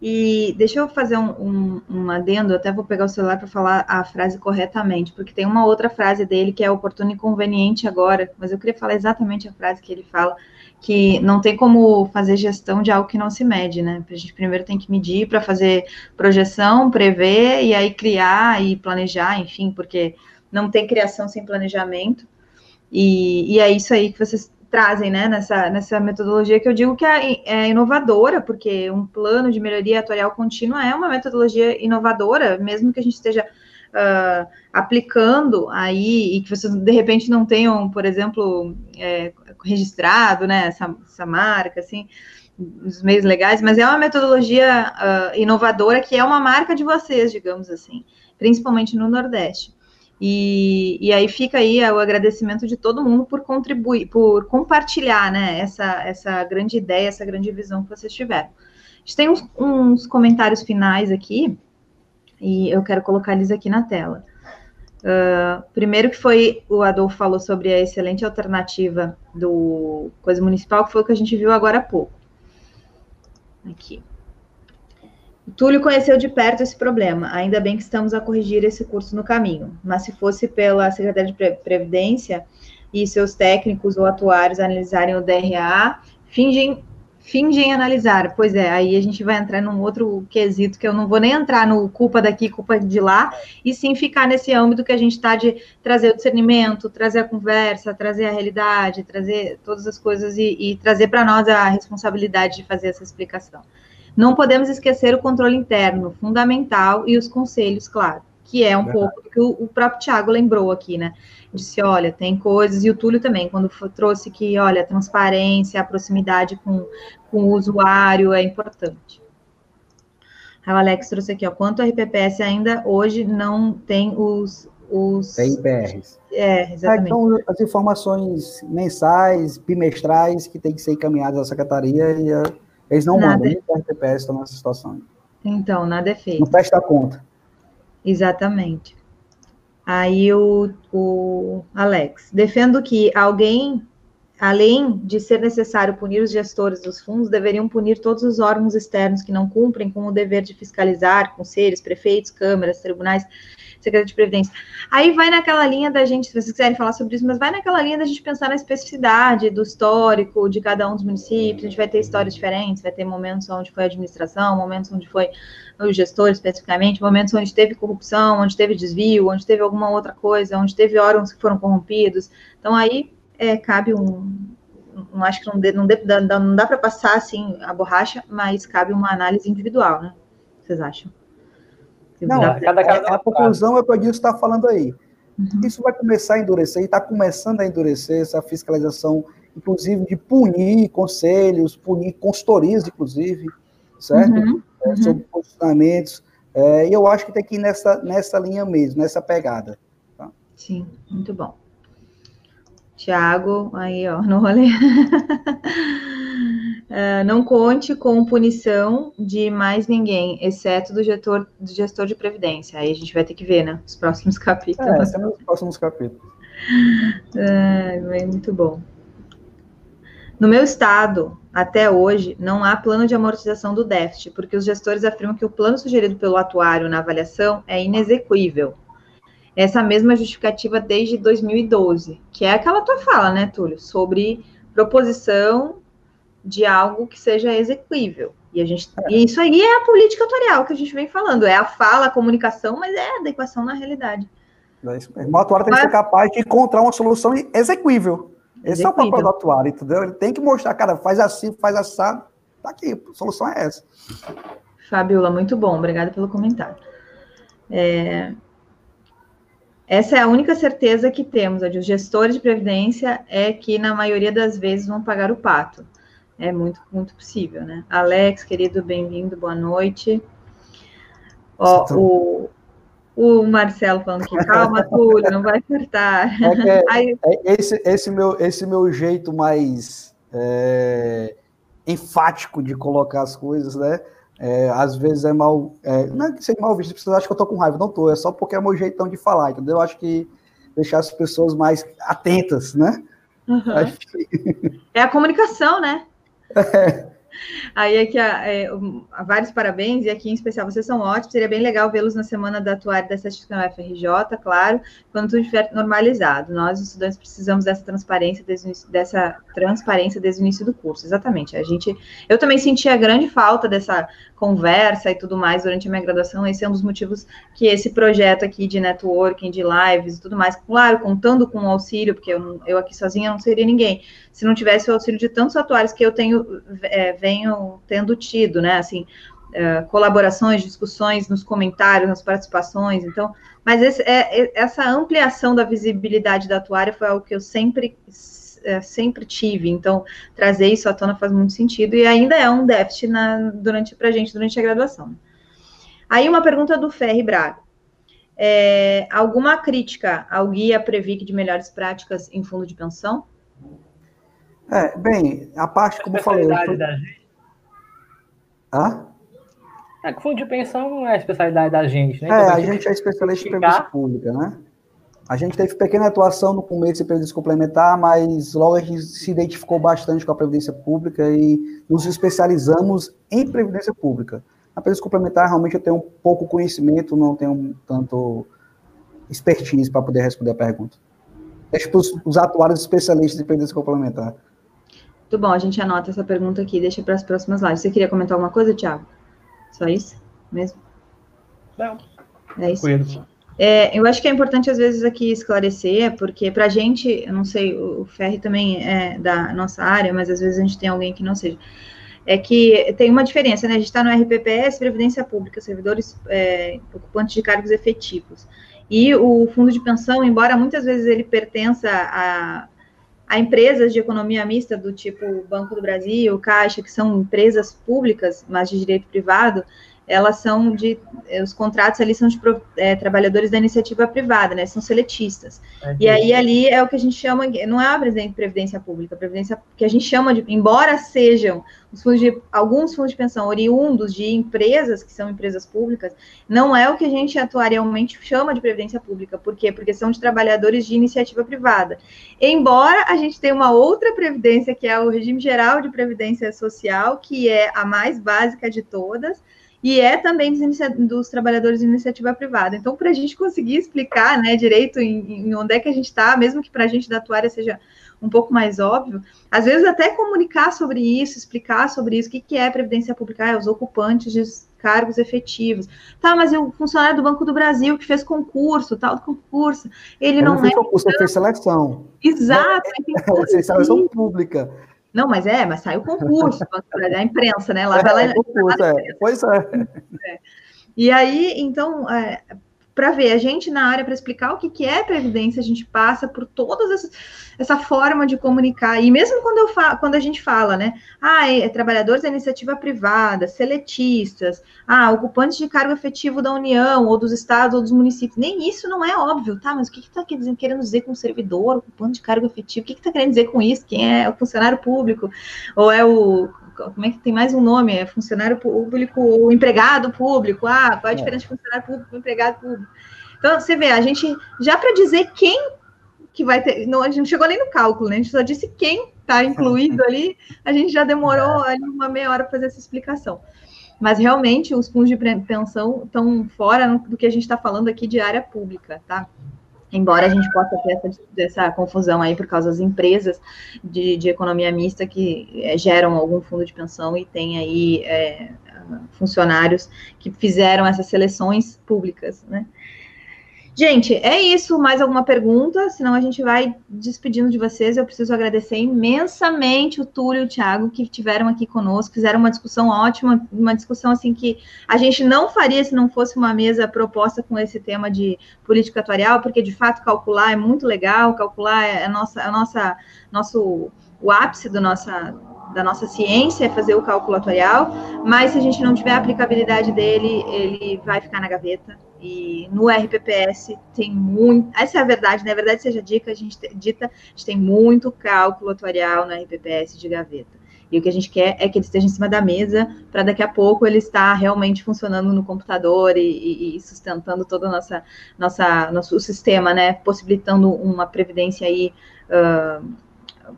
E deixa eu fazer um, um, um adendo, até vou pegar o celular para falar a frase corretamente, porque tem uma outra frase dele que é oportuno e conveniente agora, mas eu queria falar exatamente a frase que ele fala, que não tem como fazer gestão de algo que não se mede, né? A gente primeiro tem que medir para fazer projeção, prever e aí criar e planejar, enfim, porque não tem criação sem planejamento. E, e é isso aí que vocês trazem, né, nessa, nessa metodologia que eu digo que é, é, inovadora, porque um plano de melhoria atuarial contínua é uma metodologia inovadora, mesmo que a gente esteja uh, aplicando aí e que vocês de repente não tenham, por exemplo, é, registrado, né, essa, essa marca, assim, nos meios legais, mas é uma metodologia uh, inovadora que é uma marca de vocês, digamos assim, principalmente no Nordeste. E, e aí fica aí o agradecimento de todo mundo por contribuir, por compartilhar, né, essa, essa grande ideia, essa grande visão que vocês tiveram. A gente tem uns, uns comentários finais aqui, e eu quero colocar eles aqui na tela. Uh, primeiro que foi, o Adolfo falou sobre a excelente alternativa do Coisa Municipal, que foi o que a gente viu agora há pouco. Aqui. O Túlio conheceu de perto esse problema, ainda bem que estamos a corrigir esse curso no caminho, mas se fosse pela Secretaria de Previdência e seus técnicos ou atuários analisarem o DRA, fingem fingem analisar. Pois é, aí a gente vai entrar num outro quesito que eu não vou nem entrar no culpa daqui, culpa de lá, e sim ficar nesse âmbito que a gente está de trazer o discernimento, trazer a conversa, trazer a realidade, trazer todas as coisas e, e trazer para nós a responsabilidade de fazer essa explicação. Não podemos esquecer o controle interno, fundamental, e os conselhos, claro, que é um é. pouco do que o, o próprio Tiago lembrou aqui, né? disse, olha, tem coisas, e o Túlio também, quando trouxe que, olha, a transparência, a proximidade com, com o usuário é importante. Aí o Alex trouxe aqui, ó, quanto a RPPS ainda hoje não tem os... os tem IPRs. É, exatamente. É, então, as informações mensais, bimestrais, que tem que ser encaminhadas à secretaria, e a, eles não Nada. mandam, nem a RPPS está nessa situação. Então, nada é feito. Não presta conta. Exatamente. Aí o, o Alex, defendo que alguém, além de ser necessário punir os gestores dos fundos, deveriam punir todos os órgãos externos que não cumprem com o dever de fiscalizar, conselhos, prefeitos, câmaras, tribunais, Secretaria de Previdência. Aí vai naquela linha da gente, se vocês quiserem falar sobre isso, mas vai naquela linha da gente pensar na especificidade do histórico de cada um dos municípios, a gente vai ter histórias diferentes, vai ter momentos onde foi a administração, momentos onde foi o gestor especificamente, momentos onde teve corrupção, onde teve desvio, onde teve alguma outra coisa, onde teve órgãos que foram corrompidos. Então aí é, cabe um, não acho que não, dê, não, não dá para passar assim a borracha, mas cabe uma análise individual, né? Vocês acham? Não, cada, cada, a, conclusão é o que o Adilson está falando aí. Uhum. Isso vai começar a endurecer, e está começando a endurecer essa fiscalização, inclusive de punir conselhos, punir consultorias, inclusive, certo? Uhum. É, uhum. sobre posicionamentos. É, e eu acho que tem que ir nessa, nessa linha mesmo, nessa pegada. Tá? Sim, muito bom. Tiago, aí, ó, no rolê. Uh, não conte com punição de mais ninguém, exceto do gestor, do gestor de previdência. Aí a gente vai ter que ver, né? Os próximos capítulos. É, são os próximos capítulos. Uh, muito bom. No meu estado, até hoje, não há plano de amortização do déficit, porque os gestores afirmam que o plano sugerido pelo atuário na avaliação é inexequível. Essa mesma justificativa desde 2012, que é aquela tua fala, né, Túlio, sobre proposição de algo que seja execuível. E, a gente, e isso aí é a política atuarial que a gente vem falando, é a fala, a comunicação, mas é a adequação na realidade. É. O atuário tem mas... que ser capaz de encontrar uma solução execuível. Esse execuível. é o papel do atuário, entendeu? Ele tem que mostrar, cara, faz assim, faz assado, tá aqui, a solução é essa. Fabiola, muito bom, obrigada pelo comentário. É, essa é a única certeza que temos, a de os gestores de previdência, é que na maioria das vezes vão pagar o pato. É muito, muito possível, né? Alex, querido, bem-vindo, boa noite. Ó, tá o, o Marcelo falando que calma, Túlio, não vai apertar. É, é, Aí... é esse, esse, meu, esse meu jeito mais é, enfático de colocar as coisas, né? É, às vezes é mal. É, não é que seja mal visto, vocês acham que eu tô com raiva, não tô, é só porque é meu jeitão de falar, entendeu? Eu acho que deixar as pessoas mais atentas, né? Uhum. Que... É a comunicação, né? É. Aí aqui, é, vários parabéns, e aqui em especial, vocês são ótimos, seria bem legal vê-los na semana da atuária da certificação FRJ, claro, quando tudo estiver normalizado. Nós, estudantes, precisamos dessa transparência desde dessa transparência desde o início do curso, exatamente. A gente, eu também senti a grande falta dessa conversa e tudo mais durante a minha graduação, esse é um dos motivos que esse projeto aqui de networking, de lives e tudo mais, claro, contando com o auxílio, porque eu, eu aqui sozinha não seria ninguém, se não tivesse o auxílio de tantos atuários que eu tenho, é, venho tendo tido, né, assim, é, colaborações, discussões nos comentários, nas participações, então, mas esse, é, é essa ampliação da visibilidade da atuária foi algo que eu sempre é, sempre tive, então trazer isso à tona faz muito sentido e ainda é um déficit na, durante para gente durante a graduação. Aí uma pergunta do Ferri Braga. É, alguma crítica ao guia Previc de melhores práticas em fundo de pensão? É, bem, a parte, como eu falei. Eu da gente. Hã? É, que fundo de pensão não é a especialidade da gente, né? É, então, a gente é especialista em previdência pública, né? A gente teve pequena atuação no começo de previdência complementar, mas logo a gente se identificou bastante com a previdência pública e nos especializamos em previdência pública. Na previdência complementar, realmente eu tenho um pouco conhecimento, não tenho tanto expertise para poder responder a pergunta. Deixa para os atuários especialistas em previdência complementar. Muito bom, a gente anota essa pergunta aqui, deixa para as próximas lives. Você queria comentar alguma coisa, Tiago? Só isso mesmo? Não. É isso. É, eu acho que é importante, às vezes, aqui esclarecer, porque para a gente, eu não sei, o Ferri também é da nossa área, mas às vezes a gente tem alguém que não seja. É que tem uma diferença, né? A gente está no RPPS, Previdência Pública, servidores é, ocupantes de cargos efetivos. E o fundo de pensão, embora muitas vezes ele pertença a, a empresas de economia mista do tipo Banco do Brasil, Caixa, que são empresas públicas, mas de direito privado, elas são de, eh, os contratos ali são de é, trabalhadores da iniciativa privada, né, são seletistas. É e aí ali é o que a gente chama, não é a previdência pública, a previdência que a gente chama de, embora sejam os fundos de, alguns fundos de pensão oriundos de empresas que são empresas públicas, não é o que a gente atuarialmente chama de previdência pública. Por quê? Porque são de trabalhadores de iniciativa privada. Embora a gente tenha uma outra previdência, que é o regime geral de previdência social, que é a mais básica de todas, e é também dos, dos, trabalhadores de iniciativa privada. Então, para a gente conseguir explicar né, direito em, em onde é que a gente está, mesmo que para a gente da atuária seja um pouco mais óbvio, às vezes até comunicar sobre isso, explicar sobre isso, o que, que é previdência pública, ah, é os ocupantes de cargos efetivos. Tá, mas o funcionário do Banco do Brasil que fez concurso, tal concurso, ele não, não fez é concurso, ele fez seleção. Exato. É, é, seleção pública. Não, mas é, mas saiu concurso, a imprensa, né? Lá, é, lá, concurso, é. Pois é. é. E aí, então, é, para ver, a gente na área, para explicar o que, que é previdência, a gente passa por toda essa forma de comunicar. E mesmo quando, eu falo, quando a gente fala, né? Ah, é, é trabalhadores da iniciativa privada, seletistas, ah, ocupantes de cargo efetivo da União, ou dos estados, ou dos municípios. Nem isso não é óbvio, tá? Mas o que está que tá querendo dizer com servidor, ocupante de cargo efetivo? O que está que querendo dizer com isso? Quem é o funcionário público? Ou é o como é que tem mais um nome? É funcionário público ou empregado público. Ah, qual é a é. diferença de funcionário público e empregado público? Então, você vê, a gente, já para dizer quem que vai ter, não, a gente não chegou nem no cálculo, né? A gente só disse quem está incluído ali, a gente já demorou ali uma meia hora para fazer essa explicação. Mas realmente os fundos de pensão estão fora do que a gente está falando aqui de área pública, tá? Embora a gente possa ter essa, essa, confusão aí por causa das empresas de, de economia mista que é, geram algum fundo de pensão e tem aí é, funcionários que fizeram essas seleções públicas, né? Gente, é isso. Mais alguma pergunta? Senão a gente vai despedindo de vocês. Eu preciso agradecer imensamente o Túlio e o Thiago que estiveram aqui conosco, fizeram uma discussão ótima, uma discussão assim que a gente não faria se não fosse uma mesa proposta com esse tema de política atuarial, porque de fato calcular é muito legal, calcular é a nossa, a nossa, nosso o ápice do nossa da nossa ciência é fazer o cálculo atuarial, mas se a gente não tiver a aplicabilidade dele, ele vai ficar na gaveta. E no RPPS tem muito. Essa é a verdade, na né? verdade seja dica, a gente dita, a gente tem muito cálculo atuarial no RPPS de gaveta. E o que a gente quer é que ele esteja em cima da mesa, para daqui a pouco ele estar realmente funcionando no computador e, e sustentando todo o nossa, nossa, nosso sistema, né? Possibilitando uma previdência aí. Uh,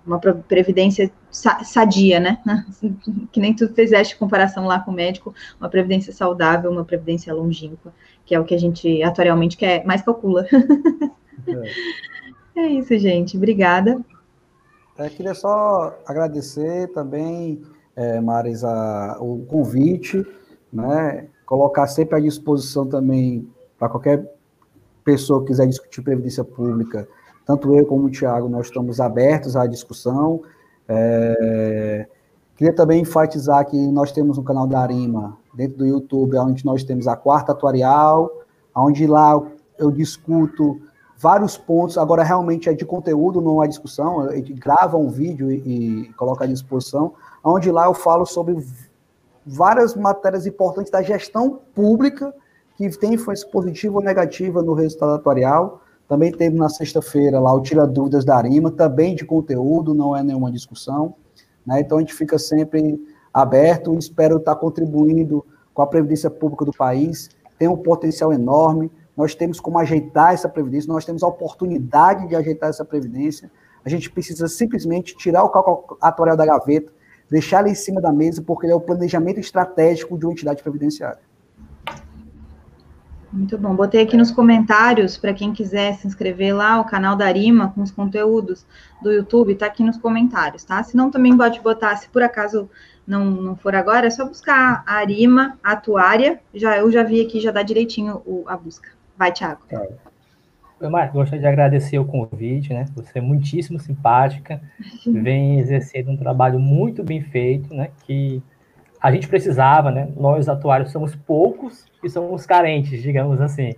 uma previdência sadia, né? Que nem tu fizeste comparação lá com o médico, uma previdência saudável, uma previdência longínqua, que é o que a gente atualmente quer, mais calcula. É, é isso, gente. Obrigada. É, queria só agradecer também, é, Marisa, o convite, né? Colocar sempre à disposição também para qualquer pessoa que quiser discutir previdência pública tanto eu como o Tiago, nós estamos abertos à discussão. É, queria também enfatizar que nós temos um canal da Arima, dentro do YouTube, onde nós temos a quarta atuarial, onde lá eu discuto vários pontos, agora realmente é de conteúdo, não é discussão, a gente grava um vídeo e, e coloca à disposição, onde lá eu falo sobre várias matérias importantes da gestão pública que tem influência positiva ou negativa no resultado atuarial, também teve na sexta-feira lá o Tira Dúvidas da Arima, também de conteúdo, não é nenhuma discussão. Né? Então a gente fica sempre aberto espero estar contribuindo com a Previdência Pública do país. Tem um potencial enorme, nós temos como ajeitar essa Previdência, nós temos a oportunidade de ajeitar essa Previdência. A gente precisa simplesmente tirar o cálculo da gaveta, deixar ele em cima da mesa, porque ele é o planejamento estratégico de uma entidade previdenciária. Muito bom. Botei aqui nos comentários para quem quiser se inscrever lá, o canal da Arima com os conteúdos do YouTube, está aqui nos comentários, tá? Se não, também pode botar, se por acaso não, não for agora, é só buscar a Arima Atuária. Já, eu já vi aqui, já dá direitinho o, a busca. Vai, Thiago. Tá. Eu, Marcos, gostaria de agradecer o convite, né? Você é muitíssimo simpática, vem exercendo um trabalho muito bem feito, né? Que a gente precisava, né? Nós atuários somos poucos e somos carentes, digamos assim.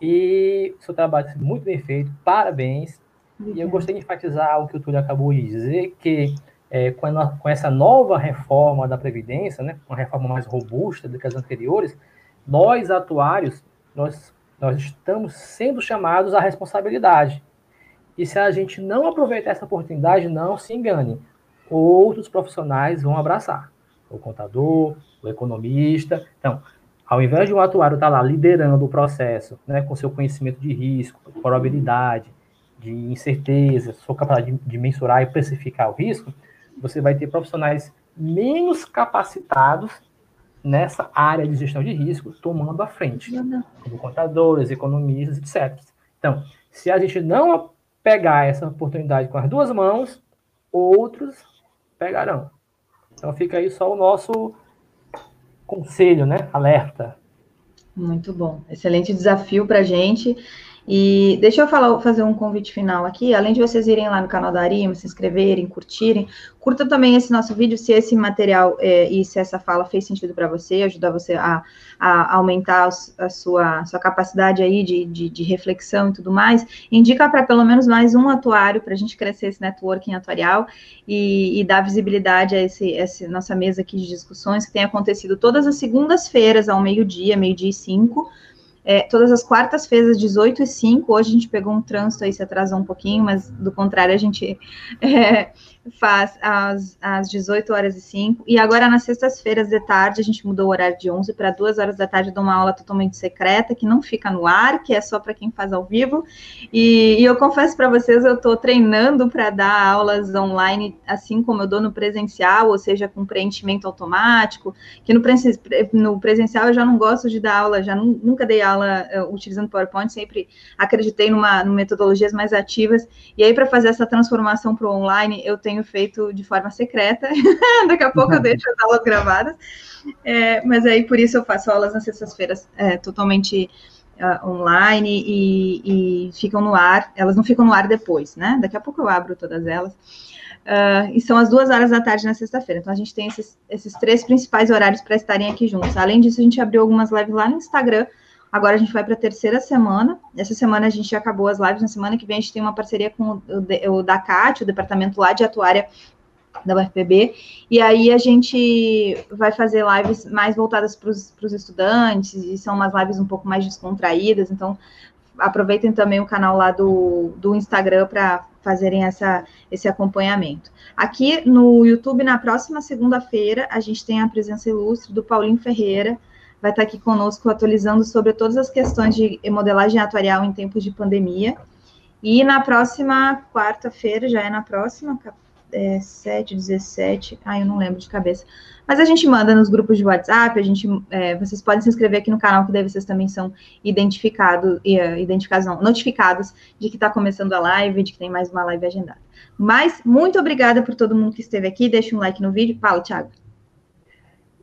E o seu trabalho muito bem feito, parabéns. E eu gostei de enfatizar o que o Túlio acabou de dizer, que é, com, a, com, essa nova reforma da Previdência, né, uma reforma mais robusta do que as anteriores, nós, atuários, nós, nós estamos sendo chamados à responsabilidade. E se a gente não aproveitar essa oportunidade, não se engane, outros profissionais vão abraçar. O contador, o economista. Então, ao invés de um atuário estar lá liderando o processo, né, com seu conhecimento de risco, probabilidade, de incerteza, sua capacidade de, de mensurar e precificar o risco, você vai ter profissionais menos capacitados nessa área de gestão de risco tomando a frente, como contadores, economistas, etc. Então, se a gente não pegar essa oportunidade com as duas mãos, outros pegarão. Então fica aí só o nosso conselho, né? Alerta. Muito bom. Excelente desafio para a gente. E deixa eu falar, fazer um convite final aqui. Além de vocês irem lá no canal da Arima, se inscreverem, curtirem, curta também esse nosso vídeo se esse material é, e se essa fala fez sentido para você, ajudar você a, a aumentar a sua, sua capacidade aí de, de, de reflexão e tudo mais. Indica para pelo menos mais um atuário para a gente crescer esse networking atuarial e, e dar visibilidade a esse, essa nossa mesa aqui de discussões que tem acontecido todas as segundas-feiras ao meio-dia, meio-dia e cinco é, todas as quartas-feiras, 18 e 5. Hoje a gente pegou um trânsito aí, se atrasou um pouquinho, mas do contrário, a gente é, faz às, às 18 horas e 5. E agora, nas sextas-feiras de tarde, a gente mudou o horário de 11 para 2 horas da tarde, dou uma aula totalmente secreta, que não fica no ar, que é só para quem faz ao vivo. E, e eu confesso para vocês, eu estou treinando para dar aulas online, assim como eu dou no presencial, ou seja, com preenchimento automático, que no, no presencial eu já não gosto de dar aula, já nunca dei aula uh, utilizando PowerPoint, sempre acreditei numa, numa metodologias mais ativas. E aí, para fazer essa transformação para o online, eu tenho tenho feito de forma secreta. Daqui a pouco eu deixo as aulas gravadas. É, mas aí por isso eu faço aulas nas sextas-feiras é, totalmente uh, online e, e, ficam no ar. Elas não ficam no ar depois, né? Daqui a pouco eu abro todas elas. Uh, e são as duas horas da tarde na sexta-feira. Então a gente tem esses, esses três principais horários para estarem aqui juntos. Além disso, a gente abriu algumas lives lá no Instagram Agora a gente vai para a terceira semana. Essa semana a gente acabou as lives. Na semana que vem a gente tem uma parceria com o, o DACAT, o departamento lá de atuária da UFPB, e aí a gente vai fazer lives mais voltadas para os estudantes, e são umas lives um pouco mais descontraídas, então aproveitem também o canal lá do, do Instagram para fazerem essa, esse acompanhamento. Aqui no YouTube, na próxima segunda-feira, a gente tem a presença ilustre do Paulinho Ferreira, vai estar aqui conosco atualizando sobre todas as questões de modelagem atuarial em tempos de pandemia. E na próxima quarta-feira, já é na próxima, é, 7, 17, ai, eu não lembro de cabeça. Mas a gente manda nos grupos de WhatsApp, a gente, é, vocês podem se inscrever aqui no canal, que daí vocês também são identificados, uh, identificados não, notificados de que está começando a live, de que tem mais uma live agendada. Mas, muito obrigada por todo mundo que esteve aqui, deixa um like no vídeo. Fala, Thiago.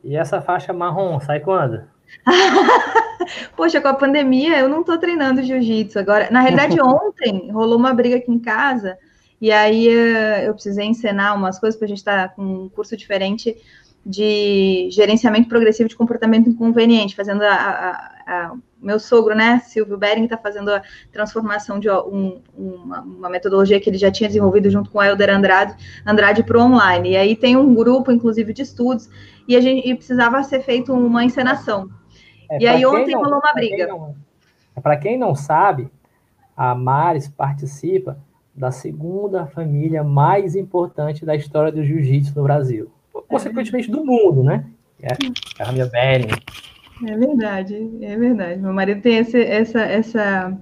E essa faixa marrom sai quando? Poxa, com a pandemia eu não estou treinando jiu-jitsu agora. Na realidade, ontem rolou uma briga aqui em casa e aí uh, eu precisei ensinar umas coisas para a gente estar tá com um curso diferente de gerenciamento progressivo de comportamento inconveniente, fazendo a, a, a meu sogro, né, Silvio Bering, está fazendo a transformação de um, uma, uma, metodologia que ele já tinha desenvolvido junto com o Helder Andrade, Andrade para o online. E aí tem um grupo, inclusive, de estudos, e a gente e precisava ser feito uma encenação. É, e aí ontem não, rolou uma briga. Para quem não sabe, a Maris participa da segunda família mais importante da história do jiu-jitsu no Brasil. Consequentemente do mundo, né? É a família Bering. É verdade, é verdade. Meu marido tem esse, essa, essa,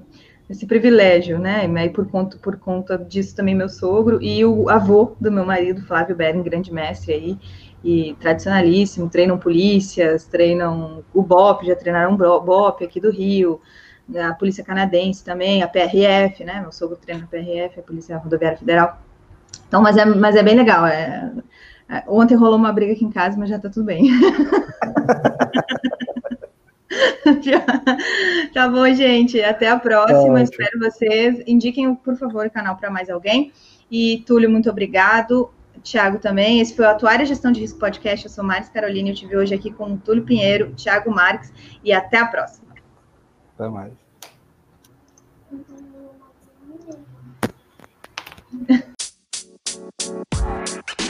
esse privilégio, né? E por conta, por conta disso também meu sogro e o avô do meu marido, Flávio Bering, grande mestre aí, e tradicionalíssimo, treinam polícias, treinam o BOP, já treinaram o BOP aqui do Rio, a Polícia Canadense também, a PRF, né? Meu sogro treina a PRF, a Polícia Rodoviária Federal. Então, mas é, mas é bem legal. É, é, ontem rolou uma briga aqui em casa, mas já tá tudo bem. tá bom, gente. Até a próxima. Tá Espero vocês. Indiquem, por favor, o canal para mais alguém. E, Túlio, muito obrigado. Tiago também. Esse foi o Atuária Gestão de Risco Podcast. Eu sou Maris Carolina e eu tive hoje aqui com o Túlio Pinheiro, Tiago Marques e até a próxima. Até mais.